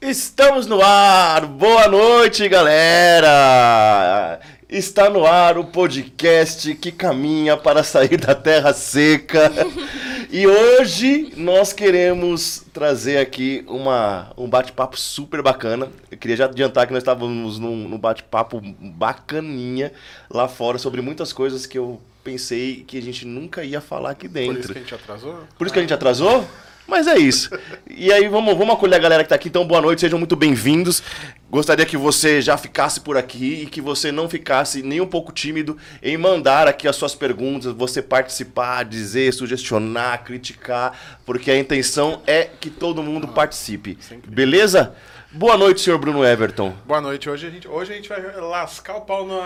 Estamos no ar! Boa noite, galera! Está no ar o podcast que caminha para sair da terra seca. e hoje nós queremos trazer aqui uma, um bate-papo super bacana. Eu queria já adiantar que nós estávamos num, num bate-papo bacaninha lá fora sobre muitas coisas que eu pensei que a gente nunca ia falar aqui dentro. Por isso que a gente atrasou? Por isso que a gente atrasou? Mas é isso. E aí, vamos, vamos acolher a galera que está aqui. Então, boa noite, sejam muito bem-vindos. Gostaria que você já ficasse por aqui e que você não ficasse nem um pouco tímido em mandar aqui as suas perguntas, você participar, dizer, sugestionar, criticar, porque a intenção é que todo mundo participe. Beleza? Boa noite, senhor Bruno Everton. Boa noite. Hoje a gente, hoje a gente vai lascar o pau no,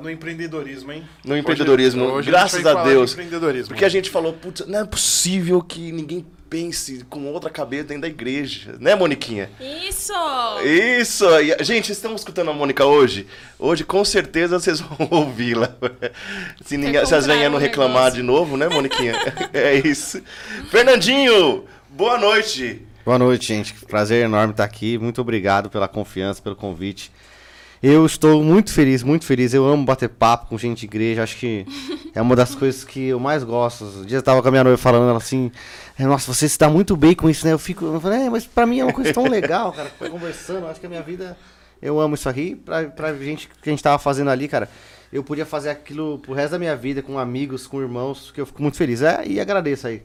no empreendedorismo, hein? No empreendedorismo. Hoje, hoje Graças a, a Deus. Porque a gente falou, putz, não é possível que ninguém pense com outra cabeça dentro da igreja, né, Moniquinha? Isso! Isso! Gente, vocês estão escutando a Mônica hoje? Hoje, com certeza, vocês vão ouvi-la. Se, ninguém, se as venham não reclamar de novo, né, Moniquinha? é isso. Fernandinho, boa noite. Boa noite, gente. Prazer enorme estar aqui. Muito obrigado pela confiança, pelo convite. Eu estou muito feliz, muito feliz. Eu amo bater papo com gente de igreja. Acho que é uma das coisas que eu mais gosto. Um dia eu estava com a minha noiva falando ela assim: é, Nossa, você está muito bem com isso, né? Eu fico. Eu falei, é, mas para mim é uma coisa tão legal, cara. Conversando. Acho que a minha vida. Eu amo isso aqui. Pra, pra gente que a gente estava fazendo ali, cara. Eu podia fazer aquilo pro resto da minha vida, com amigos, com irmãos, que eu fico muito feliz. É, e agradeço aí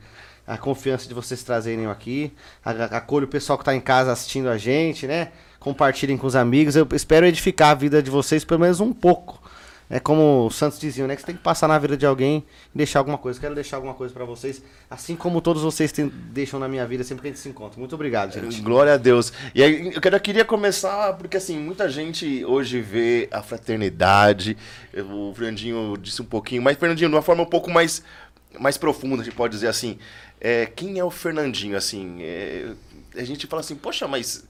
a confiança de vocês trazerem eu aqui. Acolho o pessoal que está em casa assistindo a gente, né? Compartilhem com os amigos. Eu espero edificar a vida de vocês pelo menos um pouco. É como o Santos dizia, né? Que você tem que passar na vida de alguém e deixar alguma coisa. Quero deixar alguma coisa para vocês, assim como todos vocês tem, deixam na minha vida sempre que a gente se encontra. Muito obrigado, gente. Glória a Deus. E aí, eu queria começar, porque assim, muita gente hoje vê a fraternidade. O Fernandinho disse um pouquinho, mas Fernandinho, de uma forma um pouco mais, mais profunda, a gente pode dizer assim. É, quem é o Fernandinho? Assim, é, a gente fala assim, poxa, mas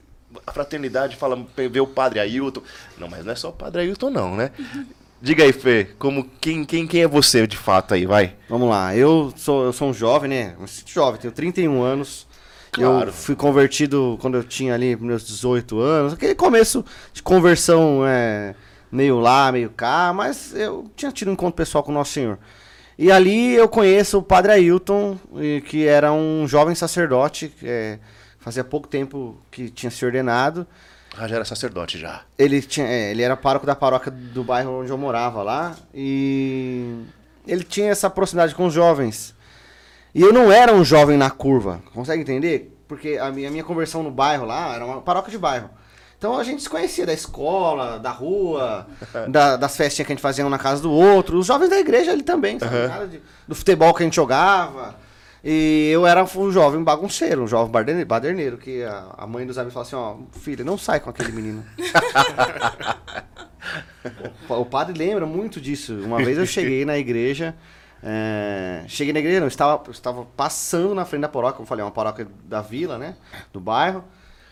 a fraternidade fala, vê o padre Ailton. Não, mas não é só o padre Ailton, não, né? Diga aí, Fê, como, quem, quem, quem é você de fato aí, vai? Vamos lá, eu sou, eu sou um jovem, né? Um jovem, tenho 31 anos. Claro. Eu fui convertido quando eu tinha ali meus 18 anos. Aquele começo de conversão é, meio lá, meio cá, mas eu tinha tido um encontro pessoal com o Nosso Senhor. E ali eu conheço o Padre Ailton, que era um jovem sacerdote, é, fazia pouco tempo que tinha se ordenado. Ah, já era sacerdote já. Ele, tinha, é, ele era pároco da paróquia do bairro onde eu morava lá. E ele tinha essa proximidade com os jovens. E eu não era um jovem na curva. Consegue entender? Porque a minha, a minha conversão no bairro lá era uma paróquia de bairro. Então a gente se conhecia da escola, da rua, da, das festinhas que a gente fazia um na casa do outro. Os jovens da igreja ali também, sabe? Uhum. De, do futebol que a gente jogava. E eu era um jovem bagunceiro, um jovem baderneiro, que a, mãe dos amigos falava assim, ó, filha, não sai com aquele menino. o, padre lembra muito disso. Uma vez eu cheguei na igreja, é, cheguei na igreja, não, estava, estava passando na frente da paróquia, como eu falei, uma paróquia da vila, né, do bairro,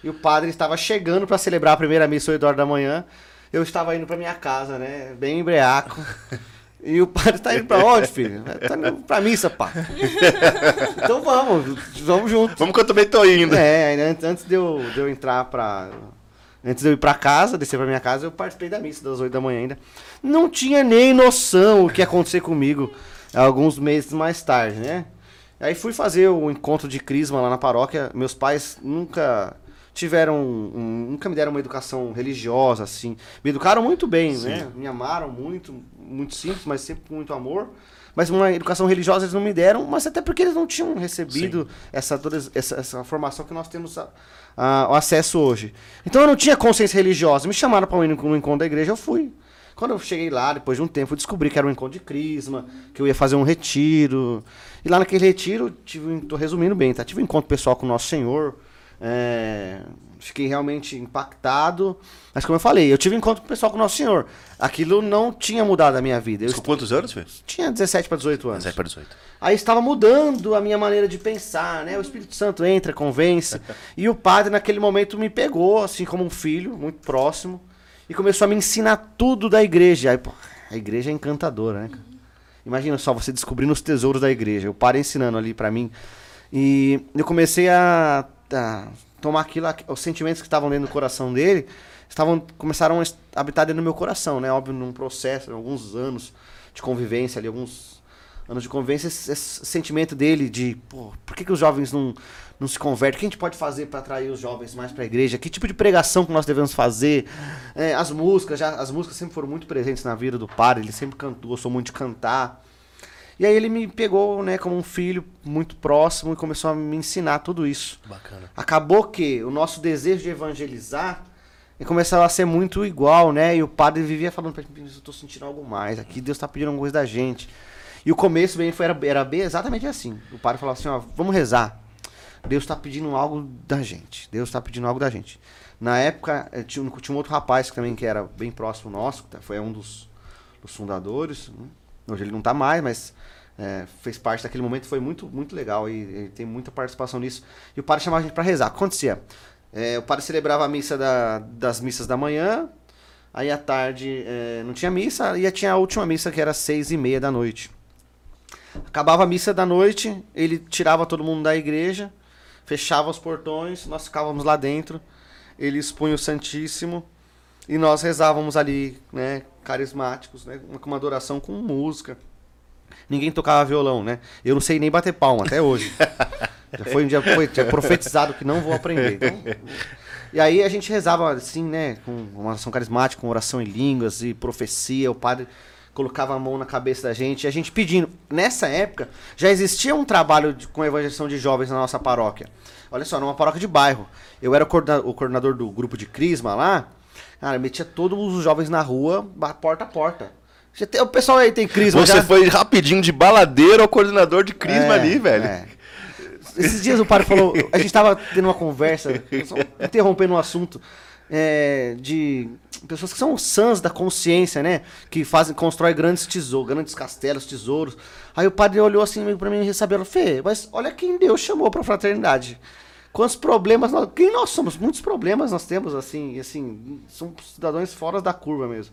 e o padre estava chegando para celebrar a primeira missa 8 horas da manhã, eu estava indo para minha casa, né, bem embriaco. E o padre tá indo pra onde, filho? Tá indo pra missa, pá. então vamos, vamos junto. Vamos que eu também tô indo. É, antes de eu, de eu entrar pra. Antes de eu ir pra casa, descer pra minha casa, eu participei da missa das 8 da manhã ainda. Não tinha nem noção o que ia acontecer comigo alguns meses mais tarde, né? Aí fui fazer o encontro de crisma lá na paróquia. Meus pais nunca tiveram. Um, nunca me deram uma educação religiosa, assim. Me educaram muito bem, Sim. né? Me amaram muito, muito simples, mas sempre com muito amor. Mas uma educação religiosa eles não me deram, mas até porque eles não tinham recebido essa, toda essa, essa formação que nós temos a, a, o acesso hoje. Então eu não tinha consciência religiosa. Me chamaram para um encontro da igreja, eu fui. Quando eu cheguei lá, depois de um tempo, eu descobri que era um encontro de crisma, que eu ia fazer um retiro. E lá naquele retiro, tive, tô resumindo bem, tá? Tive um encontro pessoal com o Nosso Senhor, É, fiquei realmente impactado. Mas como eu falei, eu tive encontro com o pessoal com o Nosso Senhor. Aquilo não tinha mudado a minha vida. Eu Com quantos anos, filho? tinha 17 para 18 anos. 17 para 18. Aí estava mudando a minha maneira de pensar, né? O Espírito Santo entra, convence. e o padre, naquele momento, me pegou, assim, como um filho, muito próximo, e começou a me ensinar tudo da igreja. Aí, pô, a igreja é encantadora, né? Imagina só, você descobrindo os tesouros da igreja. O padre ensinando ali pra mim. E eu comecei a, a tomar aquilo, os sentimentos que estavam dentro do coração dele, estavam começaram a habitar dentro do meu coração, né? Óbvio, num processo, alguns anos de convivência ali, alguns anos de convivência, esse, esse sentimento dele de, pô, por que, que os jovens não, não se convertem? O que a gente pode fazer para atrair os jovens mais para a igreja? Que tipo de pregação que nós devemos fazer? É, as músicas, já, as músicas sempre foram muito presentes na vida do padre, ele sempre cantou, gostou muito de cantar. E aí ele me pegou, né, como um filho muito próximo e começou a me ensinar tudo isso. Bacana. Acabou que o nosso desejo de evangelizar começava a ser muito igual, né? E o padre vivia falando pra mim, eu tô sentindo algo mais aqui, Deus tá pedindo alguma coisa da gente. E o começo bem foi, era, era bem exatamente assim. O padre falava assim, ó, vamos rezar. Deus tá pedindo algo da gente. Deus tá pedindo algo da gente. Na época, eh, tinha um, tinha um outro rapaz que também que era bem próximo nosso, que foi um dos, dos fundadores. né? Hoje ele não tá mais, mas é, fez parte daquele momento, foi muito, muito legal e, e tem muita participação nisso. E o padre chamava a gente para rezar. Acontecia? É, o padre celebrava a missa da, das missas da manhã, aí à tarde é, não tinha missa, e tinha a última missa que era às seis e meia da noite. Acabava a missa da noite, ele tirava todo mundo da igreja, fechava os portões, nós ficávamos lá dentro, ele expunha o Santíssimo e nós rezávamos ali, né, carismáticos, né, com uma adoração com música. Ninguém tocava violão, né? Eu não sei nem bater palma até hoje. já foi um dia foi, já profetizado que não vou aprender. Então, e aí a gente rezava assim, né, com uma oração carismática, com oração em línguas e profecia, o padre colocava a mão na cabeça da gente, e a gente pedindo. Nessa época, já existia um trabalho de, com evangelização de jovens na nossa paróquia. Olha só, numa paróquia de bairro. Eu era o coordenador do grupo de Crisma lá, cara, metia todos os jovens na rua, porta a porta. Tem- O pessoal aí tem Crisma Você já... foi rapidinho de baladeiro ao coordenador de Crisma É, ali, velho. é. Esses dias o padre falou, a gente tava tendo uma conversa, interrompendo um assunto, é, de pessoas que são sãs da consciência, né? Que fazem, constroem grandes tesouros, grandes castelos, tesouros. Aí o padre olhou assim meio pra mim e recebeu, Fê, mas olha quem Deus chamou pra fraternidade. Quantos problemas nós. Quem nós somos? Muitos problemas nós temos, assim, e assim, são cidadãos fora da curva mesmo.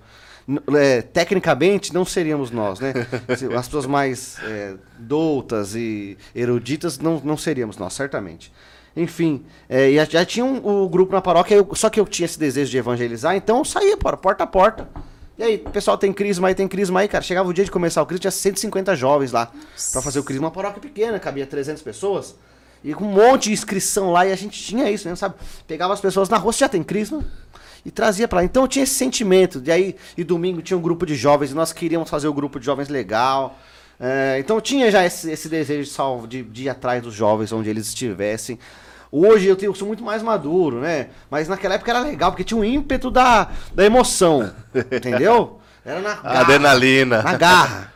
É, tecnicamente, não seríamos nós, né? As pessoas mais é, doutas e eruditas não, não seríamos nós, certamente. Enfim, é, já, já tinha um, o grupo na paróquia, eu- só que eu tinha esse desejo de evangelizar, então eu saía para porta a porta. E aí, pessoal, tem crisma aí, tem crisma aí, cara. Chegava o dia de começar o crisma, tinha 150 jovens lá para fazer o crisma. Uma paróquia pequena, cabia 300 pessoas. E com um monte de inscrição lá, e a gente tinha isso, né, sabe? Pegava as pessoas na rua, "Você já tem crisma? E trazia pra lá. Então eu tinha esse sentimento. E aí, e domingo tinha um grupo de jovens, e nós queríamos fazer o grupo de jovens legal. É, então eu tinha já esse, esse desejo de, salvo, de, de ir atrás dos jovens, onde eles estivessem. Hoje eu, tenho, eu sou muito mais maduro, né? Mas naquela época era legal, porque tinha um ímpeto da, da emoção. Entendeu? Era na garra, Adrenalina. Na garra.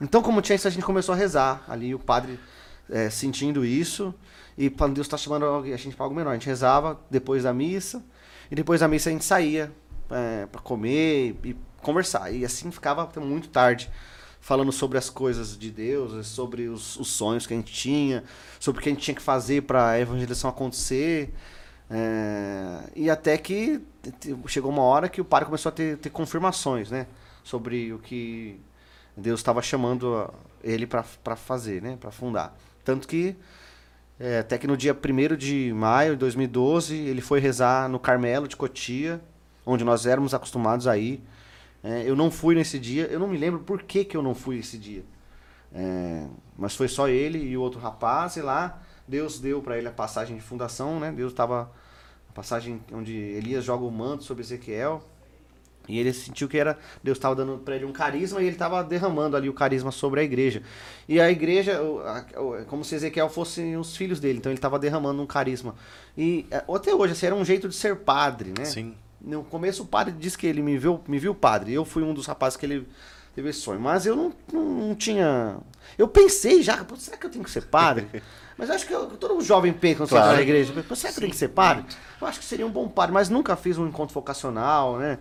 Então, como tinha isso, a gente começou a rezar. Ali o padre é, sentindo isso. E quando Deus está chamando a gente para algo menor. A gente rezava depois da missa. E depois da missa a gente saía é, para comer e conversar. E assim ficava até muito tarde. Falando sobre as coisas de Deus, sobre os, os sonhos que a gente tinha, sobre o que a gente tinha que fazer para a evangelização acontecer. É, e até que chegou uma hora que o padre começou a ter, ter confirmações, né? Sobre o que Deus estava chamando ele para fazer, né? Para fundar. Tanto que é, até que no dia 1 de maio de 2012 ele foi rezar no Carmelo de Cotia, onde nós éramos acostumados a ir. É, eu não fui nesse dia, eu não me lembro por que, que eu não fui esse dia. É, mas foi só ele e o outro rapaz, e lá Deus deu para ele a passagem de fundação, né? Deus estava a passagem onde Elias joga o manto sobre Ezequiel. E ele sentiu que era Deus estava dando para ele um carisma e ele estava derramando ali o carisma sobre a igreja. E a igreja, é como se Ezequiel fossem os filhos dele, então ele estava derramando um carisma. E é, até hoje, assim, era um jeito de ser padre, né? Sim. No começo o padre disse que ele me viu, me viu padre. Eu fui um dos rapazes que ele teve esse sonho. Mas eu não, não, não tinha. Eu pensei já, será que eu tenho que ser padre? Mas acho que eu- todo jovem pensa quando você Claro. entra na igreja. Será que eu tenho que ser padre? Eu acho que seria um bom padre, mas nunca fiz um encontro vocacional, né?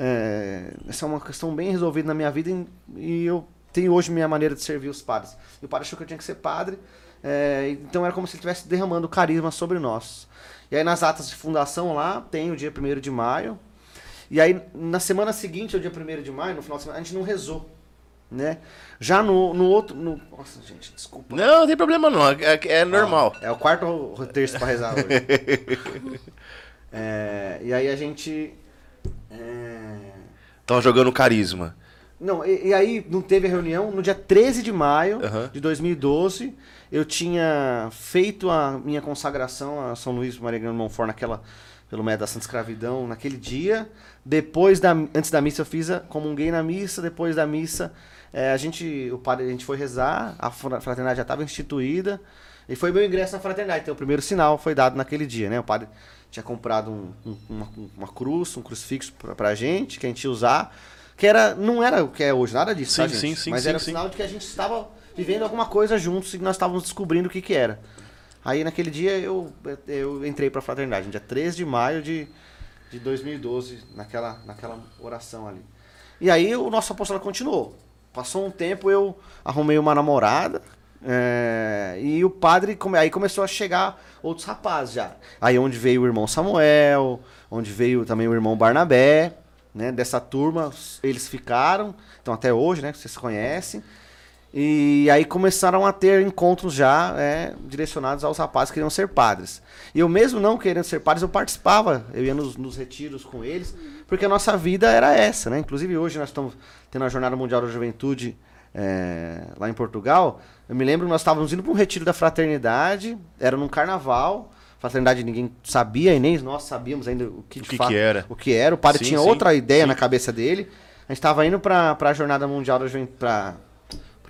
É, essa é uma questão bem resolvida na minha vida e- e eu tenho hoje minha maneira de servir os padres. E o padre achou que eu tinha que ser padre, é, então era como se ele estivesse derramando carisma sobre nós. E aí nas atas de fundação lá, tem o dia 1 de maio, e aí, na semana seguinte, ao dia 1 de maio, no final de semana, a gente não rezou, né? Já no, no outro... no- Nossa, gente, desculpa. Não, não tem problema não. É, é normal. É o quarto terço pra rezar hoje. É, e aí a gente... é, Tava jogando carisma. Não, e, e aí não teve a reunião. No dia 13 de maio Aham. de 2012, eu tinha feito a minha consagração a São Luís Maria Grande do Montfort naquela, pelo método da Santa Escravidão naquele dia. Depois da, antes da missa eu fiz a, comunguei na missa, depois da missa eh, a gente, o padre, a gente foi rezar, a fra- fraternidade já estava instituída e foi meu ingresso na fraternidade. Então o primeiro sinal foi dado naquele dia, né? O padre tinha comprado um- um- uma, uma cruz, um crucifixo pra, pra gente, que a gente ia usar, que era, não era o que é hoje, nada disso, tá, Sim, gente? sim, sim, Mas sim, era o sim. sinal de que a gente estava vivendo alguma coisa juntos e nós estávamos descobrindo o que que era. Aí naquele dia eu, eu entrei pra fraternidade, no dia 13 de maio de, de 2012, naquela, naquela oração ali. E aí o nosso apostolado continuou. Passou um tempo, eu arrumei uma namorada. É, e o padre come- aí começou a chegar outros rapazes já. Aí onde veio o irmão Samuel, onde veio também o irmão Barnabé, né? Dessa turma, eles ficaram, então até hoje, né? Vocês conhecem. E aí começaram a ter encontros já é, direcionados aos rapazes que queriam ser padres. E eu mesmo não querendo ser padres, eu participava, eu ia nos, nos retiros com eles, porque a nossa vida era essa, né? Inclusive hoje nós estamos tendo a Jornada Mundial da Juventude é, lá em Portugal. Eu me lembro que nós estávamos indo para um retiro da fraternidade, era num carnaval, fraternidade ninguém sabia e nem nós sabíamos ainda o que, de O que fato- que era. o que era. O padre Sim, tinha sim, outra ideia sim. na cabeça dele. A gente estava indo para a Jornada Mundial da Juventude, para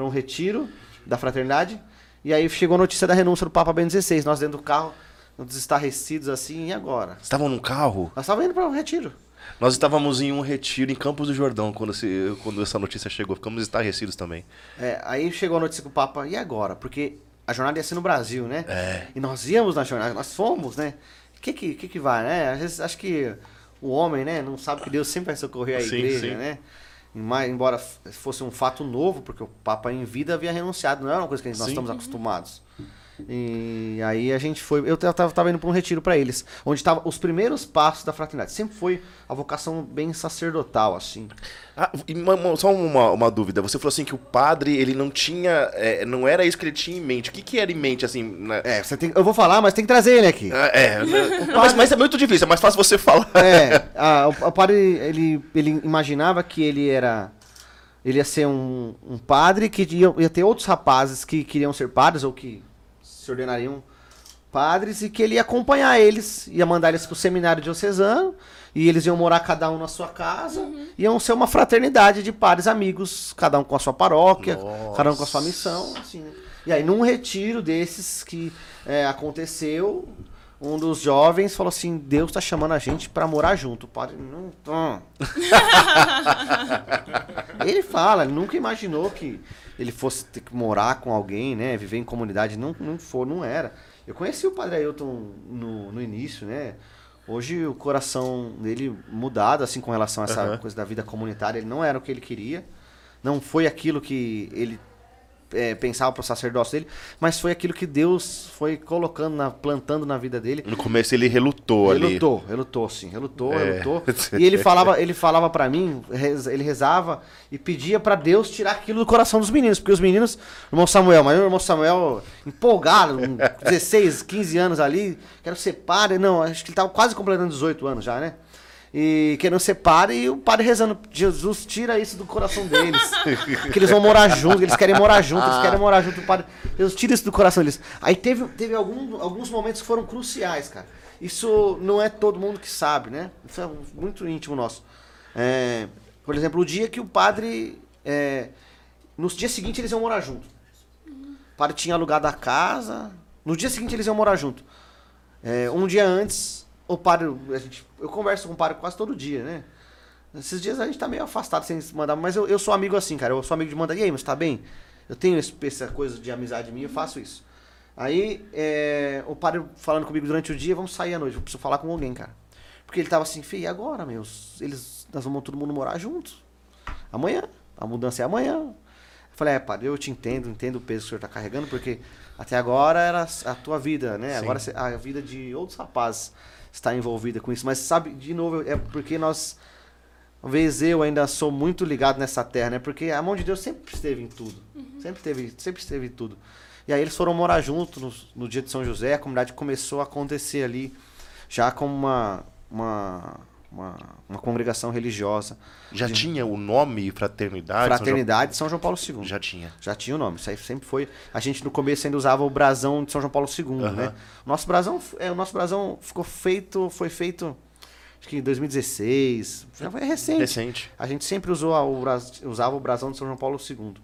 um retiro da fraternidade. E aí chegou a notícia da renúncia do Papa Bento XVI. Nós dentro do carro, desestarrecidos assim, e agora? Estavam num carro? Nós estávamos indo para um retiro. Nós estávamos em um retiro em Campos do Jordão quando, quando essa notícia chegou. Ficamos estarrecidos também. É, aí chegou a notícia com o Papa, e agora? Porque a jornada ia ser no Brasil, né? É. E nós íamos na jornada, nós fomos, né? O que que, que que vai, né? Às vezes acho que o homem, né, não sabe que Deus sempre vai socorrer a Sim, igreja, sim. né? Embora fosse um fato novo, porque o Papa em vida havia renunciado, não era uma coisa que nós Sim. estamos acostumados. E aí a gente foi. Eu tava, tava indo para um retiro para eles, onde estavam os primeiros passos da fraternidade. Sempre foi a vocação bem sacerdotal, assim. Ah, e uma- uma- só uma, uma dúvida. Você falou assim que o padre, ele não tinha. é, não era isso que ele tinha em mente. O que, que era em mente, assim? na- É, você tem, eu vou falar, mas tem que trazer ele aqui. Ah, é. Não, mas, mas é muito difícil, é mais fácil você falar. É, a- o, o padre, ele, ele imaginava que ele era. Ele ia ser um, um padre que ia, ia ter outros rapazes que queriam ser padres ou que se ordenariam padres e que ele ia acompanhar eles, ia mandar eles pro seminário diocesano e eles iam morar cada um na sua casa, iam ser uma fraternidade de padres amigos, cada um com a sua paróquia, cada um com a sua missão, assim. E aí num retiro desses que é, aconteceu, um dos jovens falou assim: Deus tá chamando a gente pra morar junto. O padre não. tá. ele fala, ele nunca imaginou que ele fosse ter que morar com alguém, né? Viver em comunidade. Não, não for, não era. Eu conheci o padre Ailton no, no início, né? Hoje o coração dele mudado, assim, com relação a essa Aham. coisa da vida comunitária. Ele não era o que ele queria. Não foi aquilo que ele é, pensava pro sacerdócio dele, mas foi aquilo que Deus foi colocando, na, plantando na vida dele. No começo ele relutou Ele ali. lutou, relutou sim, relutou, É. relutou. E ele falava, ele falava para mim, ele rezava e pedia para Deus tirar aquilo do coração dos meninos, porque os meninos, o irmão Samuel, mas o irmão Samuel empolgado, com 16, 15 anos ali, quero ser padre, não, acho que ele tava quase completando 18 anos já, né? E querendo ser padre, e o padre rezando, Jesus, tira isso do coração deles. que eles vão morar juntos, eles querem morar juntos, eles querem morar junto, o padre. Jesus, tira isso do coração deles. Aí teve, teve algum, alguns momentos que foram cruciais, cara. Isso não é todo mundo que sabe, né? Isso é muito íntimo nosso. É, por exemplo, o dia que o padre. É, no dia seguinte eles iam morar junto. O padre tinha alugado a casa. No dia seguinte eles iam morar junto. É, um dia antes, o padre. A gente, eu converso com o padre quase todo dia, né? Esses dias a gente tá meio afastado sem se mandar, mas eu, eu sou amigo assim, cara. Eu sou amigo de mandar, e aí, mas tá bem? Eu tenho esse- essa coisa de amizade minha, eu faço isso. Aí, é, o padre falando comigo durante o dia, vamos sair à noite, eu preciso falar com alguém, cara. Porque ele tava assim, filho, e agora, meus? Eles, nós vamos todo mundo morar juntos. Amanhã. A mudança é amanhã. Eu falei, é, padre, eu te entendo, entendo o peso que o senhor tá carregando, porque até agora era a tua vida, né? Sim. Agora a vida de outros rapazes está envolvida com isso. Mas sabe, de novo, é porque nós. Talvez eu ainda sou muito ligado nessa terra, né? Porque a mão de Deus sempre esteve em tudo. Sempre esteve, sempre esteve em tudo. E aí eles foram morar junto no, no dia de São José, a comunidade começou a acontecer ali, já como uma, uma, uma, uma congregação religiosa. Já tinha o nome Fraternidade? São Fraternidade São João Paulo II. João- Já tinha. Já tinha o nome, isso aí sempre foi. A gente no começo ainda usava o brasão de São João Paulo II, Aham. né? O nosso brasão, é, o nosso brasão ficou feito, foi feito acho que em 2016, já foi recente. Recente. A gente sempre usou a- o bras- usava o brasão de São João Paulo II.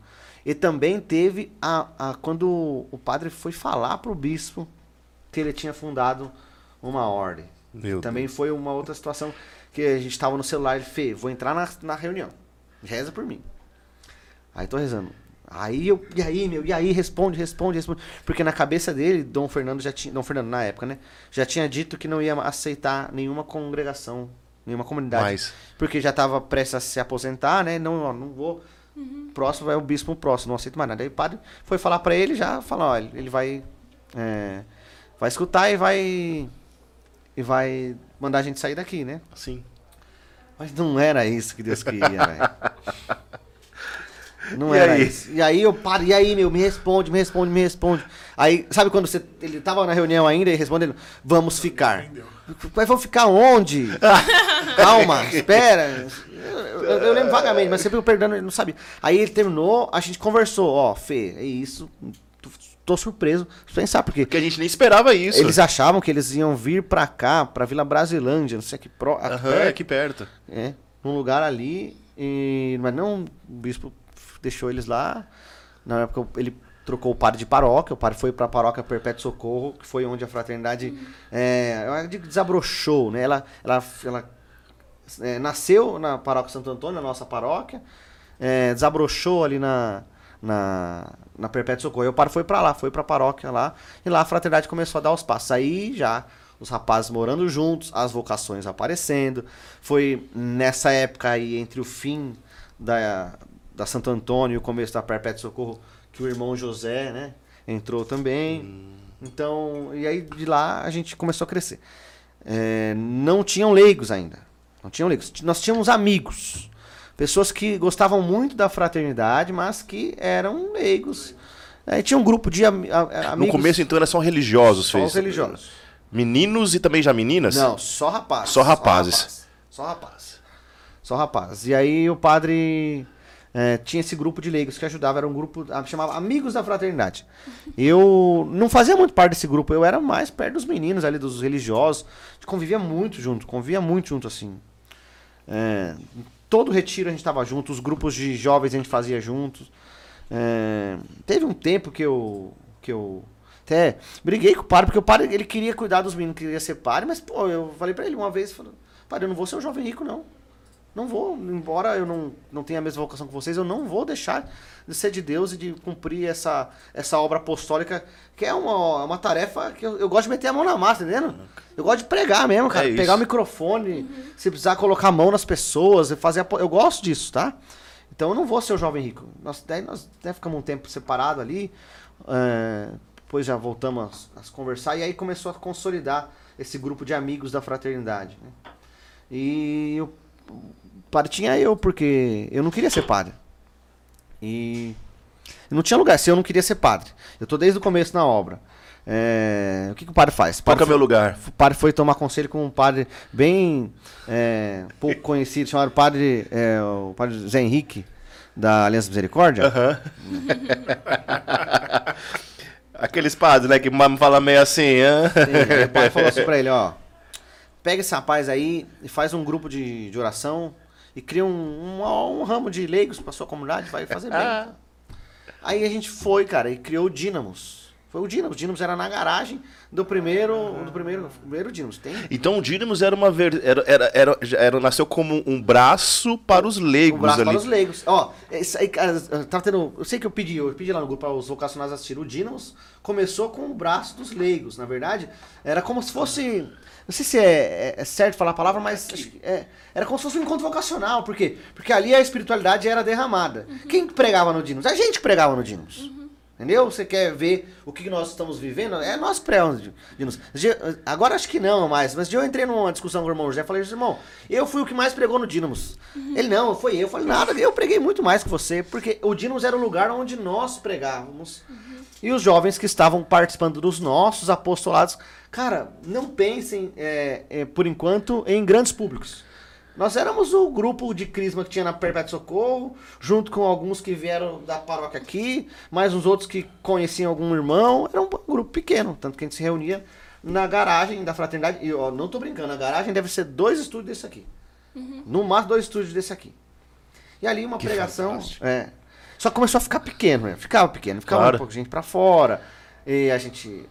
E também teve a, a quando o padre foi falar pro bispo que ele tinha fundado uma ordem. Meu Também foi uma outra situação que a gente tava no celular, ele fez, vou entrar na, na reunião. Reza por mim. Aí tô rezando. Aí eu, e aí, meu, e aí, responde, responde, responde. Porque na cabeça dele, Dom Fernando já tinha, Dom Fernando na época, né? Já tinha dito que não ia aceitar nenhuma congregação, nenhuma comunidade. Mas, Porque já tava prestes a se aposentar, né? Não, ó, não vou. Próximo vai o bispo próximo, não aceito mais nada. Aí o padre foi falar pra ele, já falou, ó, ele ele vai. é, vai escutar e vai. E vai mandar a gente sair daqui, né? assim. Mas não era isso que Deus queria, velho. Não E era aí? isso. E aí eu paro, e aí, meu, me responde, me responde, me responde. Aí, sabe quando você, ele tava na reunião ainda e respondendo, vamos ficar. Mas vamos ficar onde? Calma, espera. Eu, eu- eu lembro vagamente, mas sempre eu perdendo, ele não sabia. Aí ele terminou, a gente conversou, ó, Fê, é isso, tô, surpreso, pensar, porque Porque a gente nem esperava isso. eles achavam que eles iam vir pra cá, pra Vila Brasilândia, não sei que pro, aqui Aham, perto. é aqui perto. É, num lugar ali, e, mas não, o bispo deixou eles lá. Na época ele trocou o padre de paróquia, o padre foi para a paróquia Perpétuo Socorro, que foi onde a fraternidade é, desabrochou, né? Ela, ela, ela é, nasceu na paróquia Santo Antônio, na nossa paróquia, é, desabrochou ali na, na, na Perpétuo Socorro. E o padre foi para lá, foi para a paróquia lá, e lá a fraternidade começou a dar os passos. Aí já os rapazes morando juntos, as vocações aparecendo. Foi nessa época aí, entre o fim da, da Santo Antônio e o começo da Perpétuo Socorro, que o irmão José, né, entrou também. Então, e aí de lá a gente começou a crescer. É, não tinham leigos ainda. Não tinham leigos. Nós tínhamos amigos. Pessoas que gostavam muito da fraternidade, mas que eram leigos. É, tinha um grupo de ami- a- a- amigos. No começo, então, era só religiosos, só fez. os religiosos. Meninos e também já meninas? Não, só rapazes. Só rapazes. Só rapazes. Só rapazes. E aí o padre é, tinha esse grupo de leigos que ajudava, era um grupo, chamava Amigos da Fraternidade. Eu não fazia muito parte desse grupo, eu era mais perto dos meninos ali, dos religiosos. A gente convivia muito junto, convivia muito junto assim. É, todo retiro a gente estava junto, os grupos de jovens a gente fazia juntos. É, teve um tempo que eu, que eu até briguei com o padre, porque o padre ele queria cuidar dos meninos, queria ser padre, mas pô, eu falei pra ele uma vez, falei, padre, eu não vou ser um jovem rico, não. Não vou, embora eu não, não tenha a mesma vocação que vocês, eu não vou deixar de ser de Deus e de cumprir essa, essa obra apostólica, que é uma, uma tarefa que eu, eu gosto de meter a mão na massa, entendendo? Eu gosto de pregar mesmo, cara. É pegar o microfone, se precisar colocar a mão nas pessoas, fazer apo- Eu gosto disso, tá? Então eu não vou ser o jovem rico. Nós, daí nós até ficamos um tempo separado ali, é, depois já voltamos a, a conversar, e aí começou a consolidar esse grupo de amigos da fraternidade. né? E o padre tinha eu, porque eu não queria ser padre. E não tinha lugar, se eu não queria ser padre. Eu tô desde o começo na obra. É, o que, que o padre faz? O Qual padre é o meu lugar? o padre foi tomar conselho com um padre bem é, pouco conhecido, chamado padre, é, o padre Zé Henrique, da Aliança Misericórdia. Aham. Aqueles padres, né, que ma- fala meio assim, hã? Sim, o padre falou assim pra ele, ó. Pega esse rapaz aí e faz um grupo de, de oração e cria um, um, um ramo de leigos pra sua comunidade, vai fazer bem. Ah. Aí a gente foi, cara, e criou o Dínamos. Foi o Dínamos. O Dínamos era na garagem do primeiro, do primeiro, primeiro Dínamos. Tem Então o Dínamos era uma ver... era, era, era, já era- nasceu como um braço para os leigos um braço ali. para os leigos. Ó, isso aí, tava tendo. Eu sei que eu pedi, eu pedi lá no grupo para os vocacionais assistirem. O Dínamos começou com o braço dos leigos, na verdade. Era como se fosse. Não sei se é, é- é certo falar a palavra, mas acho que é- era como se fosse um encontro vocacional. Por quê? Porque ali a espiritualidade era derramada. Quem que pregava no Dínamos? A gente que pregava no Dínamos. Entendeu? Você quer ver o que nós estamos vivendo? É nós que pregamos. Dia- Agora acho que não mais, mas um dia eu entrei numa discussão com o irmão José e falei, irmão, eu fui o que mais pregou no Dínamos. Ele, não, foi eu. Eu falei, nada, eu preguei muito mais que você, porque o Dínamos era o lugar onde nós pregávamos. E os jovens que estavam participando dos nossos apostolados, cara, não pensem, é, é, por enquanto, em grandes públicos. Nós éramos o grupo de crisma que tinha na Perpétuo Socorro, junto com alguns que vieram da paróquia aqui, mais uns outros que conheciam algum irmão. Era um grupo pequeno, tanto que a gente se reunia na garagem da fraternidade. E ó, não tô brincando, a garagem deve ser dois estúdios desse aqui. No máximo dois estúdios desse aqui. E ali uma Que pregação. fantástico. É. Só começou a ficar pequeno, né? Ficava pequeno, ficava Claro. um pouco de gente pra fora. E a gente.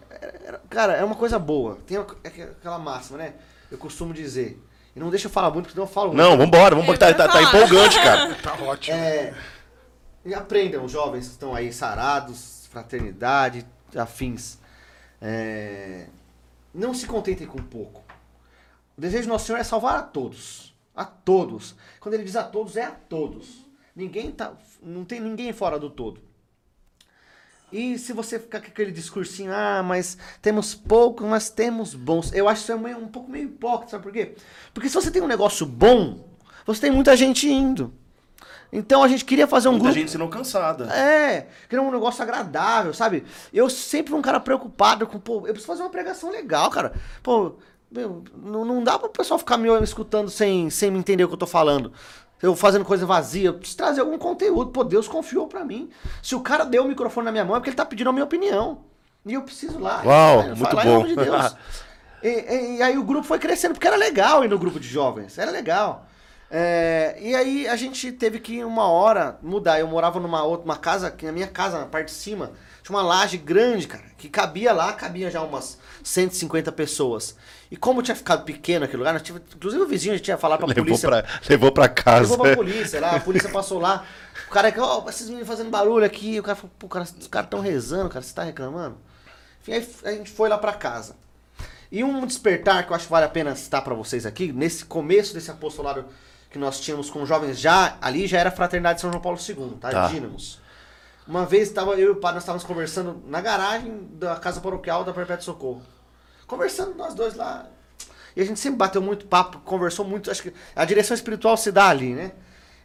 Cara, é uma coisa boa. Tem aqu- aquela máxima, né? Eu costumo dizer. E não deixa eu falar muito, porque senão eu falo Não, vambora, vambora. Eu Tá, tá, tá empolgante, cara. Tá ótimo. É, e aprendam, os jovens que estão aí sarados, fraternidade, afins. É, não se contentem com pouco. O desejo do nosso Senhor é salvar a todos. A todos. Quando ele diz a todos, é a todos. Ninguém tá, não tem ninguém fora do todo. E se você ficar com aquele discursinho, ah, mas temos pouco, mas temos bons. Eu acho isso é meio- um pouco meio hipócrita, sabe por quê? Porque se você tem um negócio bom, você tem muita gente indo. Então a gente queria fazer um Muita grupo. gente sendo cansada. É, queria um negócio agradável, sabe? Eu sempre fui um cara preocupado com, pô, eu preciso fazer uma pregação legal, cara. Pô, meu, não, não dá pro pessoal ficar me escutando sem, sem me entender o que eu tô falando. Eu fazendo coisa vazia, eu preciso trazer algum conteúdo. Pô, Deus confiou pra mim. Se o cara deu o microfone na minha mão é porque ele tá pedindo a minha opinião. E eu preciso lá. Uau, muito vai lá, em bom. nome de Deus. E, e- e aí o grupo foi crescendo, porque era legal ir no grupo de jovens. Era legal. É, e aí a gente teve que, uma hora, mudar. Eu morava numa outra uma casa, que na minha casa, na parte de cima, tinha uma laje grande, cara, que cabia lá, cabia já umas 150 pessoas. E como tinha ficado pequeno aquele lugar, tive, inclusive o vizinho já tinha falado pra Levou polícia. pra, levou pra casa. Levou pra polícia lá, a polícia passou lá. O cara, ó, esses meninos fazendo barulho aqui. O cara falou, pô, cara, os caras tão rezando, cara, você tá reclamando? Enfim, aí a gente foi lá pra casa. E um despertar que eu acho que vale a pena citar pra vocês aqui, nesse começo desse apostolado que nós tínhamos com jovens já, ali já era a Fraternidade de São João Paulo II, tá? Tá. Dínamos. Uma vez tava, eu e o padre, nós estávamos conversando na garagem da casa paroquial da Perpétuo Socorro. Conversando nós dois lá. E a gente sempre bateu muito papo, conversou muito. Acho que a direção espiritual se dá ali, né?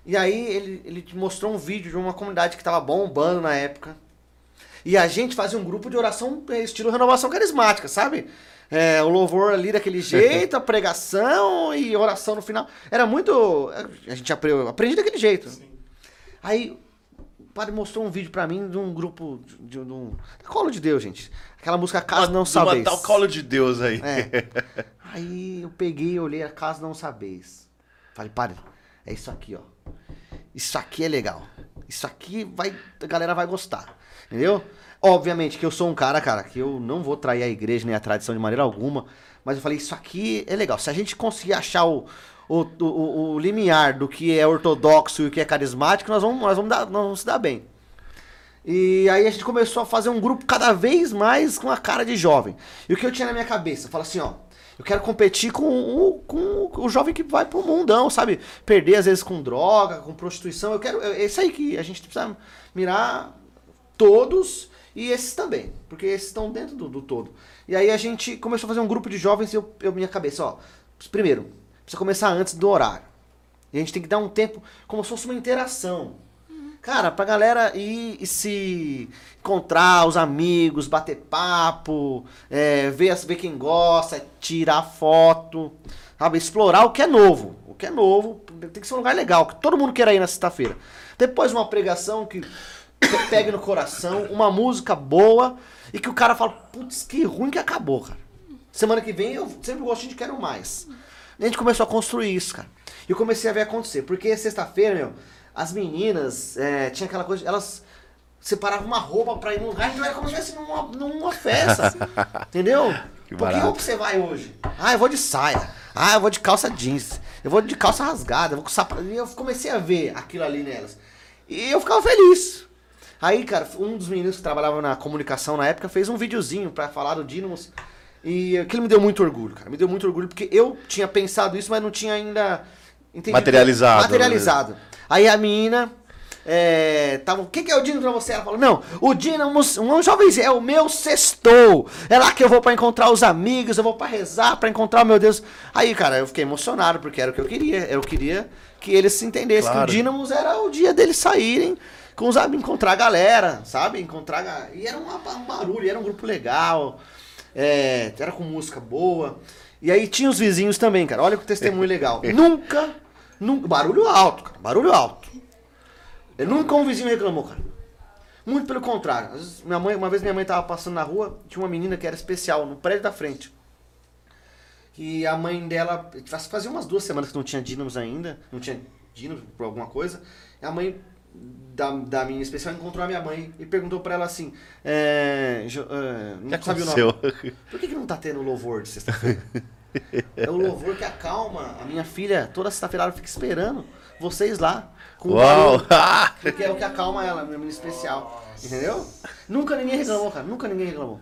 E aí ele, ele te mostrou um vídeo de uma comunidade que tava bombando na época. E a gente fazia um grupo de oração eh, estilo renovação carismática, sabe? É, o louvor ali daquele jeito, a pregação e oração no final. Era muito. A gente aprendeu, aprendi daquele jeito. Aí o padre mostrou um vídeo pra mim de um grupo de, de, um. Colo de Deus, gente. Aquela música Caso Não Sabeis. tal colo de Deus aí. É. Aí eu peguei e olhei a Caso Não Sabeis. Falei, padre, é isso aqui, ó. Isso aqui é legal. Isso aqui vai. A galera vai gostar. Entendeu? Obviamente que eu sou um cara, cara, que eu não vou trair a igreja nem a tradição de maneira alguma. Mas eu falei, isso aqui é legal. Se a gente conseguir achar o, o, o, o- limiar do que é ortodoxo e o que é carismático, nós vamos, nós vamos, dar, nós vamos se dar bem. E aí a gente começou a fazer um grupo cada vez mais com a cara de jovem. E o que eu tinha na minha cabeça? Eu falo assim, ó. Eu quero competir com o, com o jovem que vai pro mundão, sabe? Perder às vezes com droga, com prostituição. Eu quero. É isso aí que a gente precisa mirar todos e esses também. Porque esses estão dentro do, do todo. E aí a gente começou a fazer um grupo de jovens e eu, eu minha cabeça, ó. Primeiro, precisa começar antes do horário. E a gente tem que dar um tempo como se fosse uma interação. Cara, pra galera ir e se encontrar, os amigos, bater papo, é, ver, ver quem gosta, tirar foto, sabe? Explorar o que é novo. O que é novo tem que ser um lugar legal, que todo mundo queira ir na sexta-feira. Depois uma pregação que pe- pegue no coração, uma música boa e que o cara fala, putz, que ruim que acabou, cara. Semana que vem eu sempre gosto de quero mais. A gente começou a construir isso, cara. E eu comecei a ver acontecer. Porque sexta-feira, meu, as meninas, é, tinha aquela coisa, elas separava uma roupa pra ir num lugar, então era como se estivesse numa, numa festa. entendeu? Que Por que roupa você vai hoje? Ah, eu vou de saia. Ah, eu vou de calça jeans. Eu vou de calça rasgada. Eu vou com sapato. E eu comecei a ver aquilo ali nelas. E eu ficava feliz. Aí, cara, um dos meninos que trabalhava na comunicação na época fez um videozinho pra falar do Dynamos. E aquilo me deu muito orgulho, cara. Me deu muito orgulho porque eu tinha pensado isso, mas não tinha ainda entendido- Materializado, Materializado. Aí a menina é, tava, o que, que é o Dínamo pra você? Ela falou, não, o Dínamo, um jovem, é o meu sextou. É lá que eu vou pra encontrar os amigos, eu vou pra rezar, pra encontrar o meu Deus. Aí, cara, eu fiquei emocionado, porque era o que eu queria. Eu queria que eles se entendessem Claro. que o Dínamos era o dia deles saírem com os amigos, encontrar a galera, sabe? Encontrar. E era uma- um barulho, era um grupo legal, é, era com música boa. E aí tinha os vizinhos também, cara. Olha que testemunho legal. nunca, nunca. Barulho alto, cara. Barulho alto. Eu nunca um vizinho reclamou, cara. Muito pelo contrário. Vezes, minha mãe, uma vez minha mãe tava passando na rua, tinha uma menina que era especial, no prédio da frente. E a mãe dela, faz- fazia umas duas semanas que não tinha dínamos ainda, não tinha dínamos por alguma coisa. E a mãe da, da menina especial encontrou a minha mãe e perguntou pra ela assim: é, Jo- é, O que não sabia o nome. aconteceu? Por que, que não tá tendo louvor de sexta-feira? é o louvor que acalma. A minha filha, toda sexta-feira, ela fica esperando vocês lá. Com o Uau! barulho, porque é o que acalma ela, minha menina especial. Entendeu? Nunca ninguém reclamou, cara. Nunca ninguém reclamou.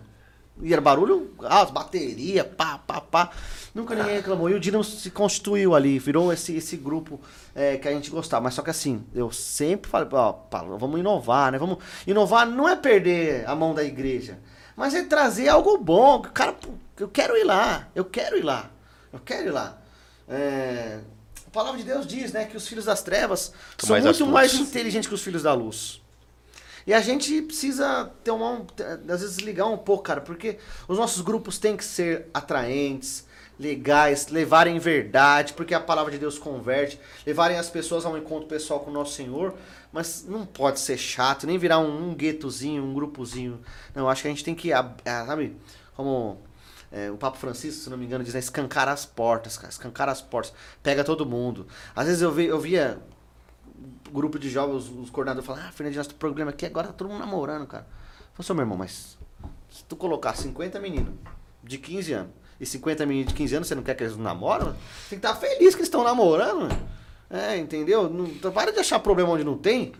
E era barulho alto, bateria, pá, pá, pá. Nunca ninguém reclamou. E o Dinamo se constituiu ali, virou esse, esse grupo é, que a gente gostava. Mas só que assim, eu sempre falei, ó, Paulo, vamos inovar, né? Vamos. Inovar não é perder a mão da igreja, mas é trazer algo bom. Cara, eu quero ir lá, eu quero ir lá, eu quero ir lá. É, a palavra de Deus diz, né, que os filhos das trevas são mais muito astutos. mais inteligentes que os filhos da luz. E a gente precisa ter uma, às vezes ligar um pouco, cara, porque os nossos grupos têm que ser atraentes, legais, levarem verdade, porque a palavra de Deus converte, levarem as pessoas a um encontro pessoal com o nosso Senhor, mas não pode ser chato, nem virar um, um guetozinho, um grupozinho. Não, acho que a gente tem que, ah, sabe, como é, o Papa Francisco, se não me engano, diz, né, escancar as portas, cara, escancar as portas, pega todo mundo. Às vezes eu, vi, eu via grupo de jovens, os, coordenadores falam, ah, Fernandinho, nosso programa aqui agora tá todo mundo namorando, cara. Eu falei, "Seu meu irmão, mas se tu colocar 50 meninos de 15 anos e 50 meninos de 15 anos, você não quer que eles namoram? Tem que estar feliz que eles estão namorando. É, entendeu? Não, então para de achar problema onde não tem.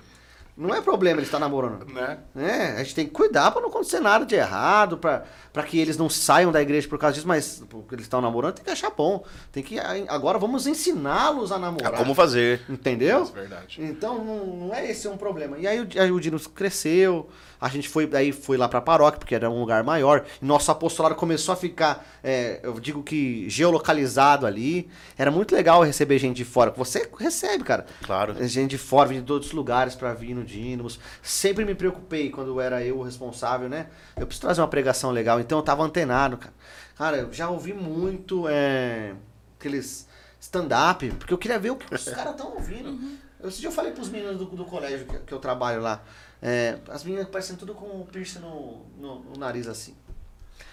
Não é problema eles estar namorando. Né? É, a gente tem que cuidar pra não acontecer nada de errado, pra pra que eles não saiam da igreja por causa disso, mas porque eles estão namorando, tem que achar bom. Tem que agora vamos ensiná-los a namorar. Ah, Como fazer? Entendeu? É verdade. Então não, não é esse um problema. E aí o, aí o Dinos cresceu, a gente foi daí foi lá pra paróquia, porque era um lugar maior. Nosso apostolado começou a ficar, é, eu digo que geolocalizado ali. Era muito legal receber gente de fora. Você recebe, cara. Claro. Gente de fora, vindo de outros lugares pra vir no Dínamos. Sempre me preocupei quando era eu o responsável, né? Eu preciso trazer uma pregação legal, então eu tava antenado, cara. Cara, eu já ouvi muito é, aqueles stand-up, porque eu queria ver o que os caras estão ouvindo. Esse dia eu falei pros meninos do, do colégio que, que eu trabalho lá. É, as meninas parecem tudo com o piercing no, no, no nariz assim.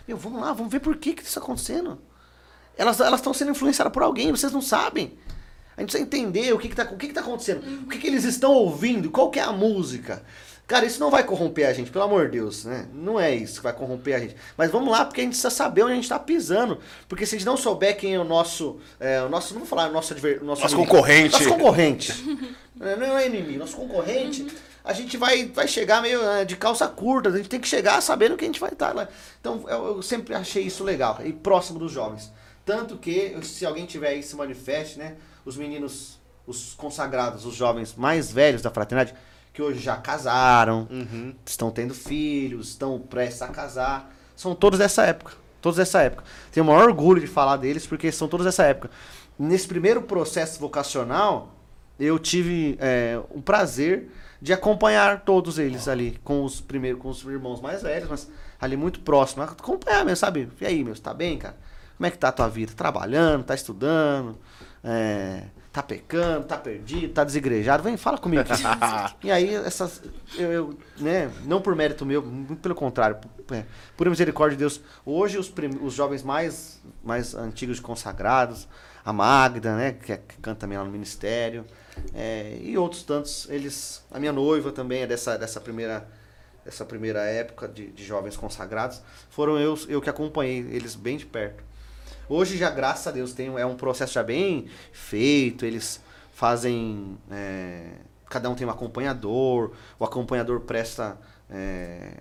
Meu, vamos lá, vamos ver por que, que isso tá acontecendo. Elas estão sendo influenciadas por alguém, vocês não sabem. A gente precisa entender o que, que, tá, o que, que tá acontecendo. O que, que eles estão ouvindo, qual que é a música. Cara, isso não vai corromper a gente, pelo amor de Deus, né? Não é isso que vai corromper a gente. Mas vamos lá, porque a gente precisa saber onde a gente tá pisando. Porque se a gente não souber quem é o nosso. É, o nosso não vou falar o nosso, o nosso, Nosso inimigo. concorrente. Nosso concorrente. É, não é inimigo, nosso concorrente. A gente vai, vai chegar meio é, de calça curta, a gente tem que chegar sabendo que a gente vai estar lá. Então eu, eu sempre achei isso legal, e próximo dos jovens. Tanto que, se alguém tiver aí, se manifeste, né? Os meninos, os consagrados, os jovens mais velhos da fraternidade, que hoje já casaram, estão tendo filhos, estão prestes a casar, são todos dessa época. Todos dessa época. Tenho o maior orgulho de falar deles, porque são todos dessa época. Nesse primeiro processo vocacional, eu tive é, o prazer de acompanhar todos eles ali, com os primeiros, com os irmãos mais velhos, mas ali muito próximo. Acompanhar mesmo, sabe? E aí, meu, você tá bem, cara? Como é que tá a tua vida? Trabalhando, tá estudando, é, tá pecando, tá perdido, tá desigrejado? Vem, fala comigo e aí, essas. Eu, eu, né, não por mérito meu, muito pelo contrário, por, é, por misericórdia de Deus. Hoje, os, prim- os jovens mais, mais antigos consagrados, a Magda, né, que, é- que canta também lá no ministério, é, e outros tantos, eles. A minha noiva também é dessa, dessa primeira essa primeira época de, de jovens consagrados, foram eu, eu que acompanhei eles bem de perto. Hoje já, graças a Deus, tem, é um processo já bem feito, eles fazem. é, cada um tem um acompanhador, o acompanhador presta. é,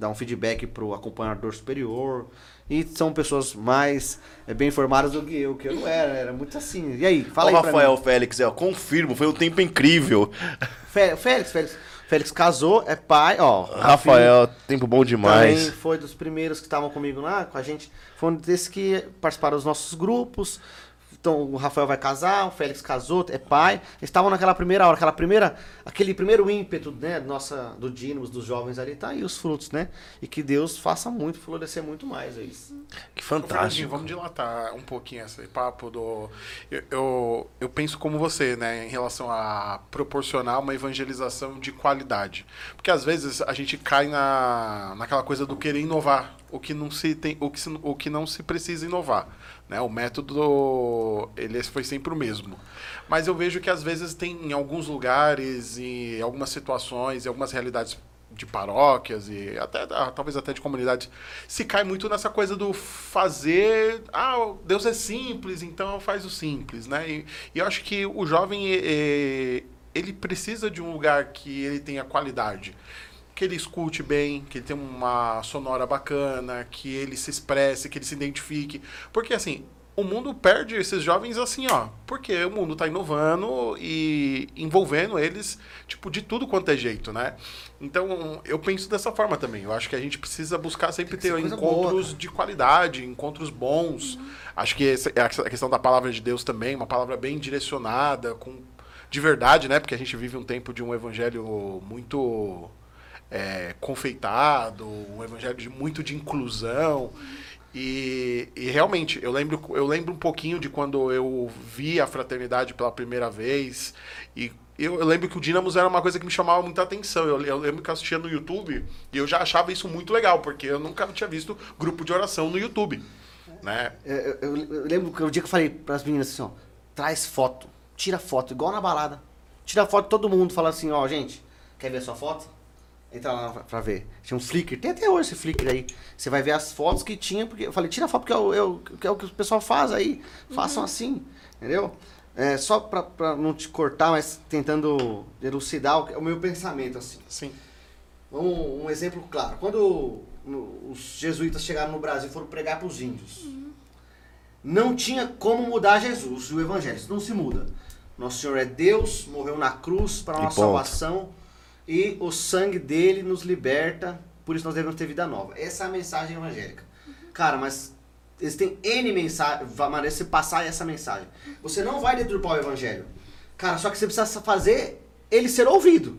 dá um feedback pro acompanhador superior. E são pessoas mais é, bem informadas do que eu, que eu não era, era muito assim. E aí, fala Ô, aí Rafael mim. Félix, eu confirmo, foi um tempo incrível. Fé- Félix, Félix. Félix casou, é pai, ó. Rafael, tempo bom Também demais. foi dos primeiros que estavam comigo lá, com a gente. Foi um desses que participaram dos nossos grupos. Então, o Rafael vai casar, o Félix casou, é pai. Eles estavam naquela primeira hora, aquela primeira, aquele primeiro ímpeto, né, nossa, do Dínamos, dos jovens ali, tá aí os frutos, né? E que Deus faça muito, florescer muito mais, é isso. Que Ô, fantástico. vamos dilatar um pouquinho esse papo do. Eu, eu, eu penso como você, né, em relação a proporcionar uma evangelização de qualidade. Porque às vezes a gente cai na, naquela coisa do querer inovar, o que não se tem, o que, se- o que não se precisa inovar. Né? O método ele foi sempre o mesmo. Mas eu vejo que às vezes tem em alguns lugares, em algumas situações, em algumas realidades de paróquias e até ah, talvez até de comunidades se cai muito nessa coisa do fazer ah Deus é simples então faz o simples né e, e eu acho que o jovem eh, ele precisa de um lugar que ele tenha qualidade que ele escute bem, que ele tenha uma sonora bacana, que ele se expresse, que ele se identifique. Porque assim, o mundo perde esses jovens assim, ó. Porque o mundo tá inovando e envolvendo eles, tipo, de tudo quanto é jeito, né? Então, eu penso dessa forma também. Eu acho que a gente precisa buscar sempre ter encontros boa, de qualidade, encontros bons. Acho que essa é a questão da palavra de Deus também, uma palavra bem direcionada, com de verdade, né? Porque a gente vive um tempo de um evangelho muito é, confeitado, um evangelho de, muito de inclusão. E, e realmente, eu lembro, eu lembro um pouquinho de quando eu vi a fraternidade pela primeira vez. E eu, eu lembro que o Dínamos era uma coisa que me chamava muita atenção. Eu, eu lembro que eu assistia no YouTube e eu já achava isso muito legal, porque eu nunca tinha visto grupo de oração no YouTube. Né? Eu, eu- eu lembro que o dia que eu falei pras meninas assim, ó, traz foto, tira foto, igual na balada. Tira foto todo mundo, fala assim, ó, gente, quer ver sua foto? Entra lá pra, ver. Tinha um Flickr, tem até hoje esse Flickr aí. Você vai ver as fotos que tinha, porque eu falei, tira foto porque é o, é o- que é o que o pessoal faz aí. Façam assim, entendeu? É, só pra, pra não te cortar, mas tentando elucidar o, o meu pensamento, assim. Sim. Um, um exemplo claro. Quando no- os jesuítas chegaram no Brasil e foram pregar para os índios, não tinha como mudar Jesus e o evangelho. Isso não se muda. Nosso Senhor é Deus, morreu na cruz para nossa ponto. salvação e o sangue dele nos liberta, por isso nós devemos ter vida nova. Essa é a mensagem evangélica. Cara, mas eles têm N mensagem, maneiras de você passar essa mensagem. Você não vai deturpar o evangelho. Cara, só que você precisa fazer ele ser ouvido.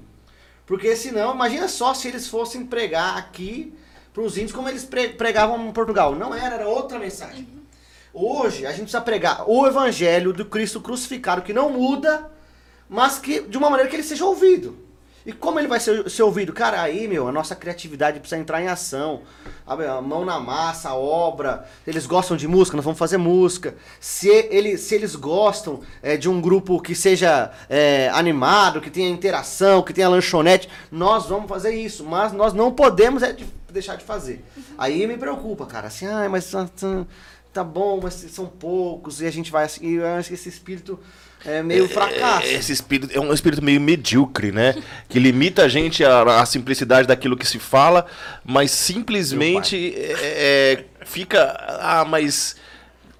Porque senão, imagina só se eles fossem pregar aqui para os índios como eles pre- pregavam em Portugal. Não era, era outra mensagem. Hoje, a gente precisa pregar o evangelho do Cristo crucificado, que não muda, mas que de uma maneira que ele seja ouvido. E como ele vai ser, ser ouvido? Cara, aí, meu, a nossa criatividade precisa entrar em ação. A mão na massa, a obra. Eles gostam de música, nós vamos fazer música. Se, ele, se eles gostam é, de um grupo que seja é, animado, que tenha interação, que tenha lanchonete, nós vamos fazer isso. Mas nós não podemos é, de- deixar de fazer. Aí me preocupa, cara. Assim, ah, mas ah, tá, bom, mas são poucos. E a gente vai assim. E eu acho que esse espírito é meio fracasso. É, Esse espírito é um espírito meio medíocre, né? Que limita a gente à, à simplicidade daquilo que se fala, mas simplesmente é, é, fica. Ah, mas.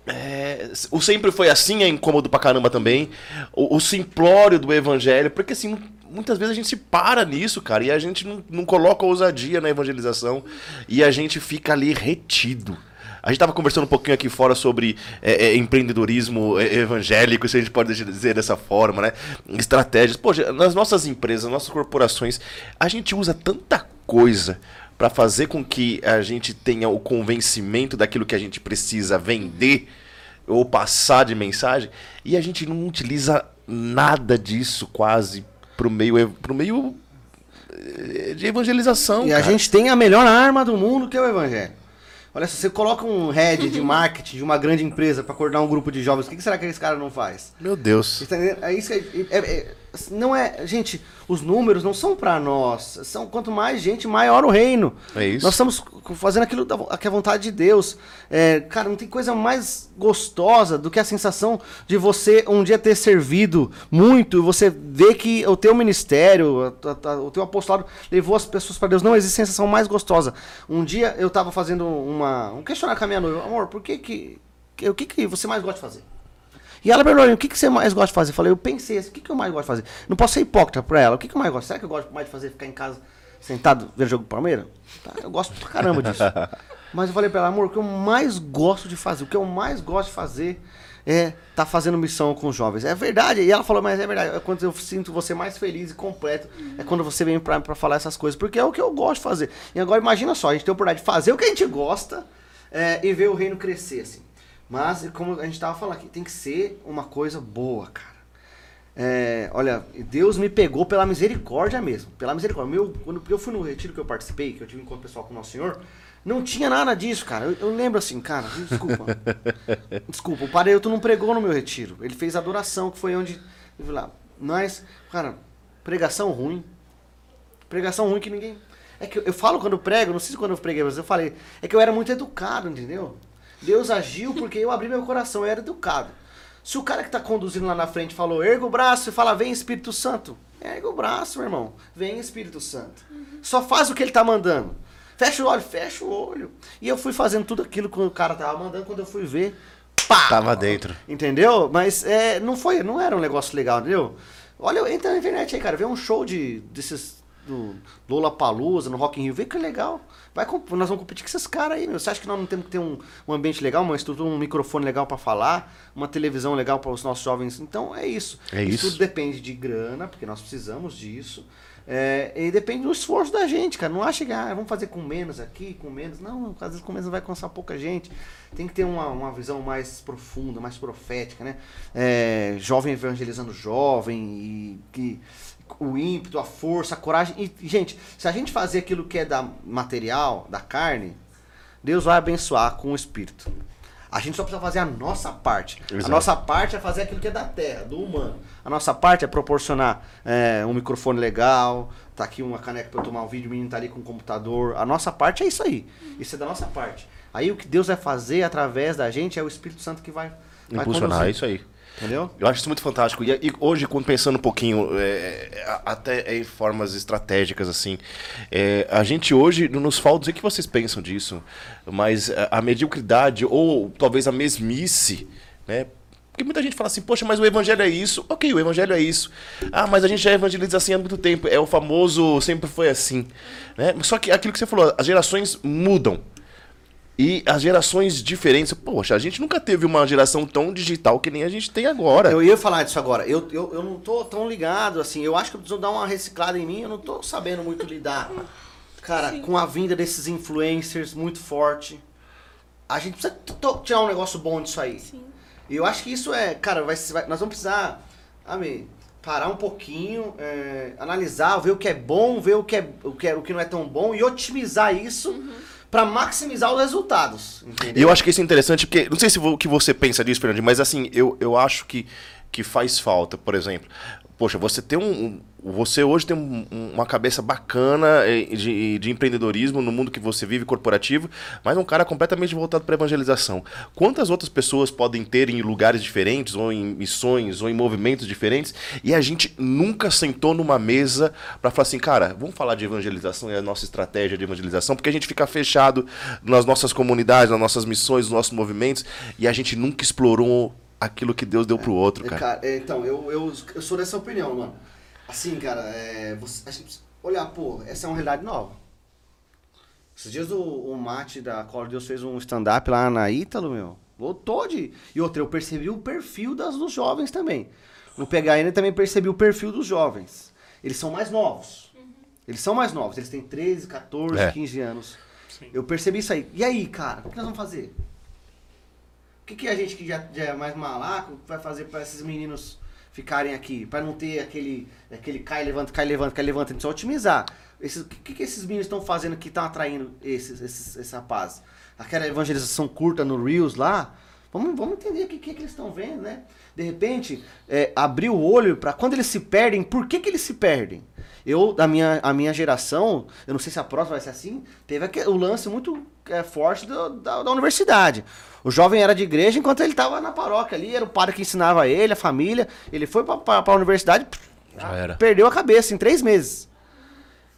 é, o sempre foi assim é incômodo pra caramba também. O, o simplório do evangelho, porque assim, muitas vezes a gente se para nisso, cara, e a gente não, não coloca ousadia na evangelização e a gente fica ali retido. A gente estava conversando um pouquinho aqui fora sobre é, é, empreendedorismo evangélico, se a gente pode dizer dessa forma, né? Estratégias. Poxa, nas nossas empresas, nas nossas corporações, a gente usa tanta coisa para fazer com que a gente tenha o convencimento daquilo que a gente precisa vender ou passar de mensagem, e a gente não utiliza nada disso quase pro meio, pro meio eh, de evangelização. E a cara. gente tem a melhor arma do mundo, que é o evangelho. Olha, se você coloca um head de marketing de uma grande empresa para coordenar um grupo de jovens, o que, que será que esse cara não faz? Meu Deus. Tá? É isso que é, é- é- não é, gente, os números não são para nós. São quanto mais gente, maior o reino. É isso. Nós estamos fazendo aquilo que é a vontade de Deus. É, cara, não tem coisa mais gostosa do que a sensação de você um dia ter servido muito e você ver que o teu ministério, o teu apostolado levou as pessoas para Deus. Não existe sensação mais gostosa. Um dia eu estava fazendo uma, um questionário com a minha noiva. Amor, por que que, que- o que que você mais gosta de fazer? E ela perguntou, o que, que você mais gosta de fazer? Eu falei, eu pensei, assim, o que, que eu mais gosto de fazer? Não posso ser hipócrita pra ela. O que, que eu mais gosto? Será que eu gosto mais de fazer ficar em casa sentado ver jogo do Palmeiras? Tá, eu gosto pra caramba disso. Mas eu falei pra ela, amor, o que eu mais gosto de fazer, o que eu mais gosto de fazer é tá fazendo missão com os jovens. É verdade. E ela falou, mas é verdade. É quando eu sinto você mais feliz e completo. É quando você vem pra, pra falar essas coisas. Porque é o que eu gosto de fazer. E agora imagina só, a gente tem a oportunidade de fazer o que a gente gosta é, e ver o reino crescer, assim. Mas, como a gente tava falando aqui, tem que ser uma coisa boa, cara. É, olha, Deus me pegou pela misericórdia mesmo. Pela misericórdia. Meu, quando eu fui no retiro que eu participei, que eu tive um encontro pessoal com o Nosso Senhor, não tinha nada disso, cara. Eu, eu lembro assim, cara, desculpa. desculpa, o Padre tu não pregou no meu retiro. Ele fez adoração, que foi onde. Lá. Nós, cara, pregação ruim. Pregação ruim que ninguém. É que eu, eu falo quando eu prego, não sei se quando eu preguei, mas eu falei. É que eu era muito educado, entendeu? Deus agiu porque eu abri meu coração, eu era educado. Se o cara que tá conduzindo lá na frente falou, erga o braço e fala, vem Espírito Santo. Erga o braço, meu irmão. Vem Espírito Santo. Só faz o que ele tá mandando. Fecha o olho, fecha o olho. E eu fui fazendo tudo aquilo que o cara tava mandando, quando eu fui ver, pá! Tava dentro. Entendeu? Mas é, não foi, não era um negócio legal, entendeu? Olha, entra na internet aí, cara, vê um show de desses do Lola Palusa no Rock in Rio, vê que legal. Vai, nós vamos competir com esses caras aí, meu. Você acha que nós não temos que ter um, um ambiente legal, uma estrutura, um microfone legal pra falar, uma televisão legal para os nossos jovens? Então é isso. É isso. tudo depende de grana, porque nós precisamos disso. É, e depende do esforço da gente, cara. Não acha que ah, vamos fazer com menos aqui, com menos. Não, às vezes com menos vai alcançar pouca gente. Tem que ter uma, uma visão mais profunda, mais profética, né? É, jovem evangelizando jovem e que o ímpeto, a força, a coragem. E, gente, se a gente fazer aquilo que é da material, da carne, Deus vai abençoar com o espírito. A gente só precisa fazer a nossa parte. A Exato. nossa parte é fazer aquilo que é da terra, do humano. A nossa parte é proporcionar é, um microfone legal, tá aqui uma caneca para eu tomar um vídeo, o menino tá ali com o computador. A nossa parte é isso aí. Isso é da nossa parte. Aí o que Deus vai fazer através da gente é o Espírito Santo que vai, vai Impulsionar, conduzir. é isso aí. Entendeu? Eu acho isso muito fantástico. E, e hoje, quando pensando um pouquinho, é, a- até em formas estratégicas, assim, é, a gente hoje, nos falta o que vocês pensam disso, mas a, a mediocridade, ou talvez a mesmice, né? Porque muita gente fala assim, poxa, mas o evangelho é isso. Ok, o evangelho é isso. Ah, mas a gente já evangeliza assim há muito tempo. É o famoso sempre foi assim. Né? Só que aquilo que você falou, as gerações mudam. E as gerações diferentes, poxa, a gente nunca teve uma geração tão digital que nem a gente tem agora. Eu ia falar disso agora. Eu, eu, eu não tô tão ligado, assim. Eu acho que eu preciso dar uma reciclada em mim. Eu não tô sabendo muito lidar, cara, com a vinda desses influencers muito forte. A gente precisa tirar um negócio bom disso aí. Sim. E eu acho que isso é, cara, vai, vai- nós vamos precisar, sabe, parar um pouquinho, é, analisar, ver o que é bom, ver o que, é, o, que é, o que não é tão bom e otimizar isso pra maximizar os resultados. Entendeu? E eu acho que isso é interessante, porque. Não sei se o que você pensa disso, Fernandinho, mas assim, eu, eu acho que, que faz falta, por exemplo. Poxa, você tem um. Você hoje tem um- uma cabeça bacana eh, de, de empreendedorismo no mundo que você vive, corporativo, mas um cara completamente voltado para evangelização. Quantas outras pessoas podem ter em lugares diferentes, ou em missões, ou em movimentos diferentes, e a gente nunca sentou numa mesa para falar assim, cara, vamos falar de evangelização e a nossa estratégia de evangelização, porque a gente fica fechado nas nossas comunidades, nas nossas missões, nos nossos movimentos, e a gente nunca explorou aquilo que Deus deu pro outro, É, cara. cara, é, então, eu, eu, eu sou dessa opinião, mano. Assim, cara, é, você, a gente precisa olhar, pô, essa é uma realidade nova. Esses dias o, o Mate da Cola de Deus fez um stand-up lá na Ítalo, meu. Voltou de. E outra, eu percebi o perfil das, dos jovens também. No PHN eu também percebi o perfil dos jovens. Eles são mais novos. Eles são mais novos. Eles têm 13, 14, É. 15 anos. Sim. Eu percebi isso aí. E aí, cara, o que nós vamos fazer? Que, que a gente que já, já é mais malaco vai fazer para esses meninos ficarem aqui? Para não ter aquele, aquele cai, levanta, cai, levanta, cai, levanta. A gente precisa otimizar. O que, que, esses meninos estão fazendo que estão atraindo esses, esses, esses rapazes? Aquela evangelização curta no Reels lá, Vamos, vamos entender o que, que, que eles estão vendo, né? De repente, é, abrir o olho para quando eles se perdem, por que, que eles se perdem? Eu, da minha, a minha geração, eu não sei se a próxima vai ser assim, teve o lance muito é, forte do, da, da universidade. O jovem era de igreja enquanto ele estava na paróquia ali, era o padre que ensinava ele, a família. Ele foi para a universidade, Já era. perdeu a cabeça em três meses.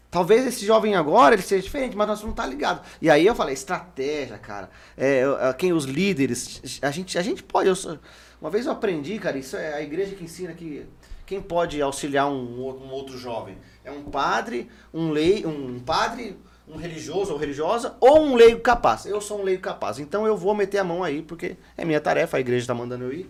Talvez esse jovem agora ele seja diferente, mas nós não tá ligado. E aí eu falei, estratégia, cara. É, é, quem os líderes, a gente, a gente pode. eu uma vez eu aprendi, cara, isso é a igreja que ensina que quem pode auxiliar um, um outro jovem é um padre, um lei, um padre, um religioso ou religiosa ou um leigo capaz. Eu sou um leigo capaz, então eu vou meter a mão aí porque é minha tarefa, a igreja tá mandando eu ir.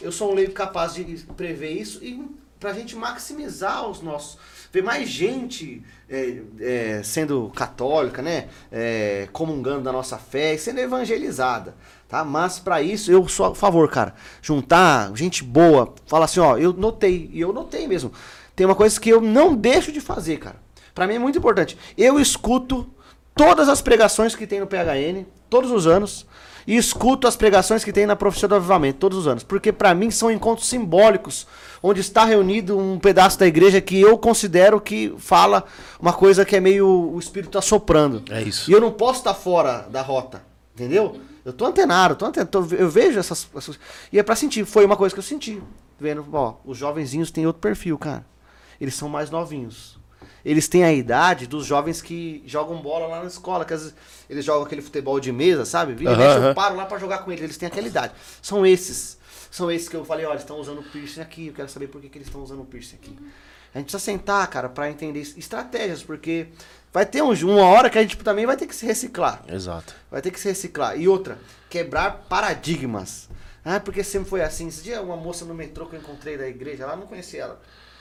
Eu sou um leigo capaz de prever isso e pra gente maximizar os nossos. Ver mais gente é, é, sendo católica, né? É, comungando da nossa fé e sendo evangelizada. Tá? Mas pra isso, eu sou a favor, cara. Juntar gente boa, falar assim, ó, eu notei, e eu notei mesmo. Tem uma coisa que eu não deixo de fazer, cara. Pra mim é muito importante. Eu escuto todas as pregações que tem no PHN, todos os anos, e escuto as pregações que tem na Profissão do Avivamento, todos os anos. Porque pra mim são encontros simbólicos, onde está reunido um pedaço da igreja que eu considero que fala uma coisa que é meio o Espírito assoprando. É isso. E eu não posso estar fora da rota, entendeu? Eu tô antenado, tô antenado, eu vejo essas, essas- E é pra sentir, foi uma coisa que eu senti. Vendo, ó, os jovenzinhos têm outro perfil, cara. Eles são mais novinhos. Eles têm a idade dos jovens que jogam bola lá na escola, que às vezes eles jogam aquele futebol de mesa, sabe? Vira e mexe, eu paro lá pra jogar com eles, eles têm aquela idade. São esses. São esses que eu falei, olha, eles estão usando piercing aqui, eu quero saber por que, que eles estão usando o piercing aqui. A gente precisa sentar, cara, pra entender es- estratégias, porque vai ter um, uma hora que a gente também vai ter que se reciclar. Exato. Vai ter que se reciclar. E outra, quebrar paradigmas. Ah, porque sempre foi assim. Esse dia uma moça no metrô que eu encontrei da igreja, ela não conhecia ela.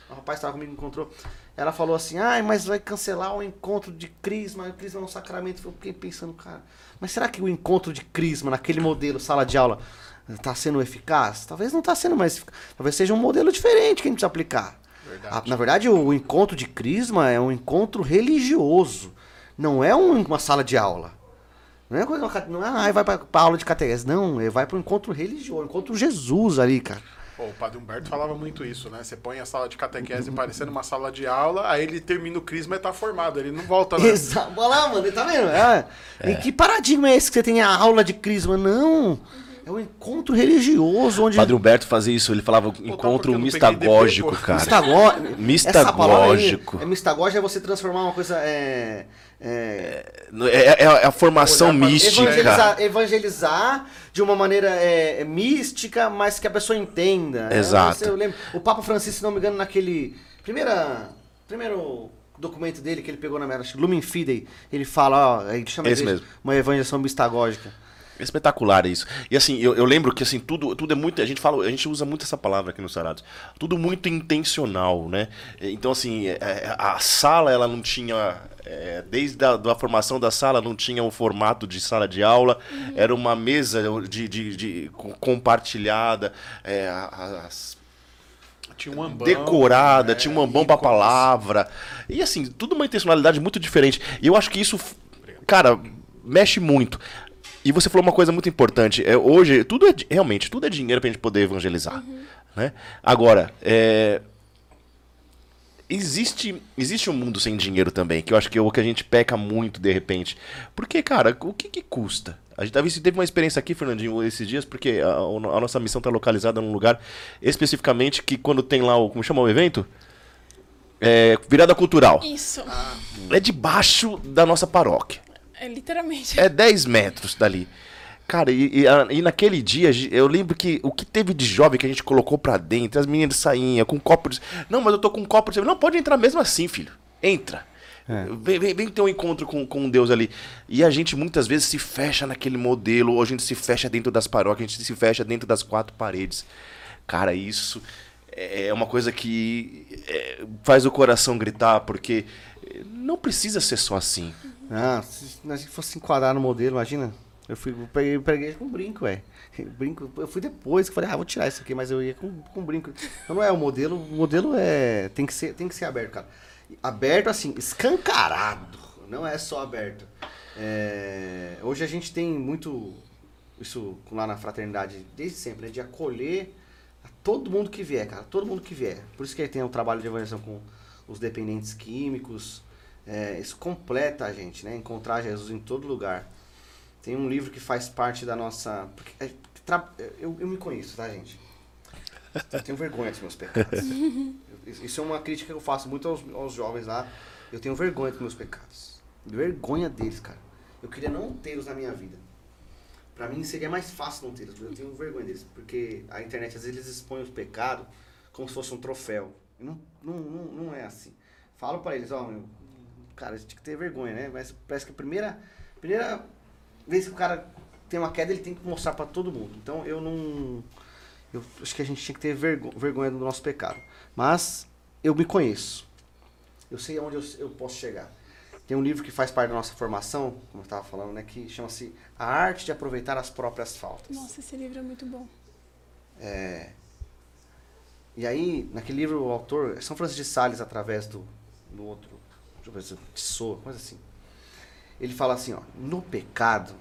O rapaz estava comigo, encontrou. Ela falou assim: ai, mas vai cancelar o encontro de crisma, o crisma é um sacramento. Eu fiquei pensando, cara, mas será que o encontro de crisma naquele modelo, sala de aula, está sendo eficaz? Talvez não está sendo mais eficaz. Talvez seja um modelo diferente que a gente precisa aplicar. Verdade. A- na verdade, o, encontro de crisma é um encontro religioso. Não é um- uma sala de aula. Não é coisa, não é, ah, vai pra, pra aula de catequese. Não, é, vai pro encontro religioso, encontro Jesus ali, cara. Pô, o Padre Humberto falava muito isso, né? Você põe a sala de catequese parecendo uma sala de aula, aí ele termina o crisma e tá formado, ele não volta, né? Exato. Olha lá, mano, tá vendo? É. Em que paradigma é esse que você tem a aula de crisma? Não. É um encontro religioso onde. Padre Humberto fazia isso, ele falava porque encontro eu não peguei mistagógico, pô. cara. Mistagó... Essa palavra aí, Mistagógico. É mistagógico é você transformar uma coisa. É, é, É, é a formação Olhar pra- mística. evangelizar, evangelizar de uma maneira é, mística, mas que a pessoa entenda. É, Exato. Eu, lembro, o Papa Francisco, se não me engano, naquele primeira, primeiro documento dele que ele pegou na merda, Lumen Fidei, ele fala, ó, ele chama a Esse igreja mesmo. uma evangelização mistagógica. É espetacular isso. E assim, eu, eu lembro que assim, tudo, tudo é muito. A gente fala, a gente usa muito essa palavra aqui nos Sarados. Tudo muito intencional, né? Então, assim, é, é, a sala ela não tinha. é, desde a da formação da sala não tinha o formato de sala de aula, era uma mesa de, de, de- com- compartilhada, é, as Tinha um ambão. decorada, né? tinha um ambão pra Ícones. palavra. E assim, tudo uma intencionalidade muito diferente. E eu acho que isso, cara, mexe muito. E você falou uma coisa muito importante. É, hoje, tudo é, realmente, tudo é dinheiro pra gente poder evangelizar. Né? Agora, é, existe, existe um mundo sem dinheiro também, que eu acho que é o que a gente peca muito de repente. Porque, cara, o que, que custa? A gente teve, teve uma experiência aqui, Fernandinho, esses dias, porque a, a nossa missão está localizada num lugar especificamente que quando tem lá o. Como chama o evento? É, virada cultural. Isso. É debaixo da nossa paróquia. É literalmente. É 10 metros dali. Cara, e, e, e naquele dia, eu lembro que o que teve de jovem que a gente colocou pra dentro, as meninas sainham com copo de. Não, mas eu tô com um copo de. Não, pode entrar mesmo assim, filho. Entra. Vem, vem, vem ter um encontro com, com Deus ali. E a gente muitas vezes se fecha naquele modelo, ou a gente se fecha dentro das paróquias, a gente se fecha dentro das quatro paredes. Cara, isso é uma coisa que é, faz o coração gritar, porque não precisa ser só assim. Ah, se a gente fosse enquadrar no modelo, imagina. Eu fui, eu peguei, eu peguei com brinco, ué. Brinco, eu fui depois que falei, ah, vou tirar isso aqui, mas eu ia com, com brinco. Então não é o modelo, o modelo é tem que ser, tem que ser aberto, cara. Aberto assim, escancarado, não é só aberto. É, hoje a gente tem muito isso lá na fraternidade desde sempre, né? de acolher todo mundo que vier, cara, todo mundo que vier. Por isso que ele tem o trabalho de evangelização com os dependentes químicos. É, isso completa a gente, né? Encontrar Jesus em todo lugar. Tem um livro que faz parte da nossa. É, eu, eu me conheço, tá, gente? Eu tenho vergonha dos meus pecados. Isso é uma crítica que eu faço muito aos, aos jovens lá. Eu tenho vergonha dos meus pecados. Vergonha deles, cara. Eu queria não tê-los na minha vida. Pra mim seria mais fácil não tê-los. Eu tenho vergonha deles. Porque a internet, às vezes, eles expõem os pecados como se fosse um troféu. Não, não, não, não é assim. Falo pra eles, ó, meu, cara, a gente tem que ter vergonha, né? Mas parece que a primeira, primeira vez que o cara tem uma queda, ele tem que mostrar pra todo mundo. Então eu não. Eu acho que a gente tinha que ter vergo- vergonha do nosso pecado. Mas eu me conheço. Eu sei aonde eu, eu posso chegar. Tem um livro que faz parte da nossa formação, como eu estava falando, né? Que chama-se A Arte de Aproveitar as Próprias Faltas. Nossa, esse livro é muito bom. É, E aí, naquele livro, o autor, é São Francisco de Sales, através do, do outro, deixa eu ver se soa, coisa assim. Ele fala assim, ó, no pecado,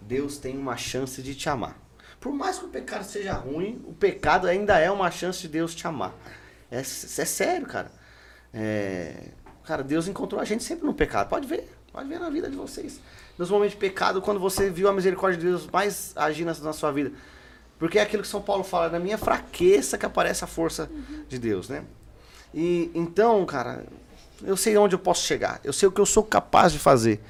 Deus tem uma chance de te amar. Por mais que o pecado seja ruim, o pecado ainda é uma chance de Deus te amar. É, é sério, cara. É, cara, Deus encontrou a gente sempre no pecado. Pode ver, pode ver na vida de vocês. Nos momentos de pecado, quando você viu a misericórdia de Deus mais agir na, na sua vida. Porque é aquilo que São Paulo fala, na minha fraqueza que aparece a força de Deus, né? E então, cara, eu sei onde eu posso chegar. Eu sei o que eu sou capaz de fazer.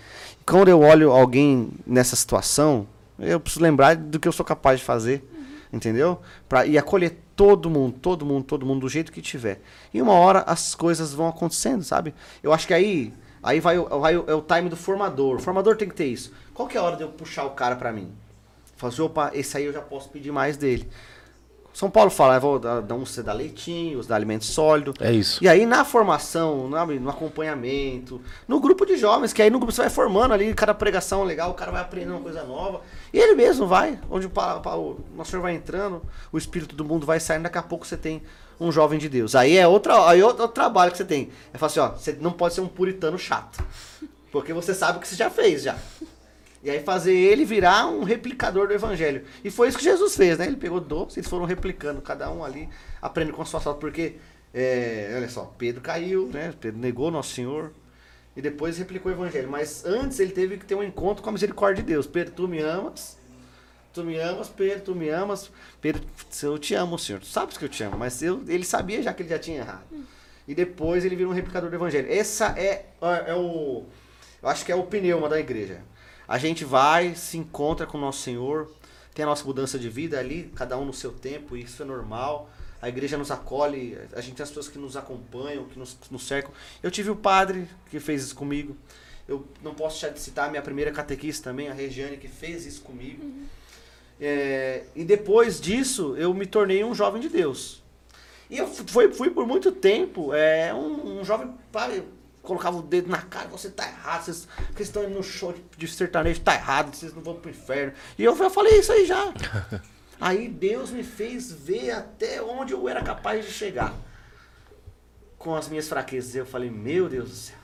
Quando eu olho alguém nessa situação, eu preciso lembrar do que eu sou capaz de fazer, entendeu? Pra, e acolher todo mundo, todo mundo, todo mundo do jeito que tiver. E uma hora as coisas vão acontecendo, sabe? Eu acho que aí, aí vai, vai é o time do formador. O formador tem que ter isso. Qual que é a hora de eu puxar o cara pra mim? Assim, opa, esse aí eu já posso pedir mais dele. São Paulo fala, eu vou dar, um você dá leitinho, você dá alimento sólido. É isso. E aí na formação, no acompanhamento, no grupo de jovens, que aí no grupo você vai formando ali, cada pregação legal, o cara vai aprendendo uma coisa nova. E ele mesmo vai, onde o, o nosso Senhor vai entrando, o espírito do mundo vai saindo, daqui a pouco você tem um jovem de Deus. Aí é outra, aí é outro trabalho que você tem. É falar assim, ó, você não pode ser um puritano chato. Porque você sabe o que você já fez já. E aí fazer ele virar um replicador do evangelho. E foi isso que Jesus fez, né? Ele pegou 12, eles foram replicando, cada um ali, aprendendo com a sua sorte. Porque, é, olha só, Pedro caiu, né? Pedro negou Nosso Senhor. E depois replicou o evangelho. Mas antes ele teve que ter um encontro com a misericórdia de Deus. Pedro, tu me amas. Tu me amas, Pedro, tu me amas. Pedro, eu te amo, Senhor. Tu sabes que eu te amo. Mas eu, ele sabia já que ele já tinha errado. E depois ele vira um replicador do evangelho. Essa é, é o. Eu acho que é o pneuma da igreja. A gente vai, se encontra com o nosso Senhor, tem a nossa mudança de vida ali, cada um no seu tempo, e isso é normal. A igreja nos acolhe, a gente tem as pessoas que nos acompanham, que nos, nos cercam. Eu tive o padre que fez isso comigo. Eu não posso deixar de citar a minha primeira catequista também, a Regiane, que fez isso comigo. É, e depois disso, eu me tornei um jovem de Deus. E eu fui, fui por muito tempo é, um, um jovem colocava o dedo na cara, você tá errado, vocês, vocês estão indo no show de, de sertanejo, tá errado, vocês não vão pro inferno. E eu, já falei isso aí já. aí Deus me fez ver até onde eu era capaz de chegar. Com as minhas fraquezas. Eu falei, meu Deus do céu.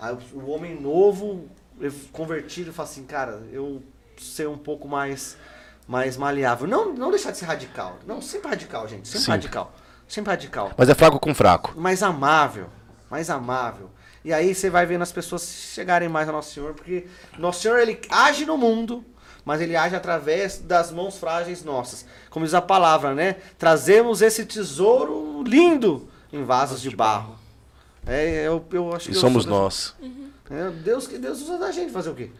Aí o- homem novo, eu convertido, fala assim, cara, eu ser um pouco mais mais maleável. Não, não deixar de ser radical. Não, sempre radical, gente. Sempre Sim. radical. Sempre radical. Mas é fraco com fraco. Mais amável. Mais amável. E aí você vai vendo as pessoas chegarem mais ao Nosso Senhor, porque Nosso Senhor, ele age no mundo, mas ele age através das mãos frágeis nossas. Como diz a palavra, né? Trazemos esse tesouro lindo em vasos de barro. É, eu, eu acho E que eu somos dessa- nós. é, Deus que Deus usa da gente fazer o quê?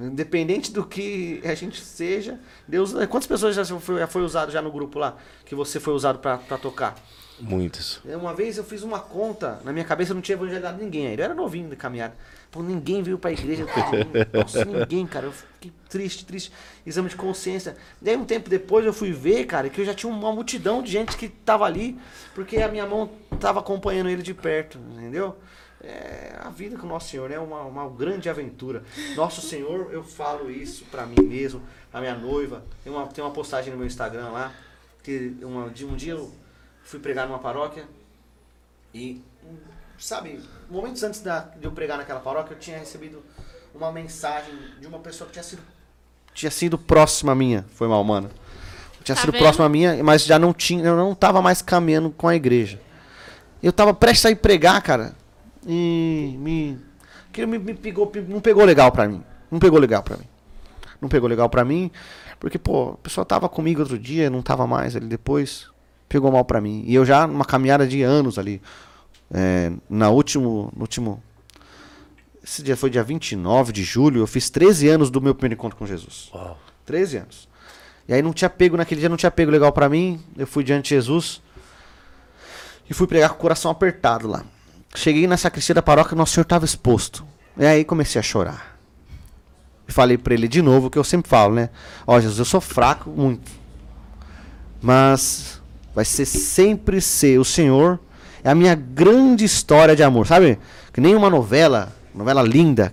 Independente do que a gente seja, Deus. Quantas pessoas já foi, já foi usado já no grupo lá que você foi usado pra tocar? Muitos. É, Uma vez eu fiz uma conta, na minha cabeça eu não tinha evangelizado ninguém ainda. Eu era novinho de caminhada. Pô, ninguém veio pra igreja. Nossa, ninguém, cara. Eu fiquei triste, triste. Exame de consciência. Daí um tempo depois eu fui ver, cara, que eu já tinha uma multidão de gente que tava ali, porque a minha mão tava acompanhando ele de perto, entendeu? É, a vida com o Nosso Senhor é uma, uma grande aventura. Nosso Senhor, eu falo isso pra mim mesmo, pra minha noiva. Tem uma, tem uma postagem no meu Instagram lá, que uma, de um dia eu fui pregar numa paróquia e, sabe, momentos antes da, de eu pregar naquela paróquia, eu tinha recebido uma mensagem de uma pessoa que tinha sido tinha sido próxima minha. Foi mal, mano. Tinha Tá sido vendo? próxima minha, mas já não tinha, eu não tava mais caminhando com a igreja. Eu tava prestes a ir pregar, cara. E me. Aquilo me, me pegou, não pegou legal pra mim. Não pegou legal pra mim. Não pegou legal pra mim. Porque, pô, a pessoa tava comigo outro dia, não tava mais ali depois. Pegou mal pra mim. E eu já numa caminhada de anos ali. É, na último, no último. Esse dia foi dia 29 de julho. Eu fiz 13 anos do meu primeiro encontro com Jesus. Uau. 13 anos. E aí não tinha pego, naquele dia não tinha pego legal pra mim. Eu fui diante de Jesus. E fui pregar com o coração apertado lá. Cheguei na sacristia da paróquia, nosso senhor estava exposto. E aí comecei a chorar. E falei pra ele de novo o que eu sempre falo, né? Ó, Jesus, eu sou fraco muito. Mas vai ser sempre ser o Senhor. É a minha grande história de amor, sabe? Que nem uma novela, novela linda,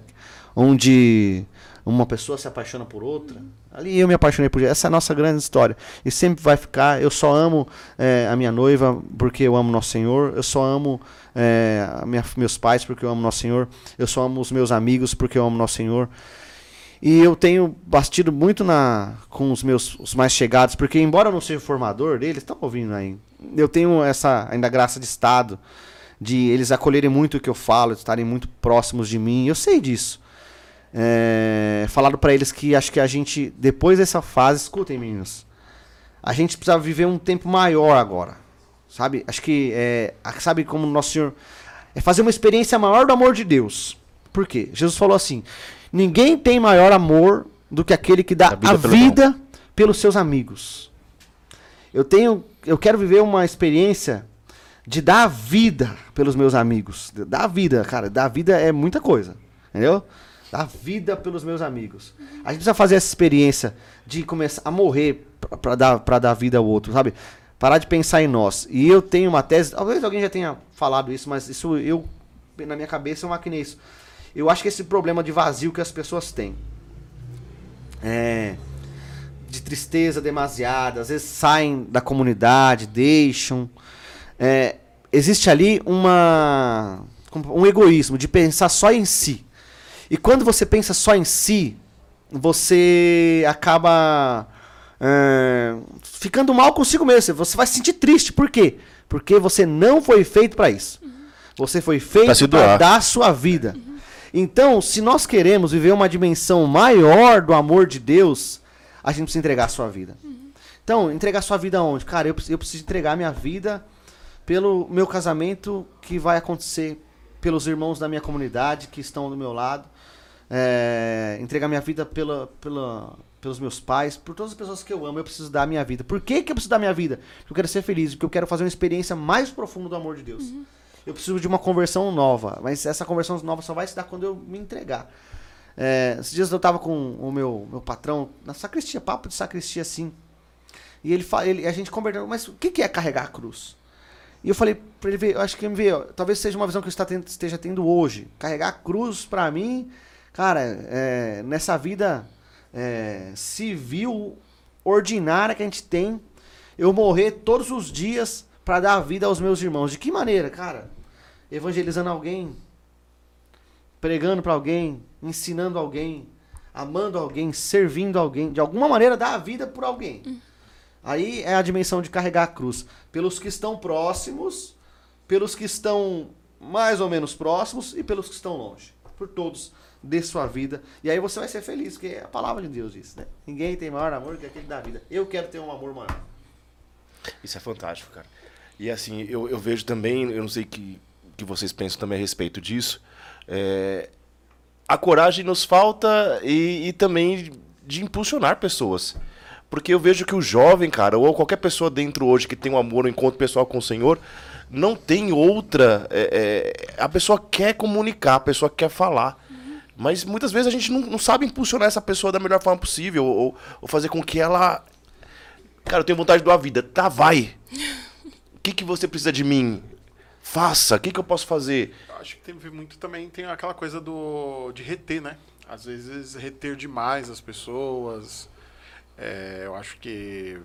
onde uma pessoa se apaixona por outra. Ali eu me apaixonei por essa é a nossa grande história. E sempre vai ficar. Eu só amo eh, a minha noiva porque eu amo Nosso Senhor. Eu só amo a minha- meus pais porque eu amo Nosso Senhor. Eu só amo os meus amigos porque eu amo Nosso Senhor. E eu tenho bastido muito na com os meus os mais chegados, porque embora eu não seja formador deles, estão ouvindo aí. Eu tenho essa ainda graça de estado de eles acolherem muito o que eu falo, de estarem muito próximos de mim. Eu sei disso. É, falaram pra eles que acho que a gente depois dessa fase, escutem meninos, a gente precisa viver um tempo maior agora, sabe? Acho que é, sabe como nosso Senhor é fazer uma experiência maior do amor de Deus. Por quê? Jesus falou assim: ninguém tem maior amor do que aquele que dá A vida a pelo vida pelos seus amigos. Eu tenho, eu quero viver uma experiência de dar a vida pelos meus amigos. Dar a vida, cara, dar a vida é muita coisa, entendeu? Dar a vida pelos meus amigos. A gente precisa fazer essa experiência de começar a morrer pra- pra dar, pra dar vida ao outro, sabe? Parar de pensar em nós. E eu tenho uma tese, talvez alguém já tenha falado isso, mas isso eu, na minha cabeça, eu maquinei isso. Eu acho que esse problema de vazio que as pessoas têm. É, de tristeza demasiada, às vezes saem da comunidade, deixam. É, existe ali uma um egoísmo de pensar só em si. E quando você pensa só em si, você acaba é, ficando mal consigo mesmo. Você vai se sentir triste. Por quê? Porque você não foi feito para isso. Você foi feito para dar a sua vida. Então, se nós queremos viver uma dimensão maior do amor de Deus, a gente precisa entregar a sua vida. Então, entregar a sua vida aonde? Cara, eu, eu preciso entregar minha vida pelo meu casamento que vai acontecer, pelos irmãos da minha comunidade que estão do meu lado, é, entregar minha vida pela, pela, pelos meus pais, por todas as pessoas que eu amo, eu preciso dar a minha vida. Por que, que eu preciso dar minha vida? Porque eu quero ser feliz, porque eu quero fazer uma experiência mais profunda do amor de Deus. Eu preciso de uma conversão nova, mas essa conversão nova só vai se dar quando eu me entregar. É, esses dias eu tava com o meu, meu patrão na sacristia, papo de sacristia assim. E ele, ele a gente conversando, mas o que, que é carregar a cruz? E eu falei pra ele ver, eu acho que me veio, talvez seja uma visão que tendo- esteja tendo hoje. Carregar a cruz pra mim, cara, é, nessa vida é, civil ordinária que a gente tem, eu morrer todos os dias pra dar vida aos meus irmãos. De que maneira, cara? Evangelizando alguém, pregando pra alguém, ensinando alguém, amando alguém, servindo alguém, de alguma maneira dar a vida por alguém. Aí é a dimensão de carregar a cruz. Pelos que estão próximos, pelos que estão mais ou menos próximos e pelos que estão longe. Por todos de sua vida. E aí você vai ser feliz, porque a palavra de Deus diz, né? Ninguém tem maior amor que aquele da vida. Eu quero ter um amor maior. Isso é fantástico, cara. E assim, eu, eu vejo também, eu não sei que, que vocês pensam também a respeito disso. é, a coragem nos falta e, e também de impulsionar pessoas. Porque eu vejo que o jovem, cara, ou qualquer pessoa dentro hoje que tem um amor, um encontro pessoal com o Senhor, não tem outra. é, é, a pessoa quer comunicar, a pessoa quer falar. Mas muitas vezes a gente não, não sabe impulsionar essa pessoa da melhor forma possível, ou, ou fazer com que ela Cara, eu tenho vontade de doar vida. Tá, vai. O que, que você precisa de mim? Faça. O que, que eu posso fazer? Acho que tem muito também, tem aquela coisa do de reter, né? Às vezes reter demais as pessoas. É, eu acho que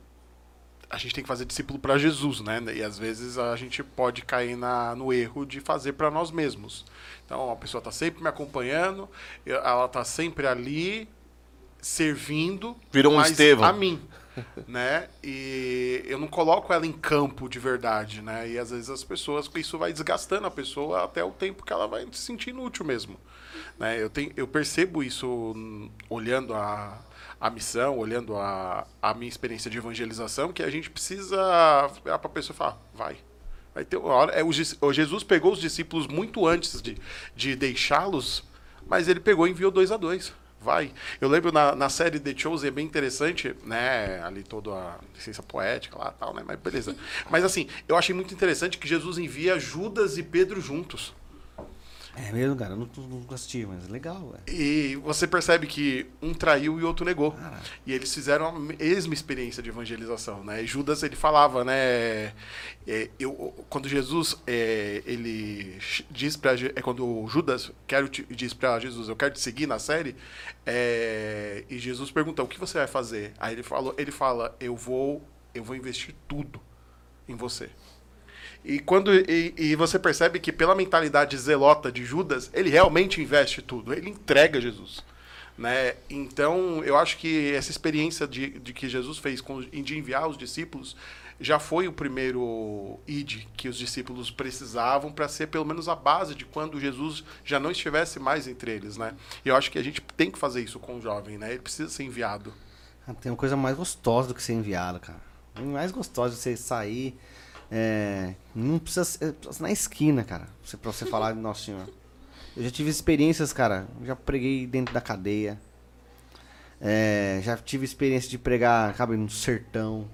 a gente tem que fazer discípulo para Jesus, né? E às vezes a gente pode cair na, no erro de fazer para nós mesmos. Então a pessoa está sempre me acompanhando, ela está sempre ali, servindo Virou um Estevão. a mim. Né? E eu não coloco ela em campo de verdade, né? E às vezes as pessoas, isso vai desgastando a pessoa até o tempo que ela vai se sentir inútil mesmo. Né? Eu, tenho, eu percebo isso hum, olhando a, a missão, olhando a, a minha experiência de evangelização, que a gente precisa para a pessoa falar, vai. Vai ter uma hora. É, o, Jesus pegou os discípulos muito antes de, de deixá-los, mas ele pegou e enviou dois a dois. Vai. Eu lembro na, na série The Chosen, é bem interessante, né? Ali toda a licença poética lá e tal, né? Mas beleza. Mas assim, eu achei muito interessante que Jesus envia Judas e Pedro juntos. É mesmo, cara. Eu não, não assisti, mas legal, velho. E você percebe que um traiu e o outro negou. E eles fizeram a mesma experiência de evangelização, né? E Judas ele falava, né? é, eu, quando Jesus é, ele diz para é quando Judas quero te, diz para Jesus, eu quero te seguir na série, é, e Jesus pergunta o que você vai fazer. Aí ele falou, ele fala, eu vou, eu vou investir tudo em você. E quando e, e você percebe que pela mentalidade zelota de Judas, ele realmente investe tudo, ele entrega Jesus. Né? Então, eu acho que essa experiência de, de que Jesus fez com, de enviar os discípulos já foi o primeiro id que os discípulos precisavam para ser pelo menos a base de quando Jesus já não estivesse mais entre eles, né? E eu acho que a gente tem que fazer isso com o jovem, né? Ele precisa ser enviado. Ah, Tem uma coisa mais gostosa do que ser enviado, cara. Mais gostosa de você sair. É, não precisa ser na esquina, cara. Pra você falar, nossa senhora. Eu já tive experiências, cara. Já preguei dentro da cadeia. É, já tive experiência de pregar, cabe no sertão.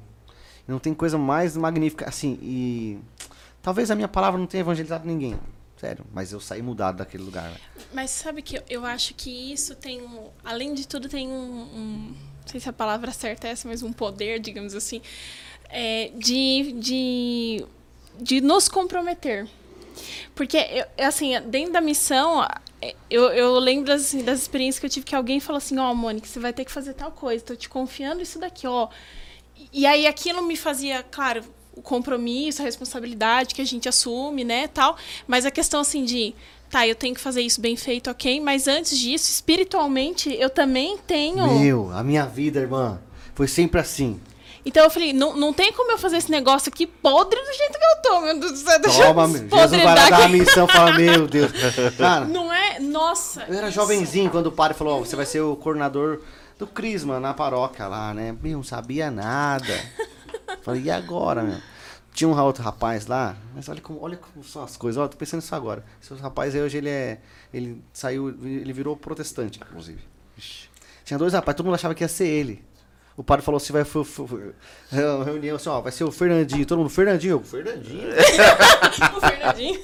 Não tem coisa mais magnífica, assim, e. Talvez a minha palavra não tenha evangelizado ninguém. Sério, mas eu saí mudado daquele lugar. Mas sabe que eu, eu acho que isso tem um. Além de tudo, tem um. um- não sei se a palavra certa é essa, mas um poder, digamos assim, é, de, de, de nos comprometer. Porque, eu, assim, dentro da missão, eu, eu lembro assim, das experiências que eu tive que alguém falou assim: Ó, Mônica, você vai ter que fazer tal coisa, tô te confiando isso daqui, ó. E aí aquilo me fazia, claro, o compromisso, a responsabilidade que a gente assume, né, tal. Mas a questão assim de, tá, eu tenho que fazer isso bem feito, ok. Mas antes disso, espiritualmente, eu também tenho. Meu, a minha vida, irmã, foi sempre assim. Então eu falei, não, não tem como eu fazer esse negócio aqui podre do jeito que eu tô, meu Deus do céu. Deixa Toma. Jesus vai lá dar a missão e fala, meu Deus. Cara, Não é? Nossa. eu era isso. jovenzinho quando o padre falou, ó, você vai ser o coordenador do Crisma na paróquia lá, né? Meu, não sabia nada. Falei, e agora, meu? Tinha um outro rapaz lá, mas olha como, olha como são as coisas. Ó, tô pensando nisso agora. Esse rapaz aí hoje ele é. Ele saiu, ele virou protestante, inclusive. Tinha dois rapazes, todo mundo achava que ia ser ele. O padre falou assim, vai foi, foi, foi, reunião assim, ó, vai ser o Fernandinho. Todo mundo, Fernandinho, eu, Fernandinho. O Fernandinho.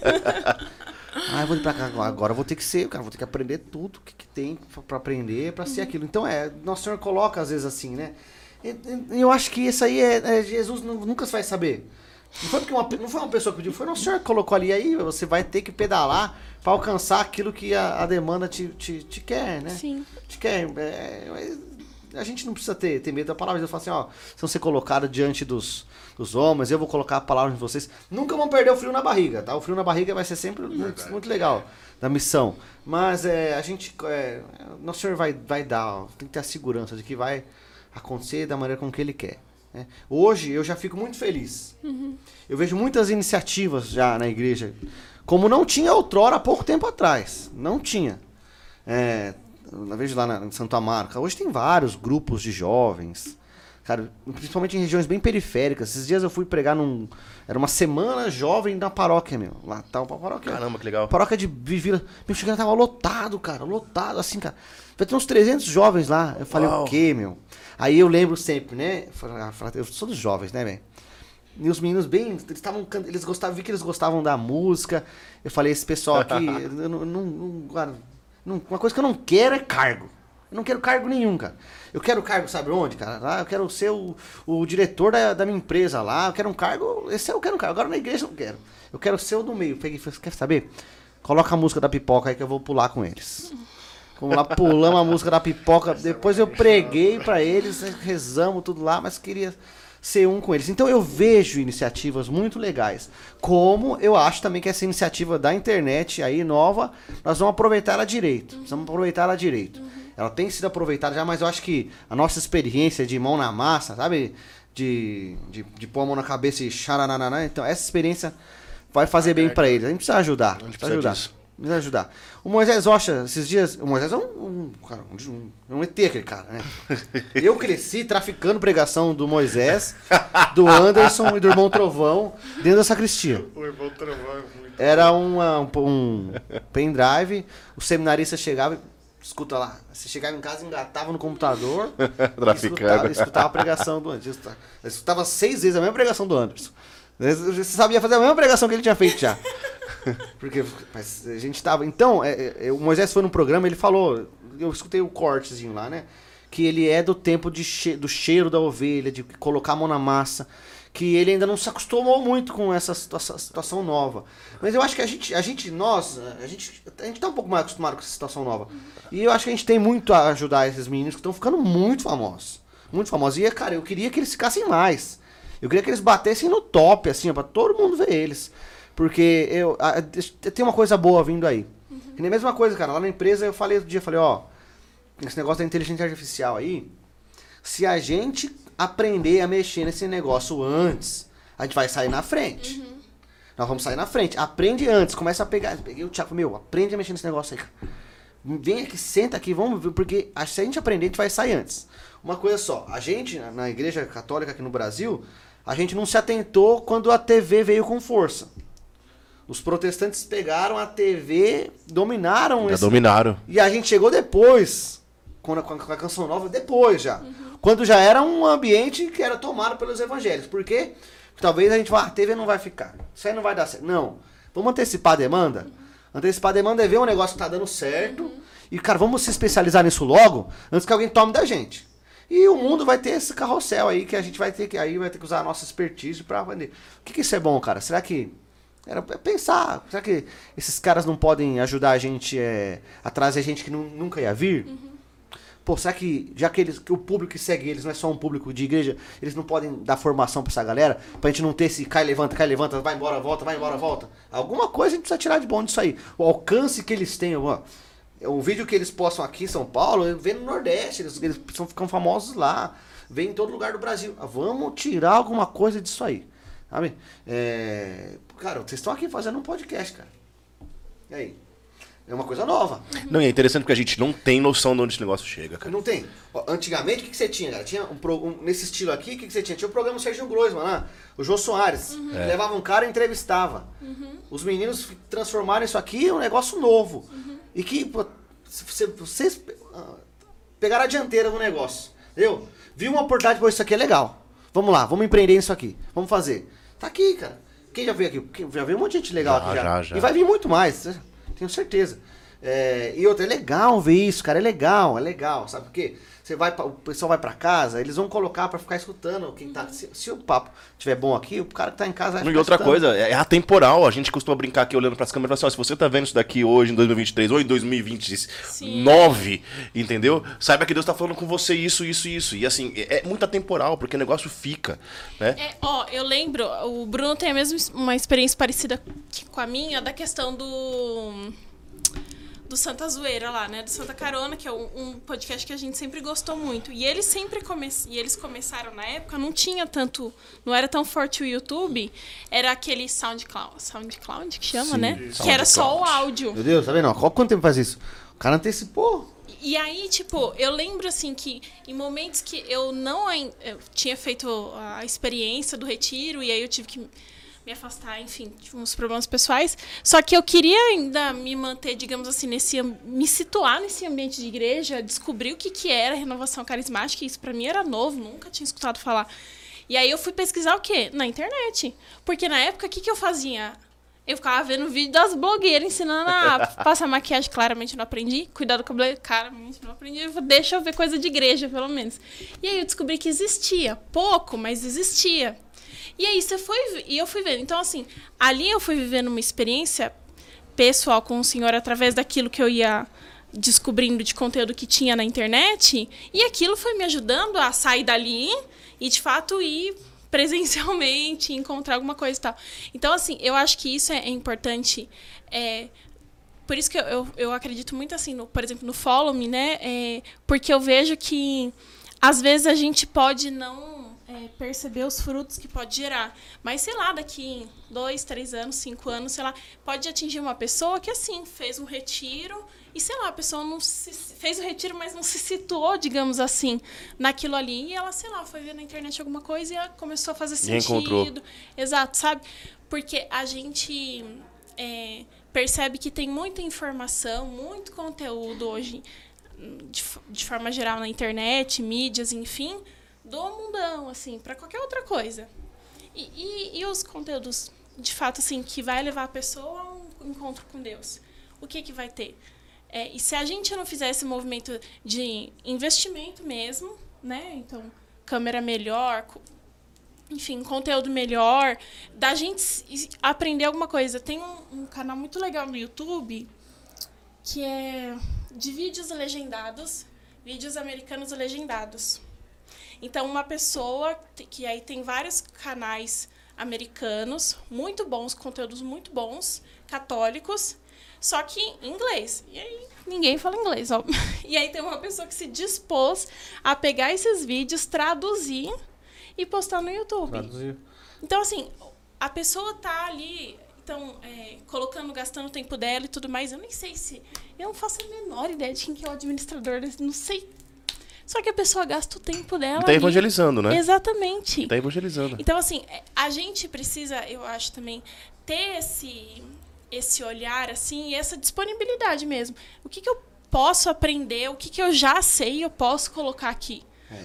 Ah, eu vou ir pra cá agora. Eu vou ter que ser, cara, vou ter que aprender tudo que, que tem pra- pra aprender, pra ser aquilo. Então é, Nosso Senhor coloca às vezes assim, né? Eu acho que isso aí é, é- Jesus nu- nunca vai saber. Não foi, porque uma, não foi uma pessoa que pediu, foi Nosso Senhor que colocou ali. Aí você vai ter que pedalar pra alcançar aquilo que a, a demanda te, te, te quer, né? Sim. Te quer. é, mas a gente não precisa ter, ter medo da palavra. Eu falo assim, ó, se vão ser colocados diante dos, dos homens, eu vou colocar a palavra em vocês. Nunca vão perder o frio na barriga, tá? O frio na barriga vai ser sempre muito, muito legal da missão. Mas é, a gente. É, nosso Senhor vai, vai dar, ó, tem que ter a segurança de que vai acontecer da maneira com que Ele quer. né? Hoje eu já fico muito feliz. Eu vejo muitas iniciativas já na igreja, como não tinha outrora há pouco tempo atrás. Não tinha. É, eu vejo lá na, em Santo Amaro, hoje tem vários grupos de jovens, cara, principalmente em regiões bem periféricas. Esses dias eu fui pregar num. Era uma semana jovem da paróquia, meu. Lá tá uma paróquia. Caramba, que legal. Paróquia de Vivila. Meu, chegando tava lotado, cara, lotado, assim, cara. Vai ter uns 300 jovens lá. Eu falei, Uau. o quê, meu? Aí eu lembro sempre, né? Eu sou dos jovens, né, velho? E os meninos bem, eles estavam eles gostavam, vi que eles gostavam da música. Eu falei, esse pessoal aqui, eu não, não- não- uma coisa que eu não quero é cargo. Eu não quero cargo nenhum, cara. Eu quero cargo, sabe onde, cara? Lá eu quero ser o, o diretor da, da minha empresa lá. Eu quero um cargo. Esse eu quero um cargo. Agora na igreja eu não quero. Eu quero ser o do meio. Peguei falei, quer saber? Coloca a música da pipoca aí que eu vou pular com eles. Vamos lá, pulamos a música da pipoca. Depois eu preguei pra eles, rezamos tudo lá, mas queria ser um com eles. Então eu vejo iniciativas muito legais. Como eu acho também que essa iniciativa da internet aí nova, nós vamos aproveitar ela direito. Precisamos aproveitar ela direito. ela tem sido aproveitada já, mas eu acho que a nossa experiência de mão na massa, sabe? De, de, de pôr a mão na cabeça e xaranananá, então essa experiência vai fazer bem pra eles. A gente precisa ajudar. A gente precisa precisa ajudar. disso. Precisa ajudar. O Moisés Rocha, esses dias. O Moisés é um, um, cara, um, um ET, aquele cara, né? Eu cresci traficando pregação do Moisés, do Anderson e do irmão Trovão dentro da sacristia. O irmão Trovão é muito. Era uma- um, um pendrive, o seminarista chegava e escuta lá. Você chegava em casa, engatava no computador Traficando. escutava, escutava a pregação do Anderson. Eu escutava seis vezes a mesma pregação do Anderson. Você sabia fazer a mesma pregação que ele tinha feito já. Porque mas a gente tava. Então, é, é, o Moisés foi num programa, ele falou. Eu escutei o cortezinho lá, né? Que ele é do tempo de che- do cheiro da ovelha, de colocar a mão na massa. Que ele ainda não se acostumou muito com essa situa- situação nova. Mas eu acho que a gente, a gente nós, a gente, a gente tá um pouco mais acostumado com essa situação nova. E eu acho que a gente tem muito a ajudar esses meninos que estão ficando muito famosos. Muito famosos. E, cara, eu queria que eles ficassem mais. Eu queria que eles batessem no top, assim, ó, pra todo mundo ver eles. Porque eu, a- tem uma coisa boa vindo aí. Que nem a mesma coisa, cara. Lá na empresa eu falei outro dia, falei, ó, esse negócio da inteligência artificial aí, se a gente aprender a mexer nesse negócio antes, a gente vai sair na frente. Nós vamos sair na frente. Aprende antes, começa a pegar. Peguei o Thiago, meu, aprende a mexer nesse negócio aí, cara. Vem aqui, senta aqui, vamos ver, porque se a gente aprender, a gente vai sair antes. Uma coisa só, a gente, na igreja católica aqui no Brasil, a gente não se atentou quando a TV veio com força. Os protestantes pegaram a TV, dominaram Já esse, dominaram. e a gente chegou depois, com a, com a- canção nova, depois já. Quando já era um ambiente que era tomado pelos evangélicos. Por quê? Porque talvez a gente vá, a TV não vai ficar. Isso aí não vai dar certo. Não. Vamos antecipar a demanda? Antecipar a demanda é ver um negócio que tá dando certo. E, cara, vamos se especializar nisso logo, antes que alguém tome da gente. E o mundo vai ter esse carrossel aí que a gente vai ter que aí vai ter que usar a nossa expertise pra vender. O que, que isso é bom, cara? Será que era pra pensar, será que esses caras não podem ajudar a gente é, a trazer gente que nu- nunca ia vir? Pô, será que, já que, eles, que o público que segue eles não é só um público de igreja, eles não podem dar formação pra essa galera? Pra gente não ter esse cai, levanta, cai, levanta, vai embora, volta, vai embora, volta. Alguma coisa a gente precisa tirar de bom disso aí. O alcance que eles têm, ó, o vídeo que eles postam aqui em São Paulo, vem no Nordeste, eles, eles são, ficam famosos lá, vem em todo lugar do Brasil. Ah, Vamos tirar alguma coisa disso aí. Sabe? É, Cara, vocês estão aqui fazendo um podcast, cara. E aí? É uma coisa nova. Não, e é interessante porque a gente não tem noção de onde esse negócio chega, cara. Não tem. Ó, antigamente, o que, que você tinha, cara? Tinha um, pro- um- nesse estilo aqui, o que, que você tinha? Tinha o programa Sérgio Groisman lá, o Jô Soares. Levava um cara e entrevistava. Os meninos transformaram isso aqui em um negócio novo. E que pô, vocês ah, pegaram a dianteira do negócio. Entendeu? Viu uma oportunidade, pô, isso aqui é legal. Vamos lá, vamos empreender nisso aqui. Vamos fazer. Tá aqui, cara. Quem já veio aqui? Já veio um monte de gente legal Já, aqui já. já, já. E vai vir muito mais, né? tenho certeza. É, e outra, é legal ver isso, cara, é legal, é legal, sabe por quê? Você vai, o pessoal vai pra casa, eles vão colocar pra ficar escutando quem tá. Se, se o papo tiver bom aqui, o cara que tá em casa vai E outra escutando. coisa, é atemporal. A gente costuma brincar aqui olhando pras câmeras e falar assim: ó, se você tá vendo isso daqui hoje, em 2023, ou em 2029, entendeu? Saiba que Deus tá falando com você isso, isso, isso. E assim, é é muito atemporal, porque o negócio fica, né? É, ó, eu lembro, o Bruno tem a mesma uma experiência parecida com a minha da questão do do Santa Zoeira lá, né, do Santa Carona, que é um, um podcast que a gente sempre gostou muito. E eles sempre come e eles começaram na época, não tinha tanto, não era tão forte o YouTube, era aquele SoundCloud, SoundCloud que chama, né? Que era só o áudio. Meu Deus, tá vendo? Qual quanto tempo faz isso? O cara antecipou. E aí, tipo, eu lembro assim que em momentos que eu não eu tinha feito a experiência do retiro e aí eu tive que me afastar, enfim, tive uns problemas pessoais. Só que eu queria ainda me manter, digamos assim, nesse me situar nesse ambiente de igreja, descobrir o que que era renovação carismática, isso pra mim era novo, nunca tinha escutado falar. E aí eu fui pesquisar o quê? Na internet. Porque na época o que que eu fazia? Eu ficava vendo vídeo das blogueiras ensinando a passar maquiagem, claramente não aprendi. Cuidar do cabelo, claramente não aprendi. Deixa eu ver coisa de igreja, pelo menos. E aí eu descobri que existia. Pouco, mas existia. E aí você foi. E eu fui vendo. Então, assim, ali eu fui vivendo uma experiência pessoal com o senhor através daquilo que eu ia descobrindo de conteúdo que tinha na internet. E aquilo foi me ajudando a sair dali e, de fato, ir presencialmente, encontrar alguma coisa e tal. Então, assim, eu acho que isso é, é importante. é, por isso que eu, eu, eu acredito muito assim, no, por exemplo, no Follow Me, né? É, porque eu vejo que às vezes a gente pode não é, perceber os frutos que pode gerar. Mas, sei lá, daqui dois, três anos, cinco anos, sei lá, pode atingir uma pessoa que, assim, fez um retiro e, sei lá, a pessoa não se, fez o retiro, mas não se situou, digamos assim, naquilo ali. E ela, sei lá, foi ver na internet alguma coisa e começou a fazer sentido. encontrou. Exato, sabe? Porque a gente é, percebe que tem muita informação, muito conteúdo hoje, de, de forma geral, na internet, mídias, enfim, do mundão, assim, para qualquer outra coisa. E, e, e os conteúdos, de fato, assim, que vai levar a pessoa a um encontro com Deus? O que que vai ter? É, e se a gente não fizer esse movimento de investimento mesmo, né? Então, câmera melhor, enfim, conteúdo melhor, da gente aprender alguma coisa. Tem um, um canal muito legal no YouTube que é de vídeos legendados, vídeos americanos legendados. Então, uma pessoa que aí tem vários canais americanos, muito bons, conteúdos muito bons, católicos, só que em inglês. E aí ninguém fala inglês, ó. E aí tem uma pessoa que se dispôs a pegar esses vídeos, traduzir e postar no YouTube. Traduzir. Então, assim, a pessoa tá ali, então, é, colocando, gastando o tempo dela e tudo mais. Eu nem sei se. Eu não faço a menor ideia de quem que é o administrador, não sei. Só que a pessoa gasta o tempo dela. Tá ali. evangelizando, né? Exatamente. Tá evangelizando. Então, assim, é, a gente precisa, eu acho também, ter esse, esse olhar, assim, e essa disponibilidade mesmo. O que, que eu posso aprender, o que, que eu já sei eu posso colocar aqui.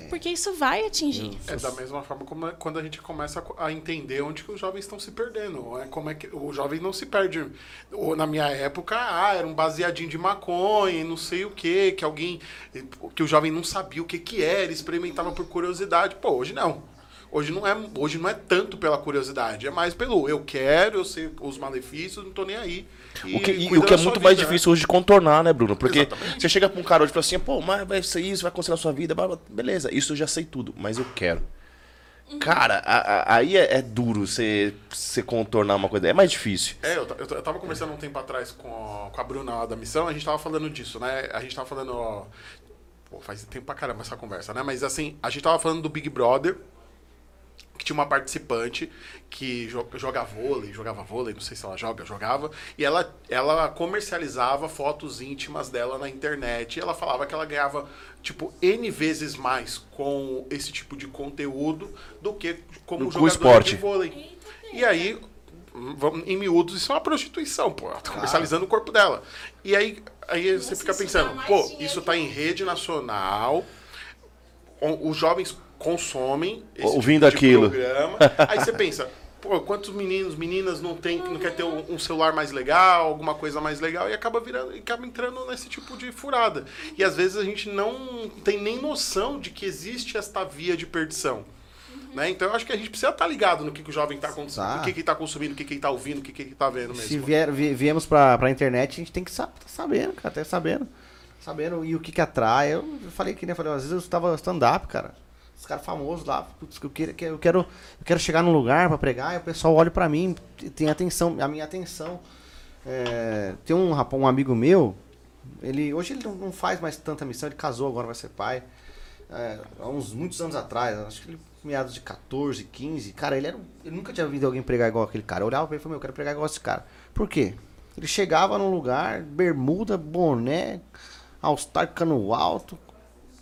Porque isso vai atingir. É da mesma forma como é- quando a gente começa a entender onde que os jovens estão se perdendo. É como é que o jovem não se perde. Ou, na minha época, ah, era um baseadinho de maconha, e não sei o que, que alguém que o jovem não sabia o que que era, experimentava por curiosidade. Pô, hoje não. Hoje não é, hoje não é tanto pela curiosidade, é mais pelo eu quero, eu sei os malefícios, não tô nem aí. O que, e o que é muito mais vida, né? difícil hoje de contornar, né, Bruno? Porque Exatamente. você chega pra um cara hoje e fala assim, pô, mas vai ser isso, vai acontecer na sua vida, blá, blá. beleza, isso eu já sei tudo, mas eu quero. Cara, a- a- aí é, é duro você, você contornar uma coisa, é mais difícil. É, eu, eu, eu tava conversando um tempo atrás com a, com a Bruna lá da missão, a gente tava falando disso, né? A gente tava falando. ó, pô, faz tempo pra caramba essa conversa, né? Mas assim, a gente tava falando do Big Brother, que tinha uma participante que jo- joga vôlei, jogava vôlei, não sei se ela joga, jogava, e ela, ela comercializava fotos íntimas dela na internet, e ela falava que ela ganhava, tipo, N vezes mais com esse tipo de conteúdo do que como Com o jogadora esporte. de vôlei. E aí, vamos- em miúdos, isso é uma prostituição, pô. Ela tá comercializando o corpo dela. E aí, aí você fica pensando, pô, isso tá em rede nacional, os jovens consomem esse Ouvindo tipo de aquilo. programa. Aí você pensa, pô, quantos meninos, meninas não tem, não quer ter um celular mais legal, alguma coisa mais legal, e acaba virando, e acaba entrando nesse tipo de furada. E às vezes a gente não tem nem noção de que existe esta via de perdição. Né? Então eu acho que a gente precisa estar ligado no que, que o jovem está consumindo, Tá. no que, que tá consumindo, o que, que ele tá ouvindo, o que, que ele tá vendo mesmo. Se vier, vi- viemos pra, pra internet, a gente tem que sa- tá sabendo, cara, tá sabendo. Sabendo e o que que atrai. Eu falei que nem falei, às vezes eu estava stand-up, cara. Os caras famosos lá, putz, eu quero, que eu quero, eu quero chegar num lugar pra pregar, e o pessoal olha pra mim, tem atenção, a minha atenção. É, tem um rapaz, um amigo meu, ele hoje ele não, faz mais tanta missão, ele casou, agora vai ser pai. É, há uns muitos anos atrás, acho que ele meados de 14, 15, cara, ele era eu nunca tinha visto alguém pregar igual aquele cara. Eu olhava pra ele e falei, meu, eu quero pregar igual esse cara. Por quê? Ele chegava num lugar, bermuda, boné, all-star cano alto,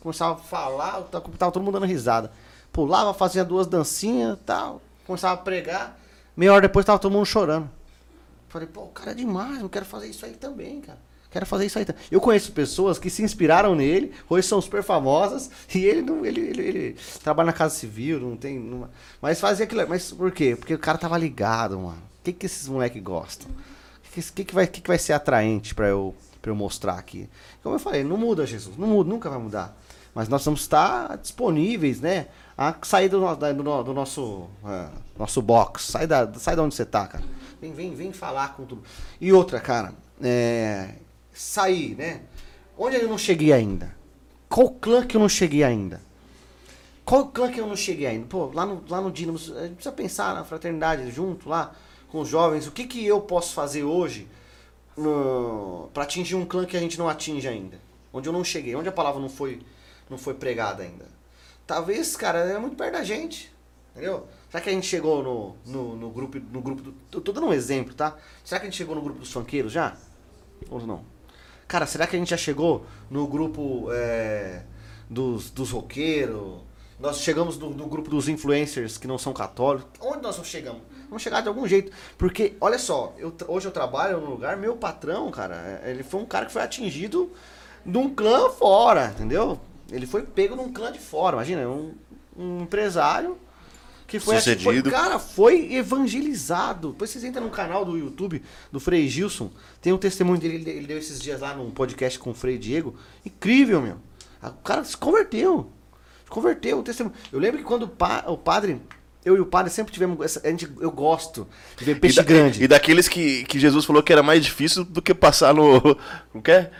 começava a falar, tava tava todo mundo dando risada. Pulava, fazia duas dancinhas tal, começava a pregar, meia hora depois tava todo mundo chorando. Falei, pô, o cara é demais, eu quero fazer isso aí também, cara. Quero fazer isso aí também. Eu conheço pessoas que se inspiraram nele, hoje são super famosas, e ele não. Ele, ele, ele trabalha na casa civil, não tem. mas fazia aquilo. Mas por quê? Porque o cara tava ligado, mano. O que, que esses moleques gostam? O que, que, vai, que, que vai ser atraente pra eu, eu mostrar aqui? Como eu falei, não muda, Jesus. Não muda, nunca vai mudar. Mas nós vamos estar disponíveis, né? A sair do, do, do nosso, ah, nosso box. Sai da, sai da onde você tá, cara. Vem, vem, vem falar com tudo. E outra, cara, é, sair, né? Onde eu não cheguei ainda? Qual clã que eu não cheguei ainda? Qual clã que eu não cheguei ainda? Pô, lá no, lá no Dínamo, a gente precisa pensar na fraternidade junto lá com os jovens. O que, que eu posso fazer hoje pra atingir um clã que a gente não atinge ainda. Onde eu não cheguei, onde a palavra não foi, não foi pregada ainda. Talvez, cara, é muito perto da gente. Entendeu? Será que a gente chegou no, no, no grupo, no grupo do. Eu tô dando um exemplo, tá? Será que a gente chegou no grupo dos funkeiros já? Ou não? Cara, será que a gente já chegou no grupo é, dos, dos roqueiros? Nós chegamos no, no grupo dos influencers que não são católicos. Onde nós chegamos? Vamos chegar de algum jeito. Porque, olha só, eu, hoje eu trabalho num lugar, meu patrão, cara, é- ele foi um cara que foi atingido de um clã fora, entendeu? Ele foi pego num clã de fora, imagina, um, um empresário que foi, Sucedido. foi- cara, foi evangelizado. Depois vocês entram no canal do YouTube do Frei Gilson, tem um testemunho dele, ele deu esses dias lá num podcast com o Frei Diego. Incrível, meu. O cara se converteu. Se converteu, o testemunho. Eu lembro que quando o, pa- o padre, eu e o padre sempre tivemos. Essa, a gente, eu gosto de ver peixe e, da- grande. e daqueles que, que Jesus falou que era mais difícil do que passar no. Como que é?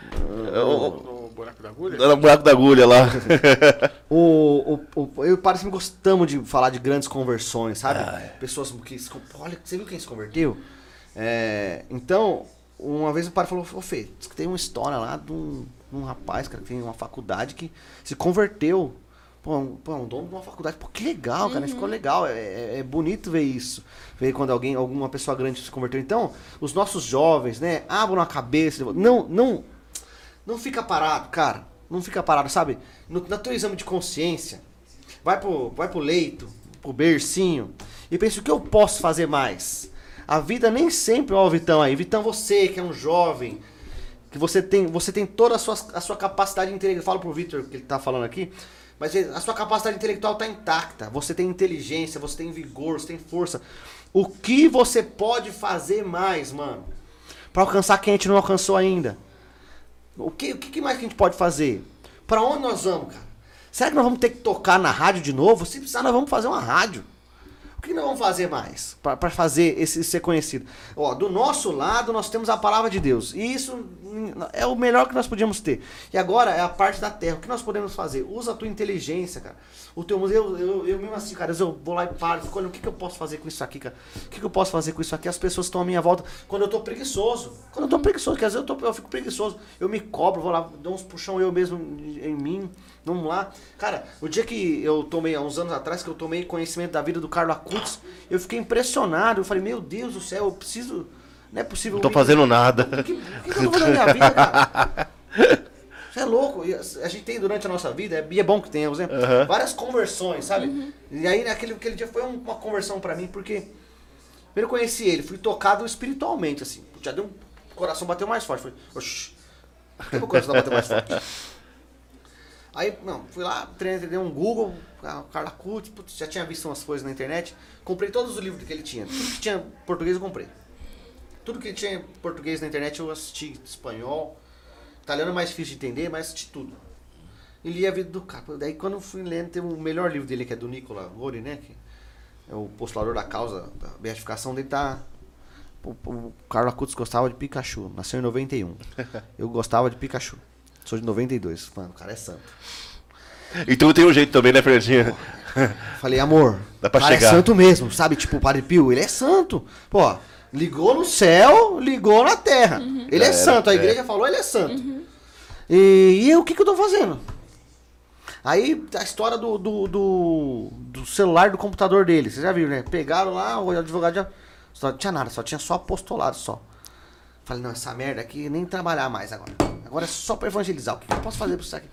O- buraco da agulha? No buraco da agulha lá. O, o, o- eu e o padre sempre gostamos de falar de grandes conversões, sabe? Ah, é. Pessoas que. se Olha, você viu quem se converteu? É, então, uma vez o padre falou: Ô Fê, diz que tem uma história lá de um, de um rapaz, cara, que tem uma faculdade que se converteu. Pô, um, pô, um dono de uma faculdade. Pô, que legal, cara. Ficou legal. É, é- é bonito ver isso. Ver quando alguém, alguma pessoa grande se converteu. Então, os nossos jovens, né? Abram a cabeça. Não, não, não fica parado, cara. Não fica parado, sabe? No, no teu exame de consciência, vai pro, vai pro leito, pro bercinho, e pensa o que eu posso fazer mais. A vida nem sempre, ó, Vitão aí. Vitão, você que é um jovem, que você tem, você tem toda a sua, a sua capacidade intelectual. Eu falo pro Victor que ele tá falando aqui, mas a sua capacidade intelectual tá intacta. Você tem inteligência, você tem vigor, você tem força. O que você pode fazer mais, mano? Pra alcançar quem a gente não alcançou ainda? O que, o que mais que a gente pode fazer? Pra onde nós vamos, cara? Será que nós vamos ter que tocar na rádio de novo? Se precisar, nós vamos fazer uma rádio. O que nós vamos fazer mais pra fazer esse ser conhecido? Ó, do nosso lado nós temos a palavra de Deus. E isso é o melhor que nós podíamos ter. E agora é a parte da terra. O que nós podemos fazer? Usa a tua inteligência, cara. O teu museu, eu, eu, mesmo assim, cara, eu vou lá e paro, fico o que, que eu posso fazer com isso aqui, cara. O que, que eu posso fazer com isso aqui? As pessoas estão à minha volta. Quando eu tô preguiçoso. Quando eu tô preguiçoso, quer dizer, eu, tô, eu fico preguiçoso. Eu me cobro, vou lá, dou uns puxão eu mesmo em mim. Vamos lá. Cara, o dia que eu tomei, há uns anos atrás, que eu tomei conhecimento da vida do Carlos Acutis, eu fiquei impressionado. Eu falei, meu Deus do céu, eu preciso. Não é possível. Não tô fazendo nada. o que, o que eu tô fazendo na minha vida, cara? Você é louco. A gente tem durante a nossa vida, é- e é bom que tenhamos, né? Aham. Várias conversões, sabe? E aí naquele aquele dia foi um- uma conversão pra mim, porque primeiro eu conheci ele, fui tocado espiritualmente, assim. Já deu um. O coração bateu mais forte. Falei, oxi, por que meu coração bateu mais forte? Aí, não, fui lá, treinei, dei um Google, ah, Carla putz, já tinha visto umas coisas na internet, comprei todos os livros que ele tinha. Tudo que tinha português eu comprei. Tudo que tinha português na internet eu assisti espanhol. Italiano é mais difícil de entender, mas assisti tudo. E li a vida do cara. Daí quando eu fui lendo, tem o melhor livro dele, que é do Nicola Gori, né? Que é o postulador da causa da beatificação dele, tá. O, o Carlos Acutis gostava de Pikachu, nasceu em 91. Eu gostava de Pikachu. Sou de 92. Mano, o cara é santo. Então tem um jeito também, né, Fernandinho? Falei, amor, Dá pra o cara chegar. é santo mesmo, sabe? Tipo, o Padre Pio, ele é santo. Pô, ligou no céu, ligou na terra. Ele é era, santo, a é. igreja falou, ele é santo. E, e eu, o que, que eu tô fazendo? Aí, a história do, do, do, do celular do computador dele, vocês já viram, né? Pegaram lá, o advogado já... Só tinha nada, só tinha só apostolado, só. Falei, não, essa merda aqui, nem trabalhar mais agora. Agora é só pra evangelizar. O que eu posso fazer pra isso aqui?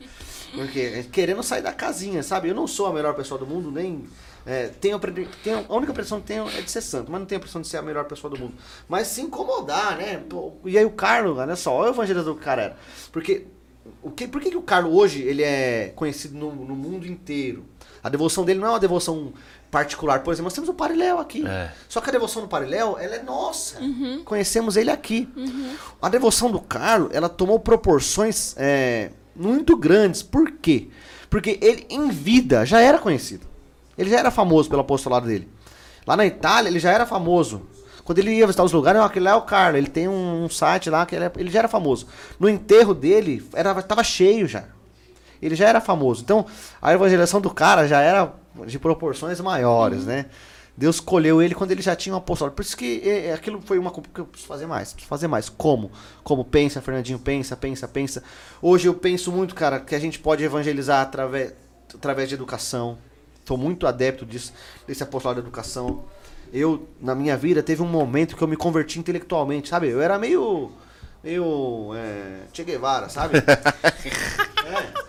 Porque é querendo sair da casinha, sabe? Eu não sou a melhor pessoa do mundo, nem. é, tenho, tenho, a única pressão que tenho é de ser santo, mas não tenho a pressão de ser a melhor pessoa do mundo. Mas se incomodar, né? E aí o Carlos, olha só, olha o evangelizador que o cara era. Porque. O que, por que, que o Carlos hoje ele é conhecido no, no mundo inteiro? A devoção dele não é uma devoção particular. Por exemplo, nós temos o Pariléu aqui. É. Só que a devoção do Pariléu, ela é nossa. Conhecemos ele aqui. A devoção do Carlos, ela tomou proporções é, muito grandes. Por quê? Porque ele, em vida, já era conhecido. Ele já era famoso pelo apostolado dele. Lá na Itália, ele já era famoso. Quando ele ia visitar os lugares, aquele lá é o Carlos. Ele tem um, um site lá que ele, é- ele já era famoso. No enterro dele, era, tava cheio já. Ele já era famoso. Então, a evangelização do cara já era de proporções maiores, né? Deus escolheu ele quando ele já tinha um apostolado. Por isso que é, é, aquilo foi uma coisa que eu preciso fazer mais. Preciso fazer mais. Como? Como pensa, Fernandinho? Pensa, pensa, pensa. Hoje eu penso muito, cara, que a gente pode evangelizar através, através de educação. Sou muito adepto disso, desse apostolado de educação. Eu, na minha vida, teve um momento que eu me converti intelectualmente, sabe? Eu era meio. meio. É, che Guevara, sabe? é.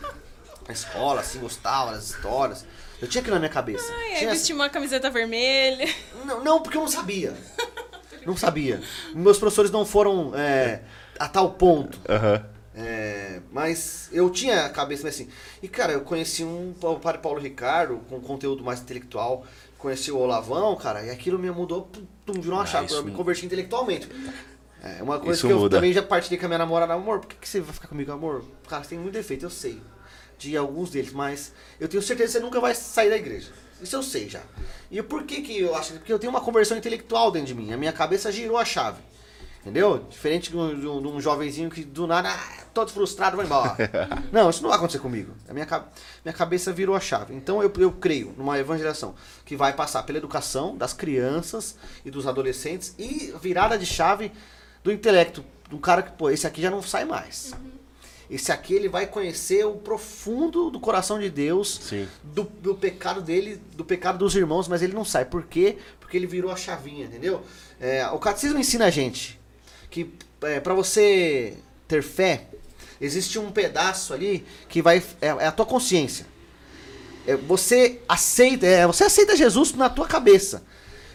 Na escola, assim, gostava das histórias. Eu tinha aquilo na minha cabeça. Ai, aí Tinha- vestiu uma camiseta vermelha. não, não, porque eu não sabia. Não sabia. Meus professores não foram é, a tal ponto. Aham. É, mas eu tinha a cabeça mas assim. E cara, eu conheci um o padre Paulo Ricardo com conteúdo mais intelectual. Conheci o Olavão, cara, e aquilo me mudou, pum, virou uma Ah, chave. Eu me converti intelectualmente. É uma coisa Isso que eu muda. também já partilhei com a minha namorada. Amor, por que, que você vai ficar comigo, amor? Cara, você tem muito defeito, eu sei. De alguns deles, mas eu tenho certeza que você nunca vai sair da igreja. Isso eu sei já. E por que que eu acho? Porque eu tenho uma conversão intelectual dentro de mim. A minha cabeça girou a chave. Entendeu? Diferente de um, de um- de um jovenzinho que do nada, ah, todo frustrado, vai embora. não, isso não vai acontecer comigo. A minha, minha cabeça virou a chave. Então eu, eu creio numa evangelização que vai passar pela educação das crianças e dos adolescentes e virada de chave do intelecto. Do cara que, pô, esse aqui já não sai mais. Esse aqui ele vai conhecer o profundo do coração de Deus, do, do pecado dele, do pecado dos irmãos, mas ele não sai. Por quê? Porque ele virou a chavinha, entendeu? É, o catecismo ensina a gente que é, para você ter fé, existe um pedaço ali que vai. É, é a tua consciência. É, você aceita, é, você aceita Jesus na tua cabeça.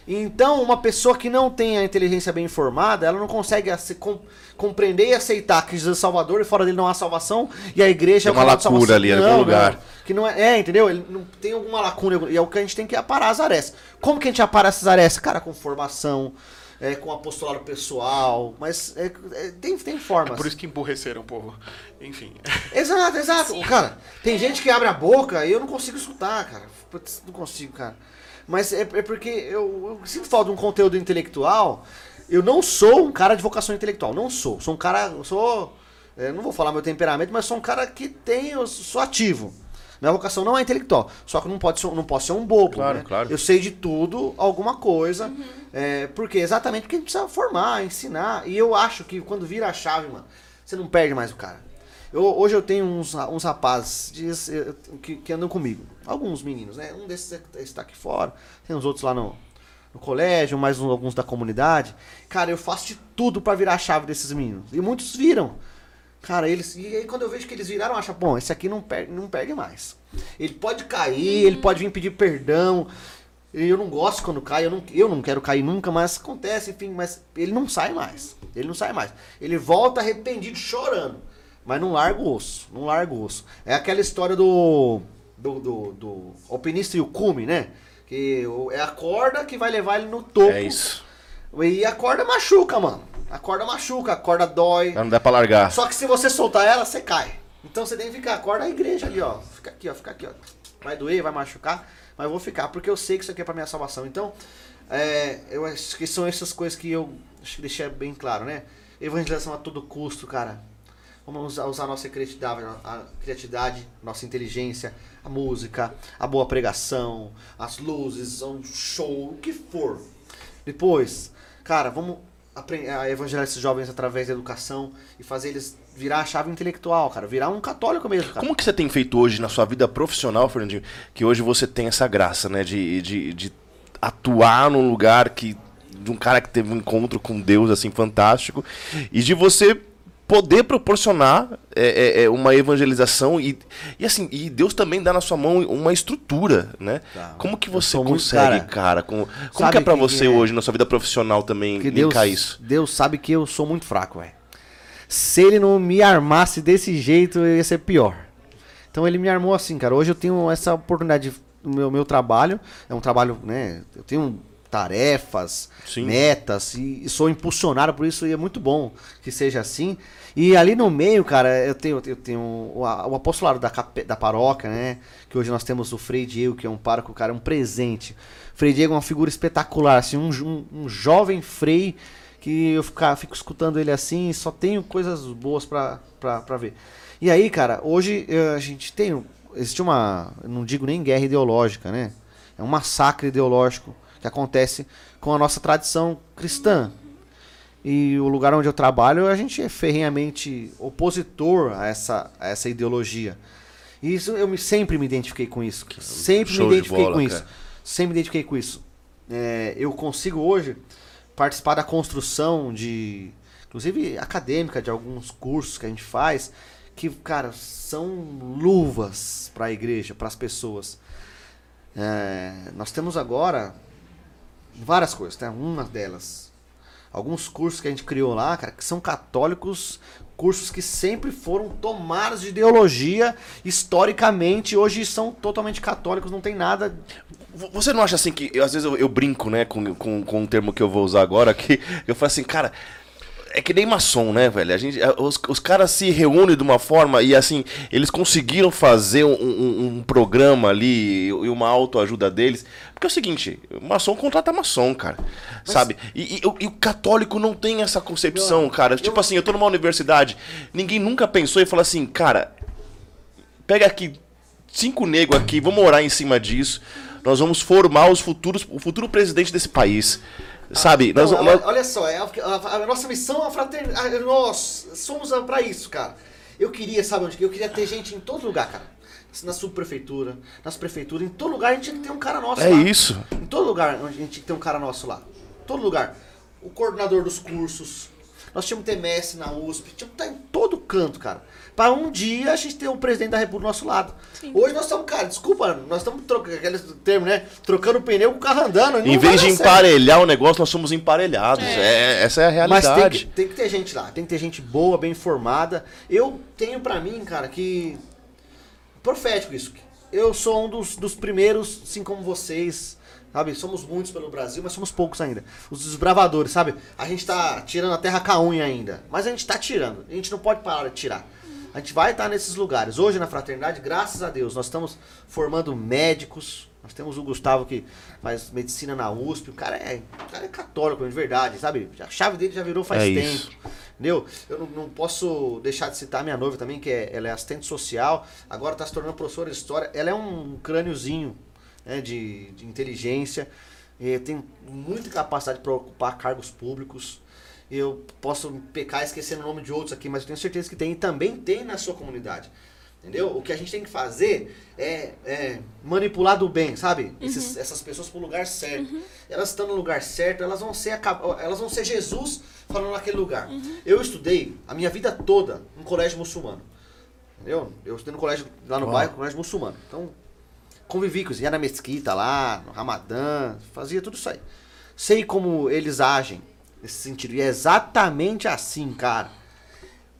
Então, uma pessoa que não tem a inteligência bem informada, ela não consegue com- compreender e aceitar que Jesus é Salvador e fora dele não há salvação e a igreja Tem uma é de lacuna ali, em algum lugar. que não é, é, entendeu? Ele não tem alguma lacuna e é o que a gente tem que aparar as arestas. Como que a gente apara essas arestas? Cara, com formação, é, com apostolado pessoal, mas é, é, tem, tem formas. Por isso que emburreceram o povo. Enfim. Exato, exato. Cara, tem gente que abre a boca e eu não consigo escutar, cara. Putz, não consigo, cara. Mas é, é porque eu, eu sinto falta de um conteúdo intelectual. Eu não sou um cara de vocação intelectual. Não sou. Sou um cara. Sou. é, não vou falar meu temperamento, mas sou um cara que tem. Eu sou ativo. Minha vocação não é intelectual. Só que não pode ser, não posso ser um bobo. Claro, né? claro. Eu sei de tudo, alguma coisa. É, porque exatamente porque a gente precisa formar, ensinar. E eu acho que quando vira a chave, mano, você não perde mais o cara. Eu, hoje eu tenho uns, uns rapazes diz, eh, que, que andam comigo. Alguns meninos, né? Um desses é- está aqui fora. Tem uns outros lá no, no colégio, mais alguns da comunidade. Cara, eu faço de tudo pra virar a chave desses meninos. E muitos viram. Cara, eles. E aí quando eu vejo que eles viraram, eu acho, bom, esse aqui não perde, não perde mais. Ele pode cair, ele pode vir pedir perdão. Eu não gosto quando cai, eu não, eu não quero cair nunca, mas acontece, enfim, mas ele não sai mais. Ele não sai mais. Ele volta arrependido, chorando. Mas não larga o osso, não larga o osso. É aquela história do. Do, do, do alpinista e o cume, né? Que é a corda que vai levar ele no topo. É isso. E a corda machuca, mano. A corda machuca, a corda dói. Não dá pra largar. Só que se você soltar ela, você cai. Então você tem que ficar. Acorda a igreja ali, ó. Fica aqui, ó. Fica aqui, ó. Vai doer, vai machucar, mas eu vou ficar, porque eu sei que isso aqui é pra minha salvação. Então, é, eu acho que são essas coisas que eu acho que deixei bem claro, né? Evangelização a todo custo, cara. Vamos usar, a nossa criatividade, a criatividade, nossa inteligência, a música, a boa pregação, as luzes, um show, o que for. Depois, cara, vamos apren- a evangelizar esses jovens através da educação e fazer eles virar a chave intelectual, cara. Virar um católico mesmo, cara. Como que você tem feito hoje na sua vida profissional, Fernandinho? Que hoje você tem essa graça, né? De, de, de atuar num lugar que. De um cara que teve um encontro com Deus, assim, fantástico. E de você poder proporcionar é, é, é, uma evangelização e, e assim e Deus também dá na sua mão uma estrutura né Tá. como que você sou muito- consegue cara, cara, como, como que é pra que você é- hoje na sua vida profissional também Deus, isso Deus sabe que eu sou muito fraco, velho. Se ele não me armasse desse jeito, eu ia ser pior. Então ele me armou assim, cara. Hoje eu tenho essa oportunidade no meu, meu trabalho. É um trabalho, né? Eu tenho tarefas, Sim. metas e, sou impulsionado por isso e é muito bom que seja assim. E ali no meio, cara, eu tenho, eu tenho o, o apostolado da, da paróquia, né? Que hoje nós temos o Frei Diego, que é um pároco, cara, um presente. O Frei Diego é uma figura espetacular, assim, um, um, um jovem frei que eu ficar, fico escutando ele assim e só tenho coisas boas pra, pra, pra ver. E aí, cara, hoje eh, a gente tem. Existe uma. Não digo nem guerra ideológica, né? É um massacre ideológico que acontece com a nossa tradição cristã. E o lugar onde eu trabalho, a gente é ferrenhamente opositor a essa, a essa ideologia. E isso eu me, sempre me identifiquei com isso. Sempre Show me de identifiquei bola, com isso. cara. Sempre me identifiquei com isso. É, eu consigo hoje participar da construção de, inclusive acadêmica, de alguns cursos que a gente faz, que, cara, são luvas para a igreja, para as pessoas. É, nós temos agora várias coisas, né? Uma delas, alguns cursos que a gente criou lá, cara, que são católicos, cursos que sempre foram tomados de ideologia, historicamente, hoje são totalmente católicos, não tem nada Você não acha assim que. às vezes eu, eu brinco, né, com, com, com um termo que eu vou usar agora, que eu falo assim, cara. É que nem maçom, né, velho? A gente, os, os caras se reúnem de uma forma e, assim, eles conseguiram fazer um, um- um programa ali e uma autoajuda deles. Porque é o seguinte, maçom contrata maçom, cara. Sabe? E, e o- e o católico não tem essa concepção, cara. Tipo assim, eu tô numa universidade, ninguém nunca pensou e falou assim, cara, pega aqui cinco negros aqui, vamos orar em cima disso. Nós vamos formar os futuros, o futuro presidente desse país. Sabe? Não, nós, olha, nós- olha só, é a, a- a nossa missão é a fraternidade. Nós somos a- pra isso, cara. Eu queria, sabe onde? que? Eu queria ter gente em todo lugar, cara. Na subprefeitura, nas prefeituras, em todo lugar a gente tinha que ter um cara nosso é lá. isso. Em todo lugar a gente tinha que ter um cara nosso lá. Todo lugar. O coordenador dos cursos. Nós tínhamos mestre na USP. Tínhamos que estar em todo canto, cara. Pra um dia a gente ter o presidente da República do nosso lado. Sim. Hoje nós estamos, cara, desculpa, nós estamos trocando aquele termo, né? Trocando pneu com o carro andando. Em vez de emparelhar o negócio, nós somos emparelhados. É, essa é a Mas tem realidade. que, tem que ter gente lá, tem que ter gente boa, bem informada. Eu tenho pra mim, cara, que. Profético isso. Eu sou um dos, dos primeiros, assim como vocês, sabe? Somos muitos pelo Brasil, mas somos poucos ainda. Os desbravadores, sabe? A gente tá tirando a terra com a unha ainda. Mas a gente tá tirando. A gente não pode parar de tirar. A gente vai estar nesses lugares. Hoje na fraternidade, graças a Deus, nós estamos formando médicos. Nós temos o Gustavo que faz medicina na USP. O cara é, o cara é católico, de verdade, sabe? A chave dele já virou faz É tempo. isso. Entendeu? Eu não, não posso deixar de citar minha noiva também, que é, ela é assistente social, agora está se tornando professora de história. Ela é um crâniozinho né, de, de inteligência, e tem muita capacidade para ocupar cargos públicos. Eu posso pecar esquecendo o nome de outros aqui, mas eu tenho certeza que tem e também tem na sua comunidade. Entendeu? O que a gente tem que fazer é, é manipular do bem, sabe? Esses- essas pessoas pro lugar certo. Elas estão no lugar certo, elas vão ser elas vão ser Jesus falando naquele lugar. Eu estudei a minha vida toda num colégio muçulmano. Entendeu? Eu estudei no colégio lá no Uau. bairro, colégio muçulmano. Então, convivi com eles, ia na mesquita lá, no Ramadã, fazia tudo isso aí. Sei como eles agem nesse sentido. E é exatamente assim, cara.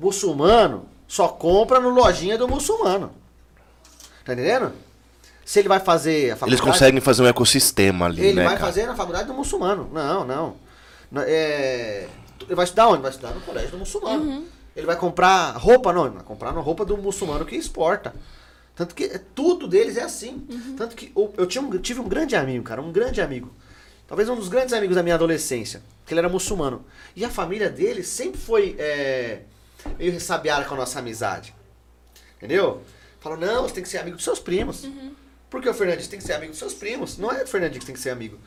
Muçulmano só compra no lojinha do muçulmano. Tá entendendo? Se ele vai fazer a faculdade... Eles conseguem fazer um ecossistema ali, Ele né, vai cara? fazer na faculdade do muçulmano. Não, não. É... Ele vai estudar onde? Vai estudar no colégio do muçulmano. Ele vai comprar roupa, não. Ele vai comprar na roupa do muçulmano que exporta. Tanto que tudo deles é assim. Tanto que eu, eu tinha um- tive um grande amigo, cara. Um grande amigo. Talvez um dos grandes amigos da minha adolescência. Que ele era muçulmano. E a família dele sempre foi é, meio ressabiada com a nossa amizade. Entendeu? Falou, não, você tem que ser amigo dos seus primos. Porque o Fernandinho tem que ser amigo dos seus primos. Não é o Fernandinho que tem que ser amigo.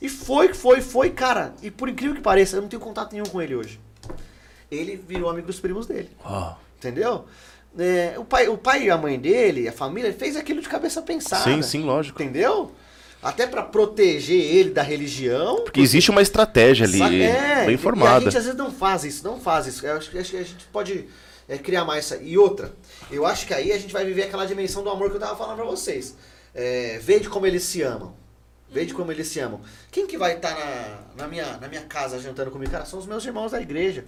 E foi, foi, foi, cara. E por incrível que pareça, eu não tenho contato nenhum com ele hoje. Ele virou amigo dos primos dele. Ó. Entendeu? É, o, pai, o pai e a mãe dele, a família, fez aquilo de cabeça pensada. Sim, sim, lógico. Entendeu? Até pra proteger ele da religião. Porque existe uma estratégia ali? É, bem e- E a formada. gente às vezes não faz isso, não faz isso. Eu acho, que- a gente pode é, criar mais isso. E outra, eu acho que aí a gente vai viver aquela dimensão do amor que eu tava falando pra vocês. É, de como eles se amam. De como eles se amam. Quem que vai estar na, na, minha, na minha casa jantando comigo? Cara, são os meus irmãos da igreja.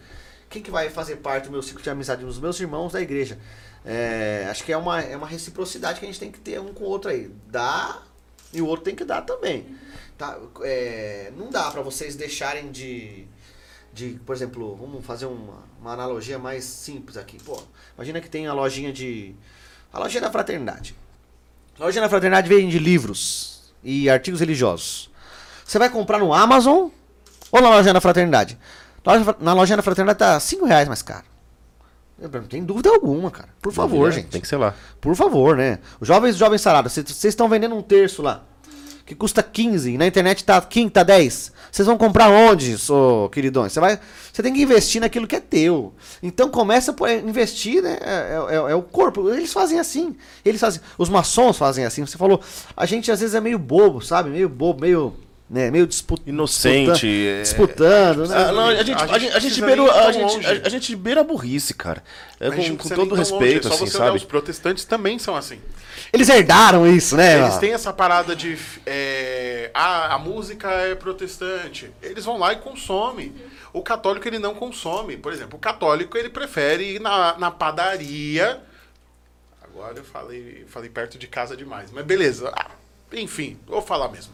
Quem que vai fazer parte do meu ciclo de amizade? Os meus irmãos da igreja. É, acho que é uma, é uma reciprocidade que a gente tem que ter um com o outro aí. Dá e o outro tem que dar também. Tá? É, não dá pra vocês deixarem de, de, por exemplo, vamos fazer uma, uma analogia mais simples aqui. Pô, imagina que tem a lojinha de. A lojinha da fraternidade. A lojinha da fraternidade vende livros e artigos religiosos. Você vai comprar no Amazon ou na lojinha da fraternidade? Na lojinha da fraternidade tá 5 reais mais caro. Não tem dúvida alguma, cara. Por favor, gente. Tem que ser lá. Por favor, né? Os jovens, jovens sarados, vocês estão vendendo um terço lá. que custa 15, na internet tá 15, tá 10. Vocês vão comprar onde, sou queridões? Você vai, você tem que investir naquilo que é teu. Então começa por investir, né? É, é- é o corpo. Eles fazem assim. Eles fazem. Os maçons fazem assim. Você falou, a gente às vezes é meio bobo, sabe? Meio bobo, meio, né? Meio dispu- Inocente, é- disputando, disputando, né? Ah, não, a gente, A a gente a gente beira, a, gente, a, a gente beira a burrice, cara. É, A com, com todo tão longe, respeito, é só assim, sabe? Os protestantes também são assim. Eles herdaram isso, né? Eles têm essa parada de. É, ah, a música é protestante. Eles vão lá e consomem. O católico ele não consome. Por exemplo, o católico ele prefere ir na, na padaria. Agora eu falei, falei perto de casa demais, mas beleza. Ah, enfim, vou falar mesmo.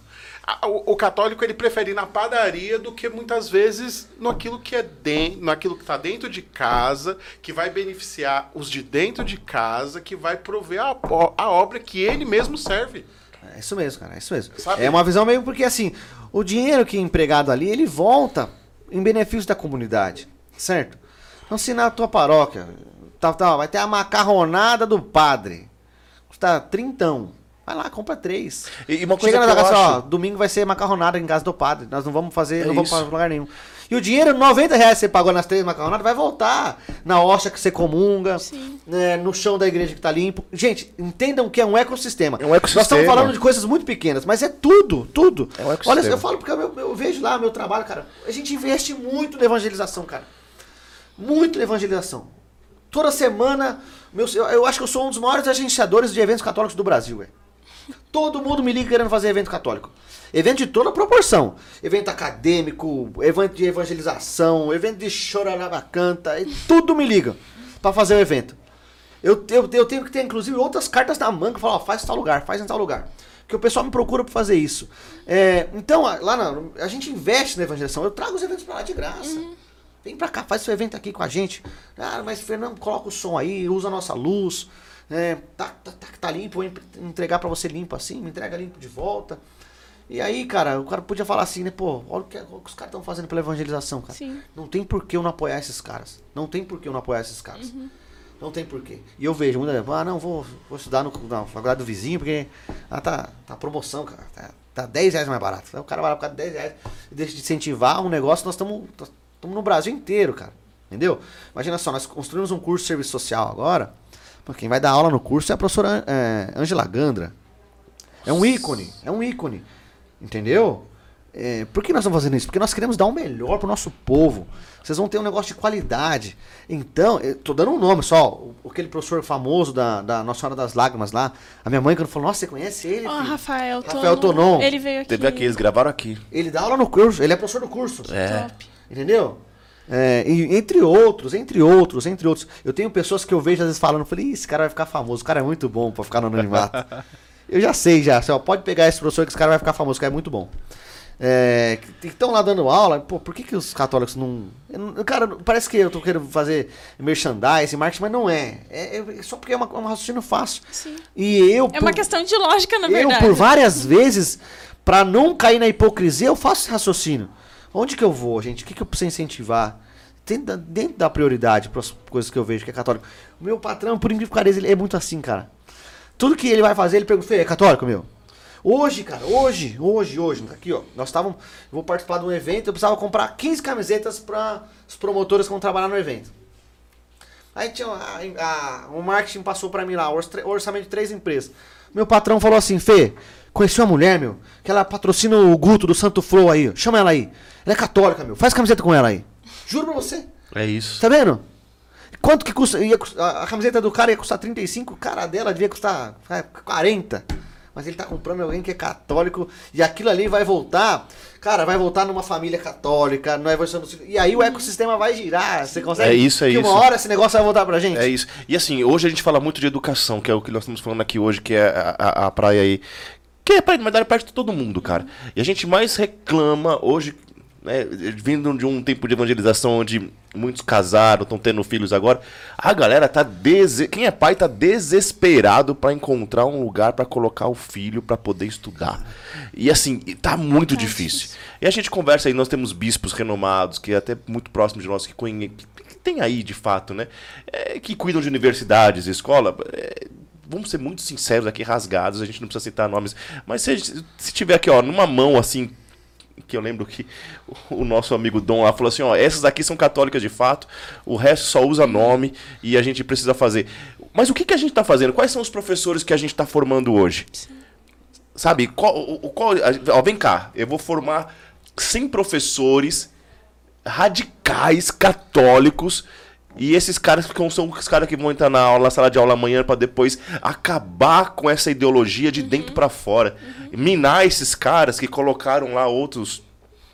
O, o católico ele prefere ir na padaria do que muitas vezes naquilo que é dentro, naquilo que está dentro de casa, que vai beneficiar os de dentro de casa, que vai prover a, a obra que ele mesmo serve. É isso mesmo, cara, é isso mesmo. Sabe? É uma visão meio porque assim, o dinheiro que é empregado ali, ele volta em benefício da comunidade, certo? Então se na tua paróquia, tá, tá, vai ter a macarronada do padre, custa trintão, vai lá, compra três. E, e uma coisa Chega na casa, ó, acho... domingo vai ser macarronada em casa do padre, nós não vamos fazer, É não vamos isso. para lugar nenhum. E o dinheiro, 90 reais que você pagou nas três macarronadas, vai voltar na hoxa que você comunga, né, no chão da igreja que tá limpo. Gente, entendam que é um ecossistema. É um ecossistema. Nós estamos falando de coisas muito pequenas, mas é tudo, tudo. É um ecossistema. Olha, eu falo porque eu, eu vejo lá meu trabalho, cara. A gente investe muito na evangelização, cara. Muito na evangelização. Toda semana, meu, eu, eu acho que eu sou um dos maiores agenciadores de eventos católicos do Brasil, velho. Todo mundo me liga querendo fazer evento católico. Evento de toda proporção. Evento acadêmico, evento de evangelização, evento de choraraba canta, e tudo me liga pra fazer o evento. Eu, eu, eu tenho que ter, inclusive, outras cartas na manga. Falar, ó, faz em tal lugar, faz em tal lugar. Porque o pessoal me procura pra fazer isso. É, então, lá na, a gente investe na evangelização. Eu trago os eventos pra lá de graça. Vem pra cá, faz seu evento aqui com a gente. Ah, mas Fernando, coloca o som aí, usa a nossa luz. É, tá, tá, tá, tá limpo, vou entregar pra você limpo assim, me entrega limpo de volta. E aí, cara, o cara podia falar assim, né? Pô, olha o que, olha o que os caras estão fazendo pela evangelização, cara. Sim. Não tem por que eu não apoiar esses caras. Não tem por que eu não apoiar esses caras. Não tem por quê. E eu vejo muita gente, ah, não, vou, vou estudar no, na faculdade do vizinho, porque ah, tá, tá promoção, cara. Tá, tá 10 reais mais barato. Aí o cara vai lá por causa de 10 reais e deixa de incentivar um negócio, nós estamos no Brasil inteiro, cara. Entendeu? Imagina só, nós construímos um curso de serviço social agora. Quem vai dar aula no curso é a professora é, Angela Gandra. É um ícone, é um ícone. Entendeu? É, por que nós estamos fazendo isso? Porque nós queremos dar o melhor pro nosso povo. Vocês vão ter um negócio de qualidade. Então, eu tô dando um nome só. o- Aquele professor famoso da, da Nossa Senhora das Lágrimas lá. A minha mãe, quando falou, nossa, você conhece ele? Ó, filho?" Rafael. Rafael Tonon. Ele veio aqui. Teve aqui, eles gravaram aqui. Ele dá aula no curso, ele é professor do curso. É. Top. Entendeu? É, entre outros, entre outros, entre outros. Eu tenho pessoas que eu vejo às vezes falando, eu falei, "Ih, esse cara vai ficar famoso, o cara é muito bom pra ficar no anonimato. eu já sei já, você ó, pode pegar esse professor que esse cara vai ficar famoso, o cara é muito bom. É, que estão lá dando aula, pô, por que, que os católicos não. eu Cara, parece que eu tô querendo fazer merchandising, marketing, mas não é. É, é só porque é uma, é um raciocínio fácil. Sim. E eu. É uma questão de lógica, na Eu, verdade. por várias vezes, pra não cair na hipocrisia, eu faço esse raciocínio. Onde que eu vou, gente? O que, que eu preciso incentivar? Dentro da, dentro da prioridade para as coisas que eu vejo que é católico. O meu patrão, por incrível que pareça, ele é muito assim, cara. Tudo que ele vai fazer, ele pergunta, Fê, é católico, meu? Hoje, cara, hoje, hoje, hoje, aqui, ó, nós estávamos, vou participar de um evento, eu precisava comprar 15 camisetas para os promotores que vão trabalhar no evento. Aí tinha a, a- o marketing passou pra mim lá, o orça- orçamento de três empresas. Meu patrão falou assim, Fê, conheci uma mulher, meu, que ela patrocina o Guto do Santo Flow aí, chama ela aí. Ela é católica, meu, faz camiseta com ela aí. Juro pra você. É isso. Tá vendo? Quanto que custa? A, camiseta do cara ia custar 35, cara dela devia custar é, 40. Mas ele tá comprando alguém que é católico e aquilo ali vai voltar. Cara, vai voltar numa família católica, não é E aí o ecossistema vai girar. Você consegue? É isso, é que isso. uma hora esse negócio vai voltar pra gente. É isso. E assim, hoje a gente fala muito de educação, que é o que nós estamos falando aqui hoje, que é a, a- a praia aí. Que é praia, mas dá perto de todo mundo, cara. E a gente mais reclama hoje, né, vindo de um tempo de evangelização onde muitos casaram, estão tendo filhos agora, a galera tá dese... quem é pai tá desesperado pra encontrar um lugar pra colocar o filho pra poder estudar. E assim, tá muito Tá difícil. difícil. E a gente conversa aí, nós temos bispos renomados, que é até muito próximos de nós, que, conhe... que tem aí de fato, né? É, que cuidam de universidades, escola. é, vamos ser muito sinceros aqui, rasgados, a gente não precisa citar nomes, mas se, se tiver aqui, ó, numa mão assim, que eu lembro que o, nosso amigo Dom lá falou assim, ó, essas aqui são católicas de fato, o resto só usa nome e a gente precisa fazer. Mas o que, que a gente tá fazendo? Quais são os professores que a gente tá formando hoje? Sabe, qual, qual, ó, vem cá, eu vou formar 100 professores radicais católicos e esses caras que são os caras que vão entrar na aula, na sala de aula amanhã para depois acabar com essa ideologia de dentro para fora, minar esses caras que colocaram lá outros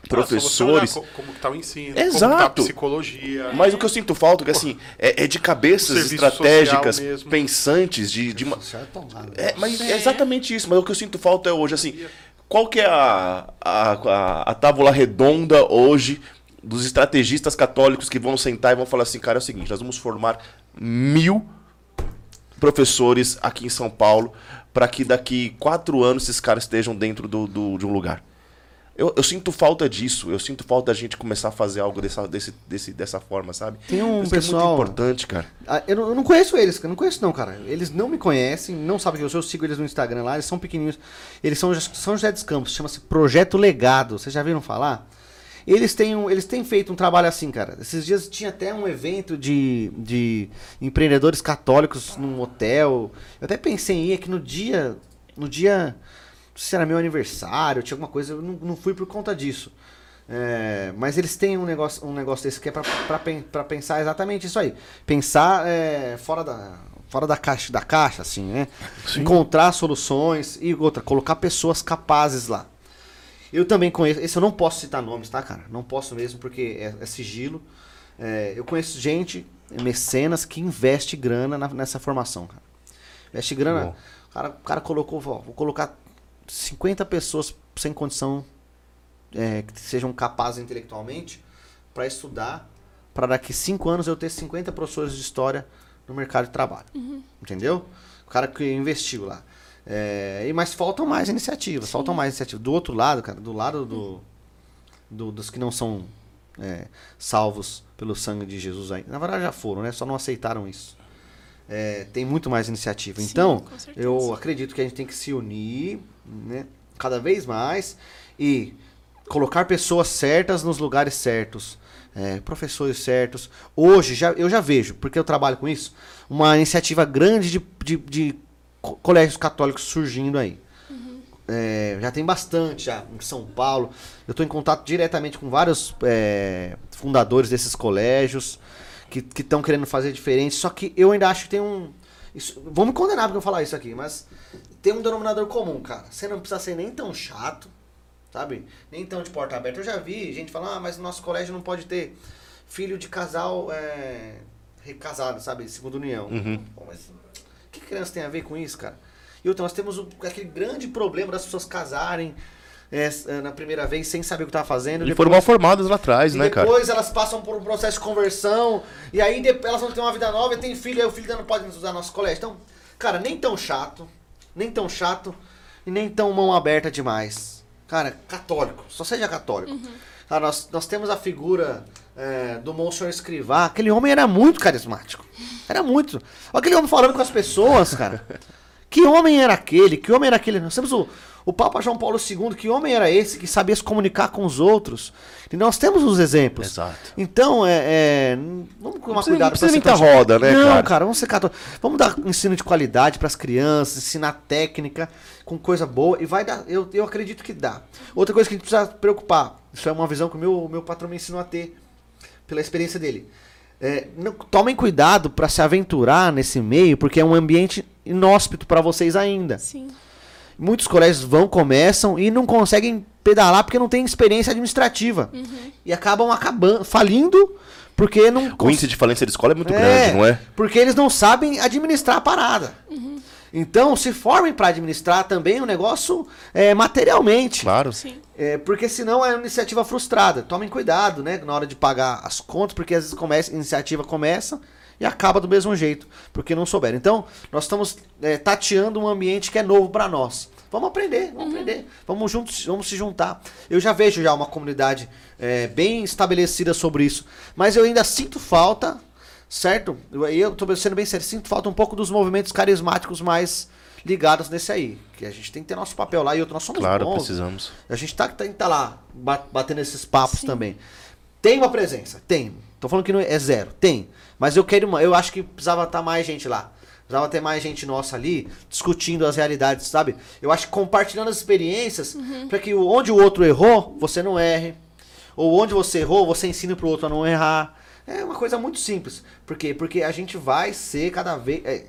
professores. Ah, como que tá o ensino, Exato. como tá a psicologia. Mas o que eu sinto falta é que assim, é, é de cabeças estratégicas, pensantes, de, de uma- tá lá. é, mas é É. exatamente isso. Mas o que eu sinto falta é hoje, assim, qual que é a, a, a, a tábua redonda hoje dos estrategistas católicos que vão sentar e vão falar assim, cara, é o seguinte, nós vamos formar mil professores aqui em São Paulo para que daqui quatro anos esses caras estejam dentro do, do- de um lugar. Eu, eu sinto falta disso, eu sinto falta da gente começar a fazer algo dessa, desse, desse, dessa forma, sabe? Tem um Isso que é pessoal- muito importante, cara. Ah, Eu não, eu não conheço eles, eu não conheço não, cara. Eles não me conhecem, não sabem que eu sou, eu sigo eles no Instagram lá, eles são pequenininhos. Eles são São José dos Campos, chama-se Projeto Legado. Vocês já viram falar? Eles têm, um, eles têm feito um trabalho assim, cara. Esses dias tinha até um evento de, de empreendedores católicos num hotel. Eu até pensei em ir aqui no dia. No dia. Não sei se era meu aniversário, tinha alguma coisa, eu não, não fui por conta disso. É, mas eles têm um negócio, um negócio desse que é pra pensar exatamente isso aí. Pensar é, fora, da, fora da, caixa, da caixa, assim, né? Encontrar soluções e outra, colocar pessoas capazes lá. Eu também conheço, esse eu não posso citar nomes, tá, cara? Não posso mesmo, porque é, é sigilo. É, eu conheço gente, mecenas, que investe grana na- nessa formação, cara. Investe grana. Bom. O cara, o cara colocou, ó, vou colocar 50 pessoas sem condição é, que sejam capazes intelectualmente para estudar, para daqui 5 anos eu ter 50 professores de história no mercado de trabalho. Entendeu? O cara que investiu lá. É, e mas faltam mais iniciativas, faltam mais iniciativas. Do outro lado, cara, do lado do, do- dos que não são é, salvos pelo sangue de Jesus aí. Na verdade já foram, né? Só não aceitaram isso. É, tem muito mais iniciativa. Sim, então, eu acredito que a gente tem que se unir, né? Cada vez mais e colocar pessoas certas nos lugares certos, é, professores certos. Hoje já, eu já vejo, porque eu trabalho com isso, uma iniciativa grande de, de, de co- colégios católicos surgindo aí. É, já tem bastante já em São Paulo. Eu estou em contato diretamente com vários é, fundadores desses colégios que estão querendo fazer diferente. Só que eu ainda acho que tem um. Isso, vou me condenar porque eu falar isso aqui, mas tem um denominador comum, cara. Você não precisa ser nem tão chato, sabe? Nem tão de porta aberta. Eu já vi gente falando, ah, mas no nosso colégio não pode ter filho de casal é, recasado, sabe? Segundo união. Pô, mas o que criança tem a ver com isso, cara? E outra, nós temos o- aquele grande problema das pessoas casarem é, é, na primeira vez sem saber o que tá fazendo. E depois- foram mal formados lá atrás, e né, cara? depois elas passam por um processo de conversão, e aí de- elas vão ter uma vida nova, e tem filho, aí o filho ainda não pode usar nosso colégio. Então, cara, nem tão chato, nem tão chato, e nem tão mão aberta demais. Cara, católico, só seja católico. Cara, nós, nós temos a figura é, do Monsenhor Escrivá, aquele homem era muito carismático. Era muito. Aquele homem falando com as pessoas, cara. Que homem era aquele? Que homem era aquele? Nós temos o, o Papa João Paulo II, que homem era esse que sabia se comunicar com os outros? E nós temos os exemplos. Exato. Então, é, é, vamos tomar precisa- cuidado. não precisa ser inventar roda, né, Não, cara? cara, vamos ser católicos. Vamos dar ensino de qualidade para as crianças, ensinar técnica com coisa boa e vai dar. Eu, eu acredito que dá. Outra coisa que a gente precisa preocupar. Isso é uma visão que o meu, o meu patrão me ensinou a ter pela experiência dele. É, não- tomem cuidado para se aventurar nesse meio, porque é um ambiente inóspito para vocês ainda. Sim. Muitos colégios vão, começam e não conseguem pedalar porque não tem experiência administrativa. E acabam acabando, falindo porque não O cons- índice de falência de escola é muito grande, não é? Porque eles não sabem administrar a parada. Então, se formem para administrar também o negócio é, materialmente. Claro. Sim. É, porque senão é uma iniciativa frustrada. Tomem cuidado, né, na hora de pagar as contas, porque às vezes começa, a iniciativa começa e acaba do mesmo jeito, porque não souberam. Então, nós estamos é, tateando um ambiente que é novo para nós. Vamos aprender, vamos aprender. Vamos juntos, vamos se juntar. Eu já vejo já uma comunidade é, bem estabelecida sobre isso, mas eu ainda sinto falta certo? Eu- tô sendo bem sério, sinto falta um pouco dos movimentos carismáticos mais ligados nesse aí. Que a gente tem que ter nosso papel lá e outro, nós somos Claro, bons. precisamos. A gente tá, tem que tá lá, ba- batendo esses papos também. Tem uma presença? Tem. Tô falando que não é zero. Tem. Mas eu quero uma. Eu acho que precisava estar mais gente lá. Precisava ter mais gente nossa ali discutindo as realidades, sabe? Eu acho que compartilhando as experiências, para que onde o outro errou, você não erre. Ou onde você errou, você ensina pro outro a não errar. É uma coisa muito simples. Por quê? Porque a gente vai ser cada vez. é,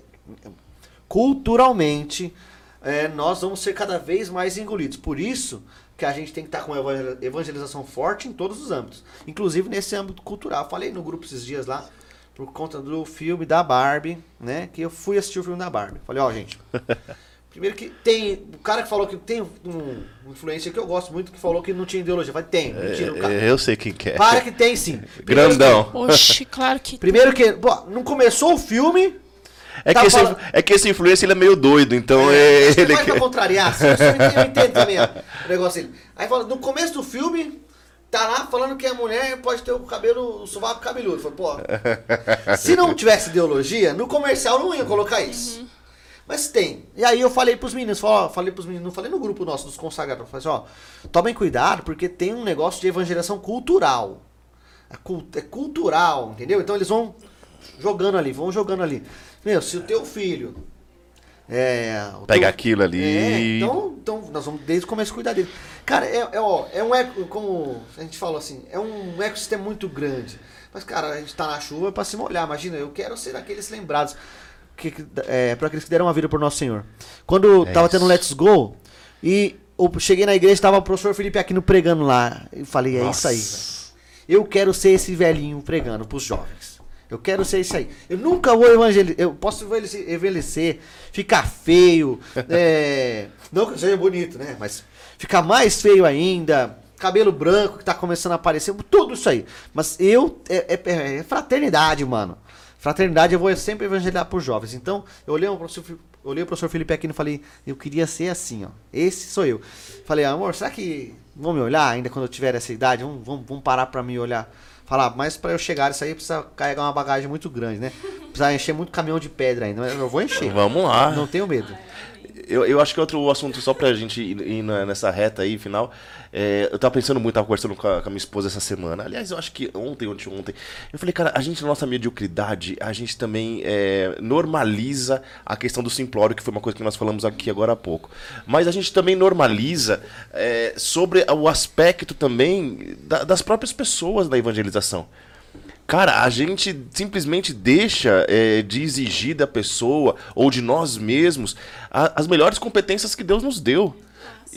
culturalmente, é, nós vamos ser cada vez mais engolidos. Por isso que a gente tem que estar com evangel- evangelização forte em todos os âmbitos, inclusive nesse âmbito cultural. Falei no grupo esses dias lá, por conta do filme da Barbie, né? Que eu fui assistir o filme da Barbie. Falei, ó, gente. Primeiro que tem. O cara que falou que tem um, um influencer que eu gosto muito que falou que não tinha ideologia. Falei, tem, mentira, o cara. É, eu sei quem quer. Para que tem sim. Primeiro Grandão. Oxe, claro que. que- primeiro que. Pô, não começou o filme. É, Tá que esse, fala- é que esse influencer ele é meio doido, então É, é, que ele vai pra quer- contrariar, assim, eu entendo, eu entendo também ó, o negócio dele. Aí fala, no começo do filme, tá lá falando que a mulher pode ter o cabelo, o sovaco cabeludo. Falei, pô, se não tivesse ideologia, no comercial não ia colocar isso. Mas tem. E aí eu falei pros meninos, falei, ó, falei pros meninos, não falei no grupo nosso dos consagrados, falei assim, ó, tomem cuidado, porque tem um negócio de evangelização cultural. É, cul- é cultural, entendeu? Então eles vão jogando ali, vão jogando ali. Meu, se o teu filho é, Pega teu- aquilo ali. é, então, então nós vamos desde o começo cuidar dele. Cara, é, é, ó, é um eco, como a gente falou assim, é um ecossistema muito grande. Mas, cara, a gente tá na chuva pra se molhar. Imagina, eu quero ser aqueles lembrados. Que, é, para aqueles que deram a vida por Nosso Senhor. Quando É tava isso. tendo Let's Go, e eu cheguei na igreja, tava o professor Felipe Aquino pregando lá. Eu falei, é isso aí. Eu quero ser esse velhinho pregando pros jovens. Eu quero ser esse aí. Eu nunca vou evangelizar. Eu posso envelhecer, ficar feio. é, não que seja bonito, né? Mas ficar mais feio ainda. Cabelo branco que tá começando a aparecer. Tudo isso aí. Mas eu. É, é- é fraternidade, mano. Fraternidade eu vou sempre evangelizar por jovens. Então, eu olhei o professor, olhei o professor Felipe Aquino e falei, eu queria ser assim, ó. Esse sou eu. Falei, amor, será que vão me olhar ainda quando eu tiver essa idade? Vamos, vamos, vamos parar pra me olhar. Falar, mas pra eu chegar isso aí precisa carregar uma bagagem muito grande, né? Precisa encher muito caminhão de pedra ainda. Mas eu vou encher. Vamos lá. Não tenho medo. Eu, eu acho que outro assunto, só pra gente ir, nessa reta aí, final. é, eu tava pensando muito, tava conversando com a, com a minha esposa essa semana. Aliás, eu acho que ontem, ontem, ontem. Eu falei, cara, a gente, na nossa mediocridade, a gente também é, normaliza a questão do simplório, que foi uma coisa que nós falamos aqui agora há pouco. Mas a gente também normaliza é, sobre o aspecto também da- das próprias pessoas da evangelização. Cara, a gente simplesmente deixa é, de exigir da pessoa ou de nós mesmos a- as melhores competências que Deus nos deu.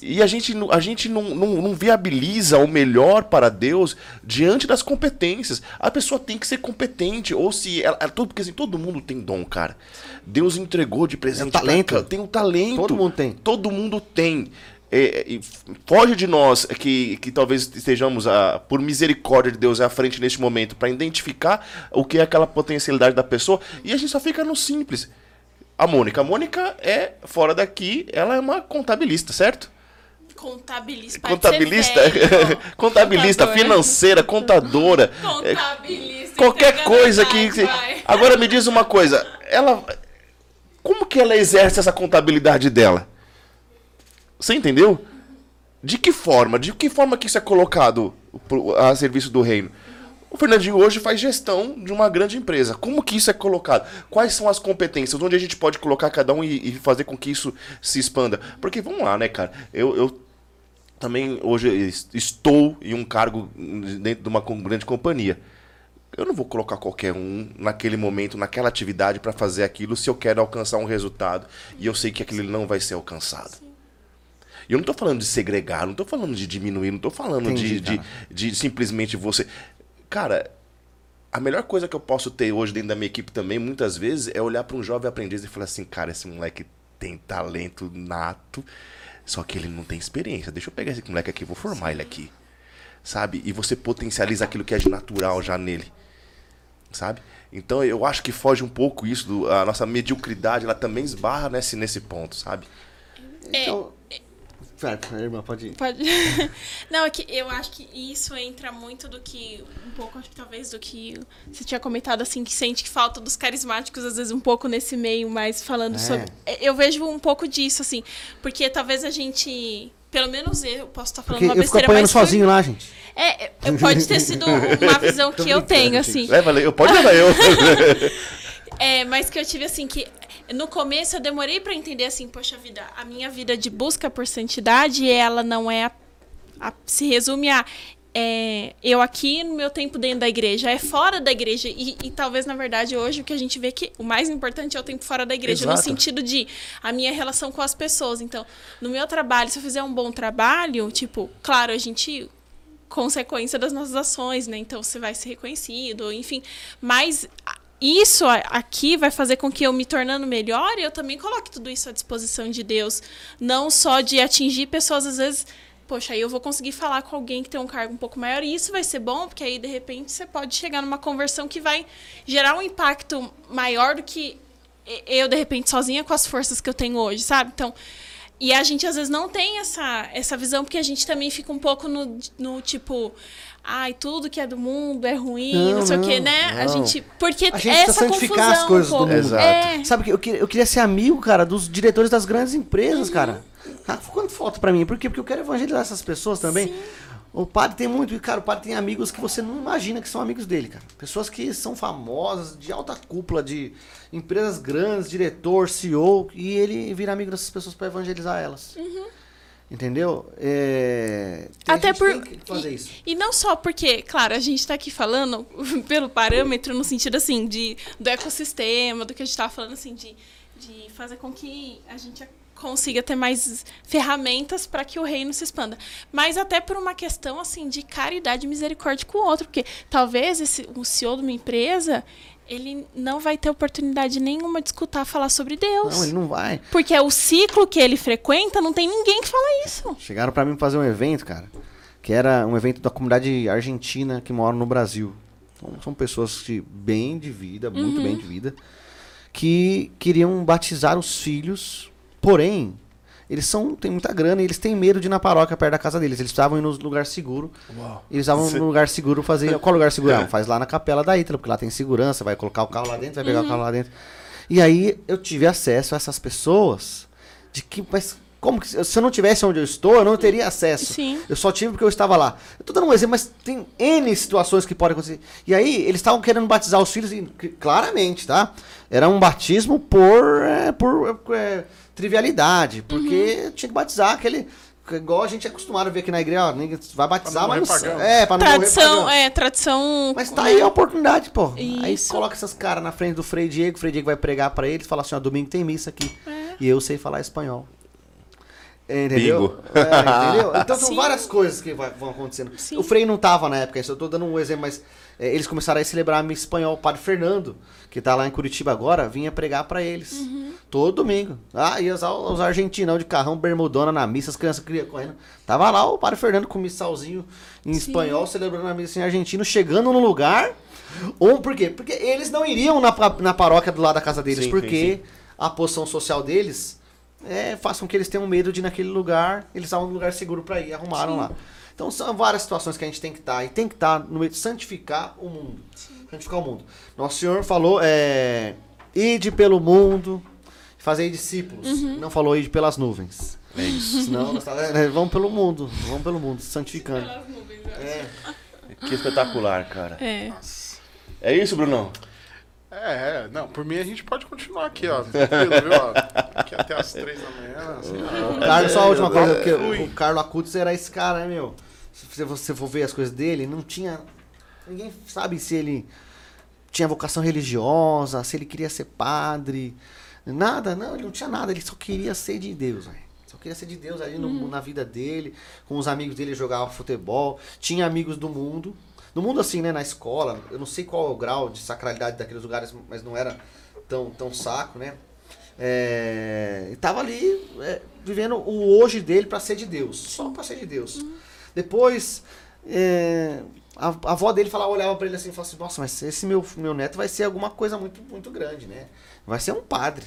E a gente, não- a gente não, não, não viabiliza o melhor para Deus diante das competências. A pessoa tem que ser competente, ou se ela, ela- todo, porque assim, todo mundo tem dom, cara. Deus entregou de presente. pra talento. ca- Tem um talento. Todo mundo tem. Todo mundo tem. É, e f- foge de nós que, que talvez estejamos, ah, por misericórdia de Deus, à frente neste momento, para identificar o que é aquela potencialidade da pessoa, e a gente só fica no simples. A Mônica. A Mônica é, fora daqui, ela é uma contabilista, certo? Contabilista. Contabilista, velho. contabilista, Contadora. financeira, contadora. é, Contabilista. qualquer entregando coisa a que. vai. Agora me diz uma coisa, ela. Como que ela exerce essa contabilidade dela? Você entendeu? De que forma? De que forma que isso é colocado a serviço do reino? O Fernandinho hoje faz gestão de uma grande empresa. Como que isso é colocado? Quais são as competências? Onde a gente pode colocar cada um e, e fazer com que isso se expanda? Porque vamos lá, né, cara? Eu, eu também hoje es- estou em um cargo dentro de uma grande companhia. Eu não vou colocar qualquer um naquele momento, naquela atividade para fazer aquilo se eu quero alcançar um resultado e eu sei que aquilo não vai ser alcançado. Eu não estou falando de segregar, não estou falando de diminuir, não estou falando Entendi, de, de, de simplesmente você. Cara, a melhor coisa que eu posso ter hoje dentro da minha equipe também, muitas vezes, é olhar para um jovem aprendiz e falar assim: cara, esse moleque tem talento nato, só que ele não tem experiência. Deixa eu pegar esse moleque aqui, vou formar ele aqui. Sabe? E você potencializa aquilo que é de natural já nele. Sabe? Então eu acho que foge um pouco isso, do, a nossa mediocridade, ela também esbarra nesse, nesse ponto, sabe? É, Então, Certo, irmã, pode ir. Pode. Não, é que eu acho que isso entra muito do que. Um pouco, acho que talvez do que você tinha comentado, assim, que sente que falta dos carismáticos, às vezes, um pouco nesse meio, mas falando É. sobre. Eu vejo um pouco disso, assim. Porque talvez a gente. Pelo menos eu posso estar falando Porque uma eu fico besteira, apanhando mas. foi- sozinho lá, gente. É, é, pode ter sido uma visão que eu tenho, assim. Leva, eu pode levar eu. É, mas que eu tive assim que no começo eu demorei pra entender assim, poxa vida, a minha vida de busca por santidade, ela não é a- a- se resume a é, eu aqui no meu tempo dentro da igreja, é fora da igreja. E, e talvez, na verdade, hoje o que a gente vê que o mais importante é o tempo fora da igreja, no Exato. sentido de a minha relação com as pessoas. Então, no meu trabalho, se eu fizer um bom trabalho, tipo, claro, a gente consequência das nossas ações, né? Então você vai ser reconhecido, enfim. Mas isso aqui vai fazer com que eu me tornando melhor e eu também coloque tudo isso à disposição de Deus. Não só de atingir pessoas, às vezes, poxa, aí eu vou conseguir falar com alguém que tem um cargo um pouco maior e isso vai ser bom, porque aí de repente você pode chegar numa conversão que vai gerar um impacto maior do que eu, de repente, sozinha com as forças que eu tenho hoje, sabe? Então. E a gente às vezes não tem essa, essa visão, porque a gente também fica um pouco no, no tipo, ai, tudo que é do mundo é ruim, não, Não, sei o quê, não, né? A não. gente. Porque A gente é precisa essa santificar confusão as coisas um do mundo. Exato. É. Sabe que eu queria, eu queria ser amigo, cara, dos diretores das grandes empresas, Uhum. cara. Ah, quanto falta pra mim? Por quê? Porque eu quero evangelizar essas pessoas também. O padre tem muito, e, cara, o padre tem amigos que você não imagina que são amigos dele, cara. Pessoas que são famosas, de alta cúpula, de empresas grandes, diretor, CEO, e ele vira amigo dessas pessoas pra evangelizar elas. Entendeu? É... Uhum. Até por. tem que fazer e, isso. e não só porque, claro, a gente tá aqui falando pelo parâmetro, no sentido assim, de, do ecossistema, do que a gente tava falando, assim, de, de fazer com que a gente consiga ter mais ferramentas para que o reino se expanda. Mas até por uma questão assim de caridade e misericórdia com o outro, porque talvez esse, o CEO de uma empresa ele não vai ter oportunidade nenhuma de escutar falar sobre Deus. Não, ele não vai. Porque é o ciclo que ele frequenta, não tem ninguém que fala isso. Chegaram pra mim fazer um evento, cara, que era um evento da comunidade argentina que mora no Brasil. Então, são pessoas que, bem de vida, muito bem de vida, que queriam batizar os filhos, porém, eles são têm muita grana e eles têm medo de ir na paróquia perto da casa deles. Eles precisavam ir no lugar seguro. Eles estavam no lugar seguro fazer. Qual lugar seguro? Ah, faz lá na capela da Ítala, porque lá tem segurança, vai colocar o carro lá dentro, vai pegar o carro lá dentro. E aí eu tive acesso a essas pessoas de que. Mas como que. Se eu não tivesse onde eu estou, eu não teria acesso. Sim. Eu só tive porque eu estava lá. Eu tô dando um exemplo, mas tem N situações que podem acontecer. E aí, eles estavam querendo batizar os filhos, e, claramente, tá? Era um batismo por, é, por é, trivialidade, porque tinha que batizar aquele. Igual a gente é acostumado a ver aqui na igreja, ó, ninguém vai batizar, Pra não mas não. morrer pagão. É, pra não morrer Tradição, pagão. é, tradição. Mas tá aí a oportunidade, pô. Aí Isso. coloca esses caras na frente do Frei Diego, o Frei Diego vai pregar pra eles, fala assim, ó, domingo tem missa aqui. É. E eu sei falar espanhol. Entendeu? Bingo. É, entendeu? Então são Sim. várias coisas que vai- vão acontecendo. Sim. O Frei não tava na época, isso eu tô dando um exemplo, mas é, eles começaram a celebrar a missa espanhol. O padre Fernando, que tá lá em Curitiba agora, vinha pregar pra eles. Uhum. Todo domingo. Ah, ia usar os argentinão de carrão bermudona na missa, as crianças criam correndo. Tava lá o padre Fernando com o missalzinho em Sim. espanhol, celebrando a missa em argentino, chegando no lugar. Ou por quê? Porque eles não iriam na, na paróquia do lado da casa deles, Sim, porque a posição social deles é, faz com que eles tenham medo de ir naquele lugar. Eles estavam num lugar seguro pra ir, arrumaram lá. Então são várias situações que a gente tem que estar. e tem que estar no meio de santificar o mundo. Santificar o mundo. Nosso Senhor falou, é, ide pelo mundo, fazer discípulos. Não falou ide pelas nuvens. É isso. Senão, nós tá- é, vamos pelo mundo, vamos pelo mundo, santificando. É. Que espetacular, cara. É. É isso, Brunão? É, não, por mim a gente pode continuar aqui, ó. Tranquilo, viu? ó? Aqui até as três da manhã. Assim. O Carlos, só a última coisa, porque o, o Carlos Acutis era esse cara, né, meu? Se você for ver as coisas dele, não tinha. Ninguém sabe se ele tinha vocação religiosa, se ele queria ser padre. Nada, não, ele não tinha nada, ele só queria ser de Deus, velho. Só queria ser de Deus ali no- na vida dele, com os amigos dele ele jogava futebol, tinha amigos do mundo. No mundo assim, né, na escola, eu não sei qual é o grau de sacralidade daqueles lugares, mas não era tão, tão saco, né? É, e tava ali é, vivendo o hoje dele pra ser de Deus, só pra ser de Deus. Depois, é, a, a avó dele falava, olhava pra ele assim e falava assim: Nossa, mas esse meu, meu neto vai ser alguma coisa muito, muito grande, né? Vai ser um padre.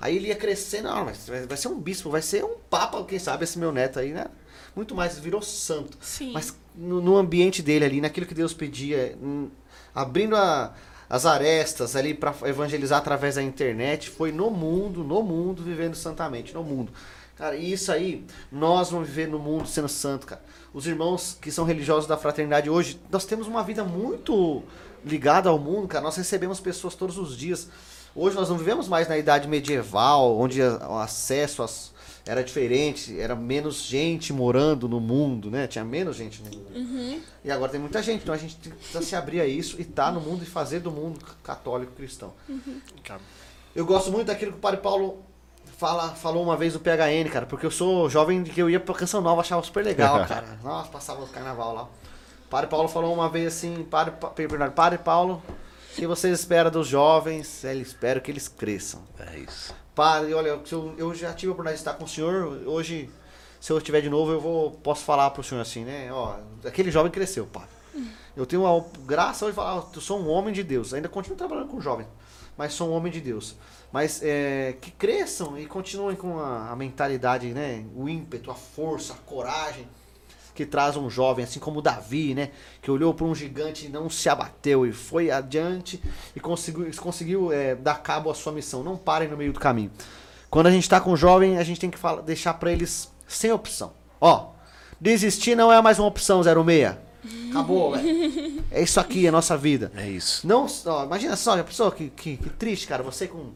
Aí ele ia crescendo, ah, mas vai, vai ser um bispo, vai ser um papa, quem sabe esse meu neto aí, né? Muito mais, virou santo. Sim. Mas no, no ambiente dele ali, naquilo que Deus pedia, hum, abrindo a- as arestas ali para evangelizar através da internet, foi no mundo, no mundo, vivendo santamente, no mundo. Cara, e isso aí, nós vamos viver no mundo sendo santo, cara. Os irmãos que são religiosos da fraternidade hoje, nós temos uma vida muito ligada ao mundo, cara. Nós recebemos pessoas todos os dias. Hoje nós não vivemos mais na idade medieval, onde o acesso às- era diferente, era menos gente morando no mundo, né? Tinha menos gente no mundo. E agora tem muita gente, então a gente precisa se abrir a isso e estar no mundo e fazer do mundo católico cristão. Cara, Eu gosto muito daquilo que o Padre Paulo fala, falou uma vez do PHN, cara, porque eu sou jovem que eu ia pra Canção Nova, achava super legal, cara. Nossa, passava o carnaval lá. Padre Paulo falou uma vez assim, Padre, Pa- Bernardo, Padre Paulo, o que vocês esperam dos jovens? Ele espera que eles cresçam. É isso. Padre, olha, eu, eu já tive a oportunidade de estar com o senhor, hoje, se eu estiver de novo, eu vou, posso falar pro senhor assim, né? Ó, aquele jovem cresceu, padre. Eu tenho uma graça hoje de falar, eu sou um homem de Deus. Ainda continuo trabalhando com jovens, mas sou um homem de Deus. Mas é, que cresçam e continuem com a, a mentalidade, né? O ímpeto, a força, a coragem que traz um jovem, assim como Davi, né? Que olhou para um gigante e não se abateu e foi adiante e conseguiu, conseguiu é, dar cabo à sua missão. Não parem no meio do caminho. Quando a gente está com um jovem, a gente tem que falar, deixar para eles sem opção. Ó, desistir não é mais uma opção 06. Acabou, velho. É isso aqui, é a nossa vida. É isso. Não, ó, imagina só, a pessoa que, que, que triste, cara. Você com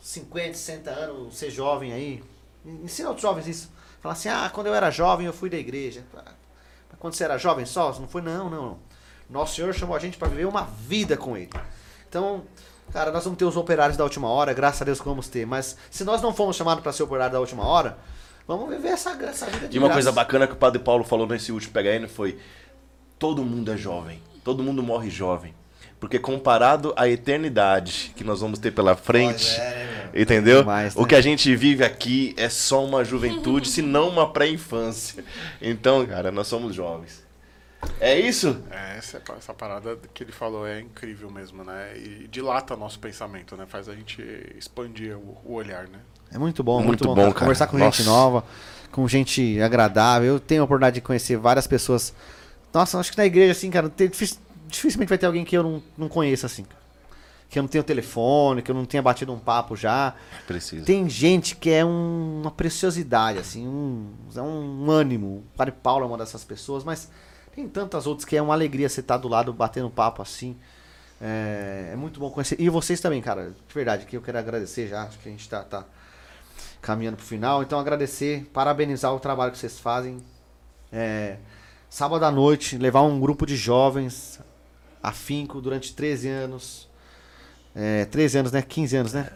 50, 60 anos, ser jovem aí. Ensina outros jovens isso. Fala assim, ah, quando eu era jovem eu fui da igreja. Mas quando você era jovem só, não foi? Não, não, não. Nosso Senhor chamou a gente para viver uma vida com Ele. Então, cara, nós vamos ter os operários da última hora, graças a Deus que vamos ter. Mas se nós não fomos chamados para ser operário da última hora, vamos viver essa, essa vida de E uma graça. coisa bacana que o Padre Paulo falou nesse último PHN foi: todo mundo é jovem, todo mundo morre jovem. Porque comparado à eternidade que nós vamos ter pela frente, entendeu? Demais, né? O que a gente vive aqui é só uma juventude, se não uma pré-infância. Então, cara, nós somos jovens. É isso? É, essa, essa parada que ele falou é incrível mesmo, né? E dilata nosso pensamento, né? Faz a gente expandir o, o olhar, né? É muito bom, muito, Muito bom, bom, cara. Conversar com Nossa. gente nova, com gente agradável. Eu tenho a oportunidade de conhecer várias pessoas. Nossa, acho que na igreja, assim, cara, tem- dific- dificilmente vai ter alguém que eu não, não conheça, assim. Que eu não tenho telefone, que eu não tenha batido um papo já. Precisa. Tem gente que é um- uma preciosidade, assim, um, é um ânimo. O Padre Paulo é uma dessas pessoas, mas tem tantas outras que é uma alegria você estar do lado batendo papo assim. É, é muito bom conhecer. E vocês também, cara, de verdade, que eu quero agradecer já, acho que a gente tá, tá caminhando pro final. Então agradecer, parabenizar o trabalho que vocês fazem. É, sábado à noite, levar um grupo de jovens afinco durante 13 anos. É, 13 anos, né? 15 anos, né?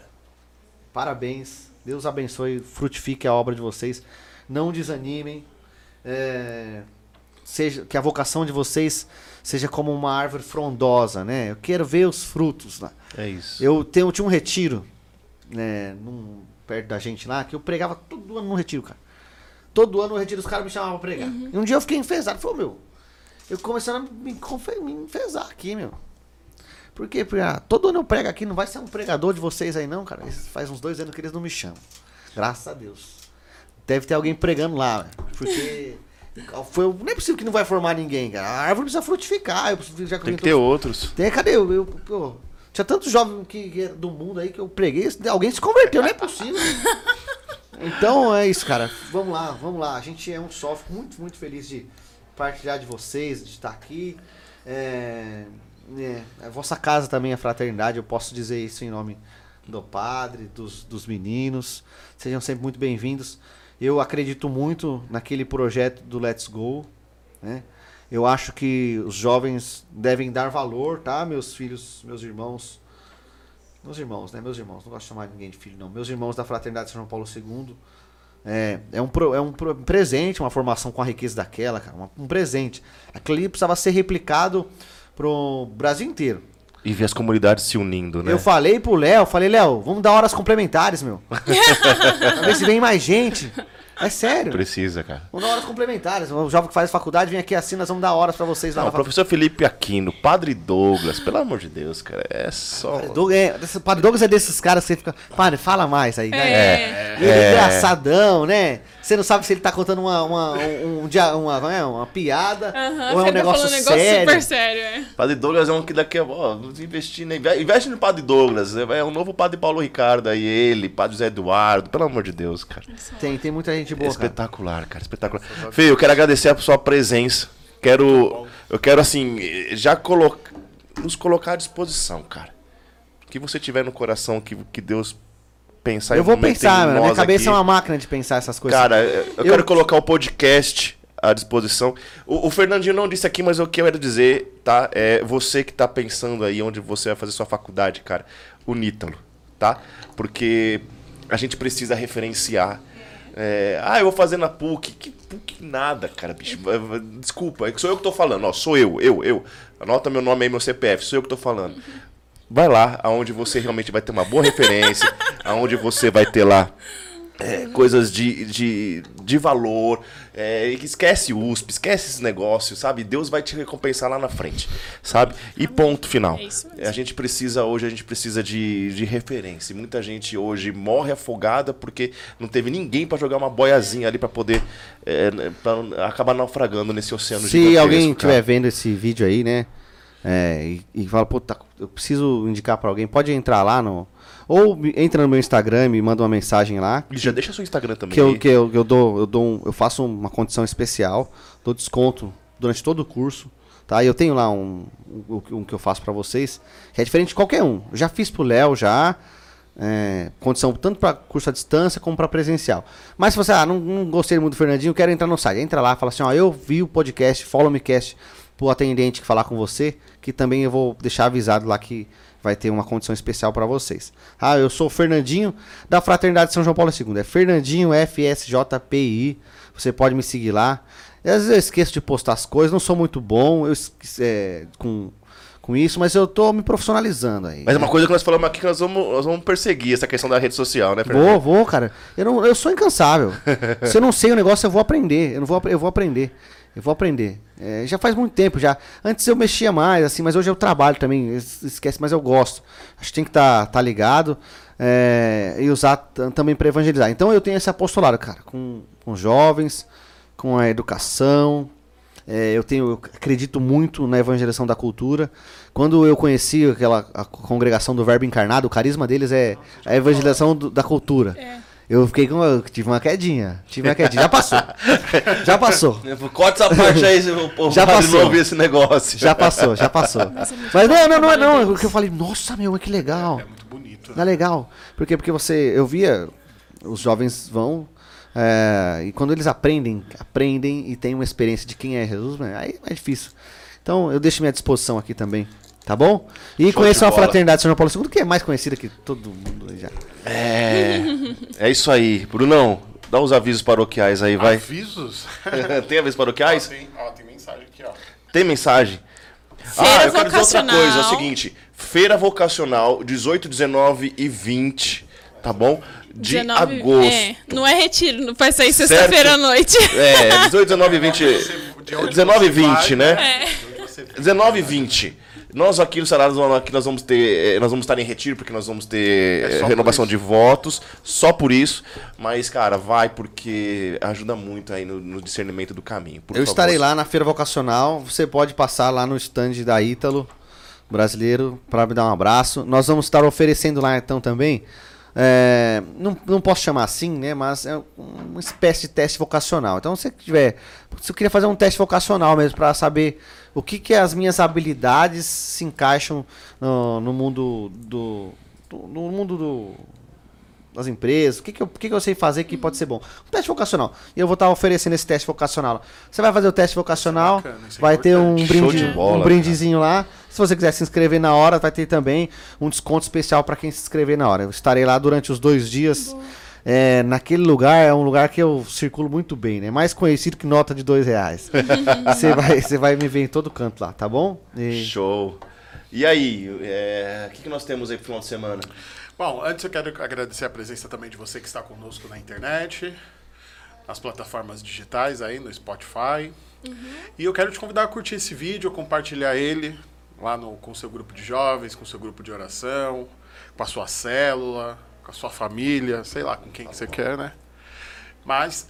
Parabéns. Deus abençoe, frutifique a obra de vocês. Não desanimem. É, seja que a vocação de vocês seja como uma árvore frondosa, né? Eu quero ver os frutos lá. É isso. Eu tenho, tinha um retiro, né, num- perto da gente lá, que eu pregava todo ano no retiro, cara. Todo ano no retiro os caras me chamavam pra pregar. E um dia eu fiquei enfesado. Falei, meu, eu começando a me, confe- me enfesar aqui, meu. Por quê? Porque ah, todo ano eu prego aqui, não vai ser um pregador de vocês aí não, cara. Faz uns dois anos que eles não me chamam. Graças a Deus. Deve ter alguém pregando lá, velho. Porque... Foi, não é possível que não vai formar ninguém, cara. A árvore precisa frutificar. Eu preciso, já Tem que ter outros. tem, cadê? Eu, eu, pô, tinha tantos jovens que, que era do mundo aí que eu preguei, alguém se converteu, não é possível. Então é isso, cara. Vamos lá, vamos lá. A gente é um só, muito, muito feliz de partilhar de vocês, de estar aqui. É, é, a vossa casa também é fraternidade, eu posso dizer isso em nome do padre, dos, dos meninos. Sejam sempre muito bem-vindos. Eu acredito muito naquele projeto do Let's Go, né? Eu acho que os jovens devem dar valor, tá? Meus filhos, meus irmãos. Meus irmãos, né? Meus irmãos. Não gosto de chamar ninguém de filho, não. Meus irmãos da Fraternidade São Paulo II. É, é, um, pro- é um pro- presente, uma formação com a riqueza daquela, cara. uma- um presente. Aquilo ali precisava ser replicado pro Brasil inteiro. E ver as comunidades se unindo, né? Eu falei pro Léo, falei, Léo, vamos dar horas complementares, meu. pra ver se vem mais gente. É sério. Precisa, cara. Vamos dar horas complementares. O jovem que faz faculdade vem aqui assim, nós vamos dar horas pra vocês lá. Não, professor Felipe Aquino, Padre Douglas, pelo amor de Deus, cara, é só... Doug- é, esse- Padre Douglas é desses caras que você fica. Padre, fala mais aí, né? É. E ele é engraçadão, né? Você não sabe se ele tá contando uma, uma, um, um dia- uma, como é? uma piada Aham, ou é um você tá negócio falando um negócio sério. super sério, é. Padre Douglas é um que daqui a ó, investir, né? Inve- Investe no Padre Douglas, é um novo Padre Paulo Ricardo aí, ele, Padre José Eduardo, pelo amor de Deus, cara. Tem, tem muita gente boa, espetacular, cara, espetacular. Fê, eu quero agradecer a sua presença. Quero, eu quero assim, já colo nos colocar à disposição, cara. O que você tiver no coração que, que Deus pensar Eu vou pensar, mano. Minha cabeça aqui. é uma máquina de pensar essas coisas. Cara, eu, eu quero colocar o podcast à disposição. O, o Fernandinho não disse aqui, mas o que eu quero dizer, tá? É você que tá pensando aí onde você vai fazer sua faculdade, cara, o Nítalo, tá? Porque a gente precisa referenciar. É, ah, eu vou fazer na PUC. Que PUC nada, cara, bicho. Desculpa, é que sou eu que tô falando, ó. Sou eu, eu, eu. Anota meu nome aí, meu CPF, sou eu que tô falando. Vai lá, aonde você realmente vai ter uma boa referência, aonde você vai ter lá é, coisas de, de, de valor. É, que esquece USP, esquece esses negócios, sabe? Deus vai te recompensar lá na frente, sabe? E ponto final. É. A gente precisa hoje, a gente precisa de, de referência. Muita gente hoje morre afogada porque não teve ninguém pra jogar uma boiazinha ali pra poder é, né, pra acabar naufragando nesse oceano Se alguém estiver vendo esse vídeo aí, né? É, e, e fala, pô, tá, eu preciso indicar pra alguém, pode entrar lá no. Ou entra no meu Instagram e me manda uma mensagem lá. E já deixa seu Instagram também. Que eu, que eu, que eu dou, eu dou um- eu faço uma condição especial, dou desconto durante todo o curso, tá? E eu tenho lá um, um, um que eu faço pra vocês, que é diferente de qualquer um. Eu já fiz pro Léo já, é, condição tanto para curso à distância como para presencial. Mas se você, ah, não, não gostei muito do Fernandinho, quero entrar no site, entra lá, fala assim, ó, eu vi o podcast, follow me cast pro atendente que falar com você, que também eu vou deixar avisado lá que vai ter uma condição especial para vocês. Ah, eu sou o Fernandinho da Fraternidade São João Paulo II. É Fernandinho FSJPI. Você pode me seguir lá. Às vezes eu esqueço de postar as coisas, não sou muito bom eu é, com, com isso, mas eu tô me profissionalizando aí. Mas é uma coisa que nós falamos aqui que nós vamos, nós vamos perseguir essa questão da rede social, né, Fernando? Vou, vou, cara. Eu, não, eu sou incansável. Se eu não sei o negócio, eu vou aprender. Eu, não vou, eu vou aprender. Eu vou aprender. É, já faz muito tempo já. Antes eu mexia mais, assim, mas hoje eu trabalho também. es- Esquece, mas eu gosto. Acho que tem que estar tá, ligado é, e usar também para evangelizar. Então eu tenho esse apostolado, cara, com, com jovens, com a educação. É, eu tenho, eu acredito muito na evangelização da cultura. Quando eu conheci aquela congregação do Verbo Encarnado, o carisma deles é a evangelização do- da cultura. É. Eu fiquei com. Eu tive uma quedinha. Tive uma quedinha. Já passou. Já passou. Corta essa parte aí, o povo Já passou. novo esse negócio. Já passou, já passou. Mas muito Mas não, não, não, é não. trabalho É deles. que eu falei, nossa, meu, que legal. É muito bonito. Não é legal. Por quê? Porque você. Eu via. Os jovens vão. é, e quando eles aprendem, aprendem e têm uma experiência de quem é Jesus, né, aí é difícil. Então eu deixo minha disposição aqui também. Tá bom? E Show conheçam a bola. Fraternidade São João Paulo II, que é mais conhecida que todo mundo aí já. É. É isso aí. Brunão, dá os avisos paroquiais aí, vai. Avisos? Tem avisos paroquiais? Tem, ó, tem mensagem aqui, ó. Tem mensagem? Feira ah, eu quero dizer outra coisa. É o seguinte: Feira Vocacional, 18, 19 e 20, tá bom? De 19 agosto. É, não é retiro, não vai sair sexta-feira à noite. É, 18, 19 e 20. De onde 19 e você 20, vai, né? É. Você 19 e 20. Nós aqui no nós- aqui nós vamos ter. eh, Nós vamos estar em retiro, porque nós vamos ter É eh, renovação de votos, só por isso. Mas, cara, vai porque ajuda muito aí no, no discernimento do caminho. por Eu favor. estarei lá na feira vocacional. Você pode passar lá no stand da Ítalo brasileiro para me dar um abraço. Nós vamos estar oferecendo lá então também. É, não, não posso chamar assim, né? Mas é uma espécie de teste vocacional. Então, se tiver. Se eu queria fazer um teste vocacional mesmo para saber o que, que as minhas habilidades se encaixam no, no mundo do. do- no mundo do, das empresas, o que, que, eu, o que, que eu sei fazer que pode ser bom. Um teste vocacional. E eu vou estar oferecendo esse teste vocacional. Você vai fazer o teste vocacional, Isso é bacana, isso é vai ter um, brinde, de bola, um brindezinho lá. Se você quiser se inscrever na hora, vai ter também um desconto especial para quem se inscrever na hora. Eu estarei lá durante os dois dias. É, naquele lugar é um lugar que eu circulo muito bem, né? Mais conhecido que nota de dois reais. Você vai, você vai me ver em todo canto lá, tá bom? E- Show. E aí, é, o que, que nós temos aí pro final de semana? Bom, antes eu quero agradecer a presença também de você que está conosco na internet. nas plataformas digitais aí, no Spotify. E eu quero te convidar a curtir esse vídeo, compartilhar ele lá no, com o seu grupo de jovens, com o seu grupo de oração, com a sua célula, com a sua família, sei lá, com quem que você quer, né? Mas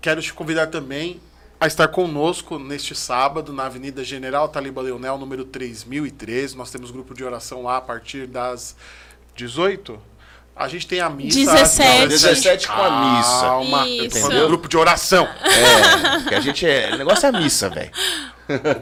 quero te convidar também a estar conosco neste sábado na Avenida General Taliba Leonel, número 3013. Nós temos grupo de oração lá a partir das 18. A gente tem a missa. 17. Não, 17 com a missa. Calma, eu tô Isso. falando do grupo de oração. É, que a gente é. O negócio é a missa, velho.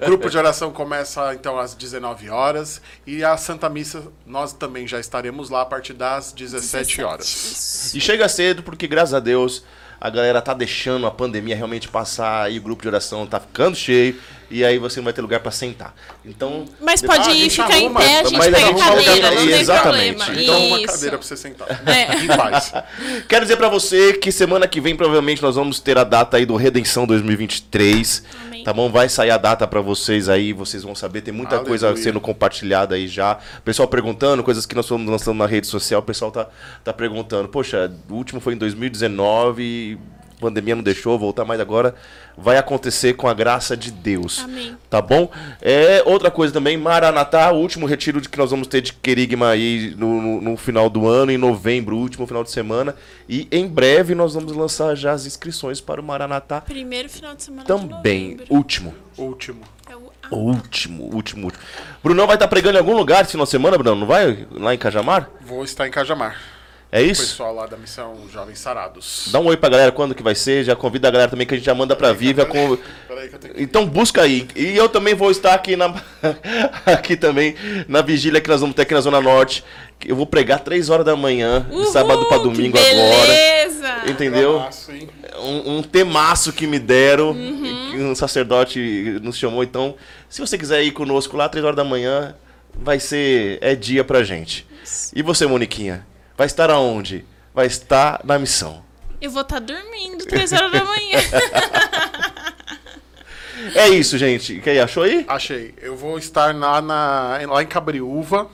O grupo de oração começa então às 19 horas e a Santa Missa nós também já estaremos lá a partir das 17 horas. Isso. E chega cedo, porque graças a Deus a galera tá deixando a pandemia realmente passar e o grupo de oração tá ficando cheio. E aí você não vai ter lugar pra sentar. Então. Mas Ah, pode a ir ficar em pé, a mas gente a pega arruma cadeira, não tem exatamente. problema. Então uma Isso. cadeira pra você sentar. É. Em paz. Quero dizer pra você que semana que vem provavelmente nós vamos ter a data aí do Redenção 2023. Amém. Tá bom? Vai sair a data pra vocês aí, vocês vão saber. Tem muita Aleluia. coisa sendo compartilhada aí já. Pessoal perguntando, coisas que nós estamos lançando na rede social, o pessoal tá, tá perguntando. Poxa, o último foi em 2019, pandemia não deixou, voltar mais agora. Vai acontecer com a graça de Deus. Amém. Tá bom? É, outra coisa também, Maranatá, o último retiro de que nós vamos ter de Querigma aí no, no- no final do ano, em novembro, último final de semana. E em breve nós vamos lançar já as inscrições para o Maranatá Primeiro final de semana também. de. Último. Último. É o- O último, último, último. Brunão vai estar pregando em algum lugar esse final de semana, Brunão? Não vai? Lá em Cajamar? Vou estar em Cajamar. É O isso? pessoal lá da missão Jovens Sarados. Dá um oi pra galera quando que vai ser, já convida a galera também que a gente já manda pra Viva. Com... Peraí que eu tenho que... Então busca aí. E eu também vou estar aqui na aqui também na vigília que nós vamos ter aqui na Zona Norte. Eu vou pregar 3 horas da manhã, de Uhul, sábado pra que domingo agora. beleza! Entendeu? Hein? Um, um temaço que me deram, que um sacerdote nos chamou. Então, se você quiser ir conosco lá 3 horas da manhã, vai ser é dia pra gente. E você, Moniquinha? Vai estar aonde? Vai estar na missão. Eu vou estar dormindo três horas da manhã. É isso, gente. Quem achou aí? Achei. Eu vou estar lá, na, lá em Cabriúva.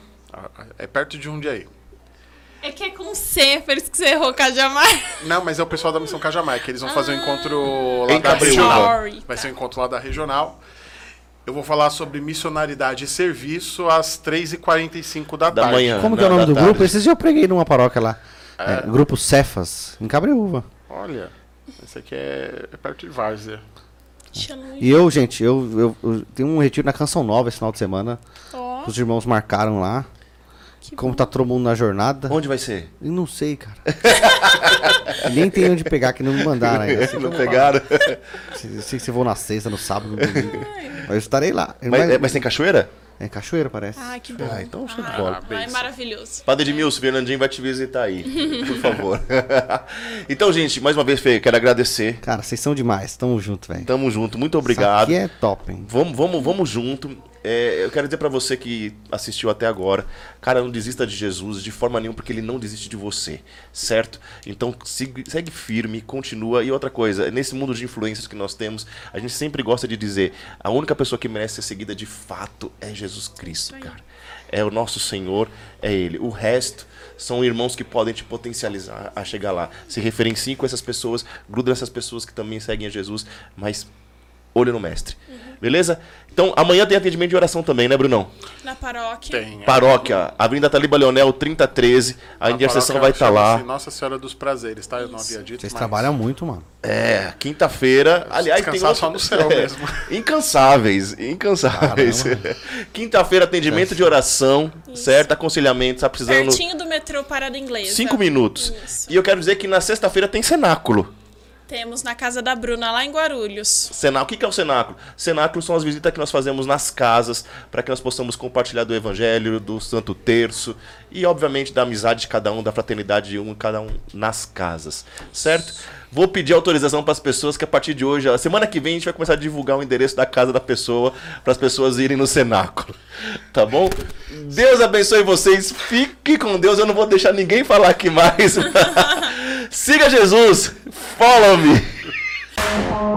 É perto de Jundiaí. É que é com C, por isso que você errou Cajamar. Não, mas é o pessoal da Missão Cajamar, que eles vão fazer um encontro lá Em da Cabriúva. regional. Vai tá. ser um encontro lá da regional. Eu vou falar sobre missionaridade e serviço às 3h45 da, Da tarde. manhã. Como que é na- o nome do tarde. grupo? Esses dias eu preguei numa paróquia lá. É, grupo Cefas, em Cabreúva. Olha, esse aqui é, é perto de Várzea. E eu, gente, eu, eu, eu tenho um retiro na Canção Nova esse final de semana. Ó, Os irmãos marcaram lá. Que Como bom. tá todo mundo na jornada. Onde vai ser? Eu não sei, cara. Nem tem onde pegar, que não me mandaram ainda. Sei que, Não pegaram? sei, sei que você vou na sexta, no sábado, no domingo. Mas eu estarei lá. Mas, Mas- é- mas tem cachoeira? É cachoeira, parece. Ai, que bom. Ah, então show de Ai, bola. vai, maravilhoso. Padre Edmilson, o Fernandinho vai te visitar aí, por favor. então, gente, mais uma vez, Fê, quero agradecer. Cara, vocês são demais. Tamo junto, velho. Tamo junto, muito Isso obrigado. aqui é top, hein? Vamos, vamos, vamos junto. É, eu quero dizer pra você que assistiu até agora, cara, não desista de Jesus de forma nenhuma, porque ele não desiste de você, certo? Então siga- segue firme, continua. E outra coisa, nesse mundo de influências que nós temos, a gente sempre gosta de dizer: a única pessoa que merece ser seguida de fato é Jesus Cristo, cara. É o nosso Senhor, é Ele. O resto são irmãos que podem te potencializar a chegar lá. Se referencie com essas pessoas, gruda nessas pessoas que também seguem a Jesus, mas olho no mestre. Beleza? Então, amanhã tem atendimento de oração também, né, Brunão? Na paróquia. Tem. é. Paróquia, Avenida Taliba Leonel, 3013. A A intercessão paróquia vai estar lá. chama-se Nossa Senhora dos Prazeres, tá? Eu não havia dito, Vocês mas- trabalham muito, mano. É, quinta-feira. Aliás, tem outro... só no céu É, mesmo. Incansáveis, incansáveis. Quinta-feira, atendimento de oração, certo? Aconselhamento, tá precisando... Pertinho do metrô Parada Inglesa. Cinco minutos. Isso. E eu quero dizer que na sexta-feira tem cenáculo. Temos na casa da Bruna, lá em Guarulhos. Cenáculo. O que é o cenáculo? Cenáculo são as visitas que nós fazemos nas casas para que nós possamos compartilhar do Evangelho, do Santo Terço e, obviamente, da amizade de cada um, da fraternidade de um cada um nas casas, certo? Vou pedir autorização para as pessoas que a partir de hoje, a semana que vem, a gente vai começar a divulgar o endereço da casa da pessoa para as pessoas irem no cenáculo, tá bom? Deus abençoe vocês, fique com Deus, eu não vou deixar ninguém falar aqui mais. Siga Jesus. Follow me.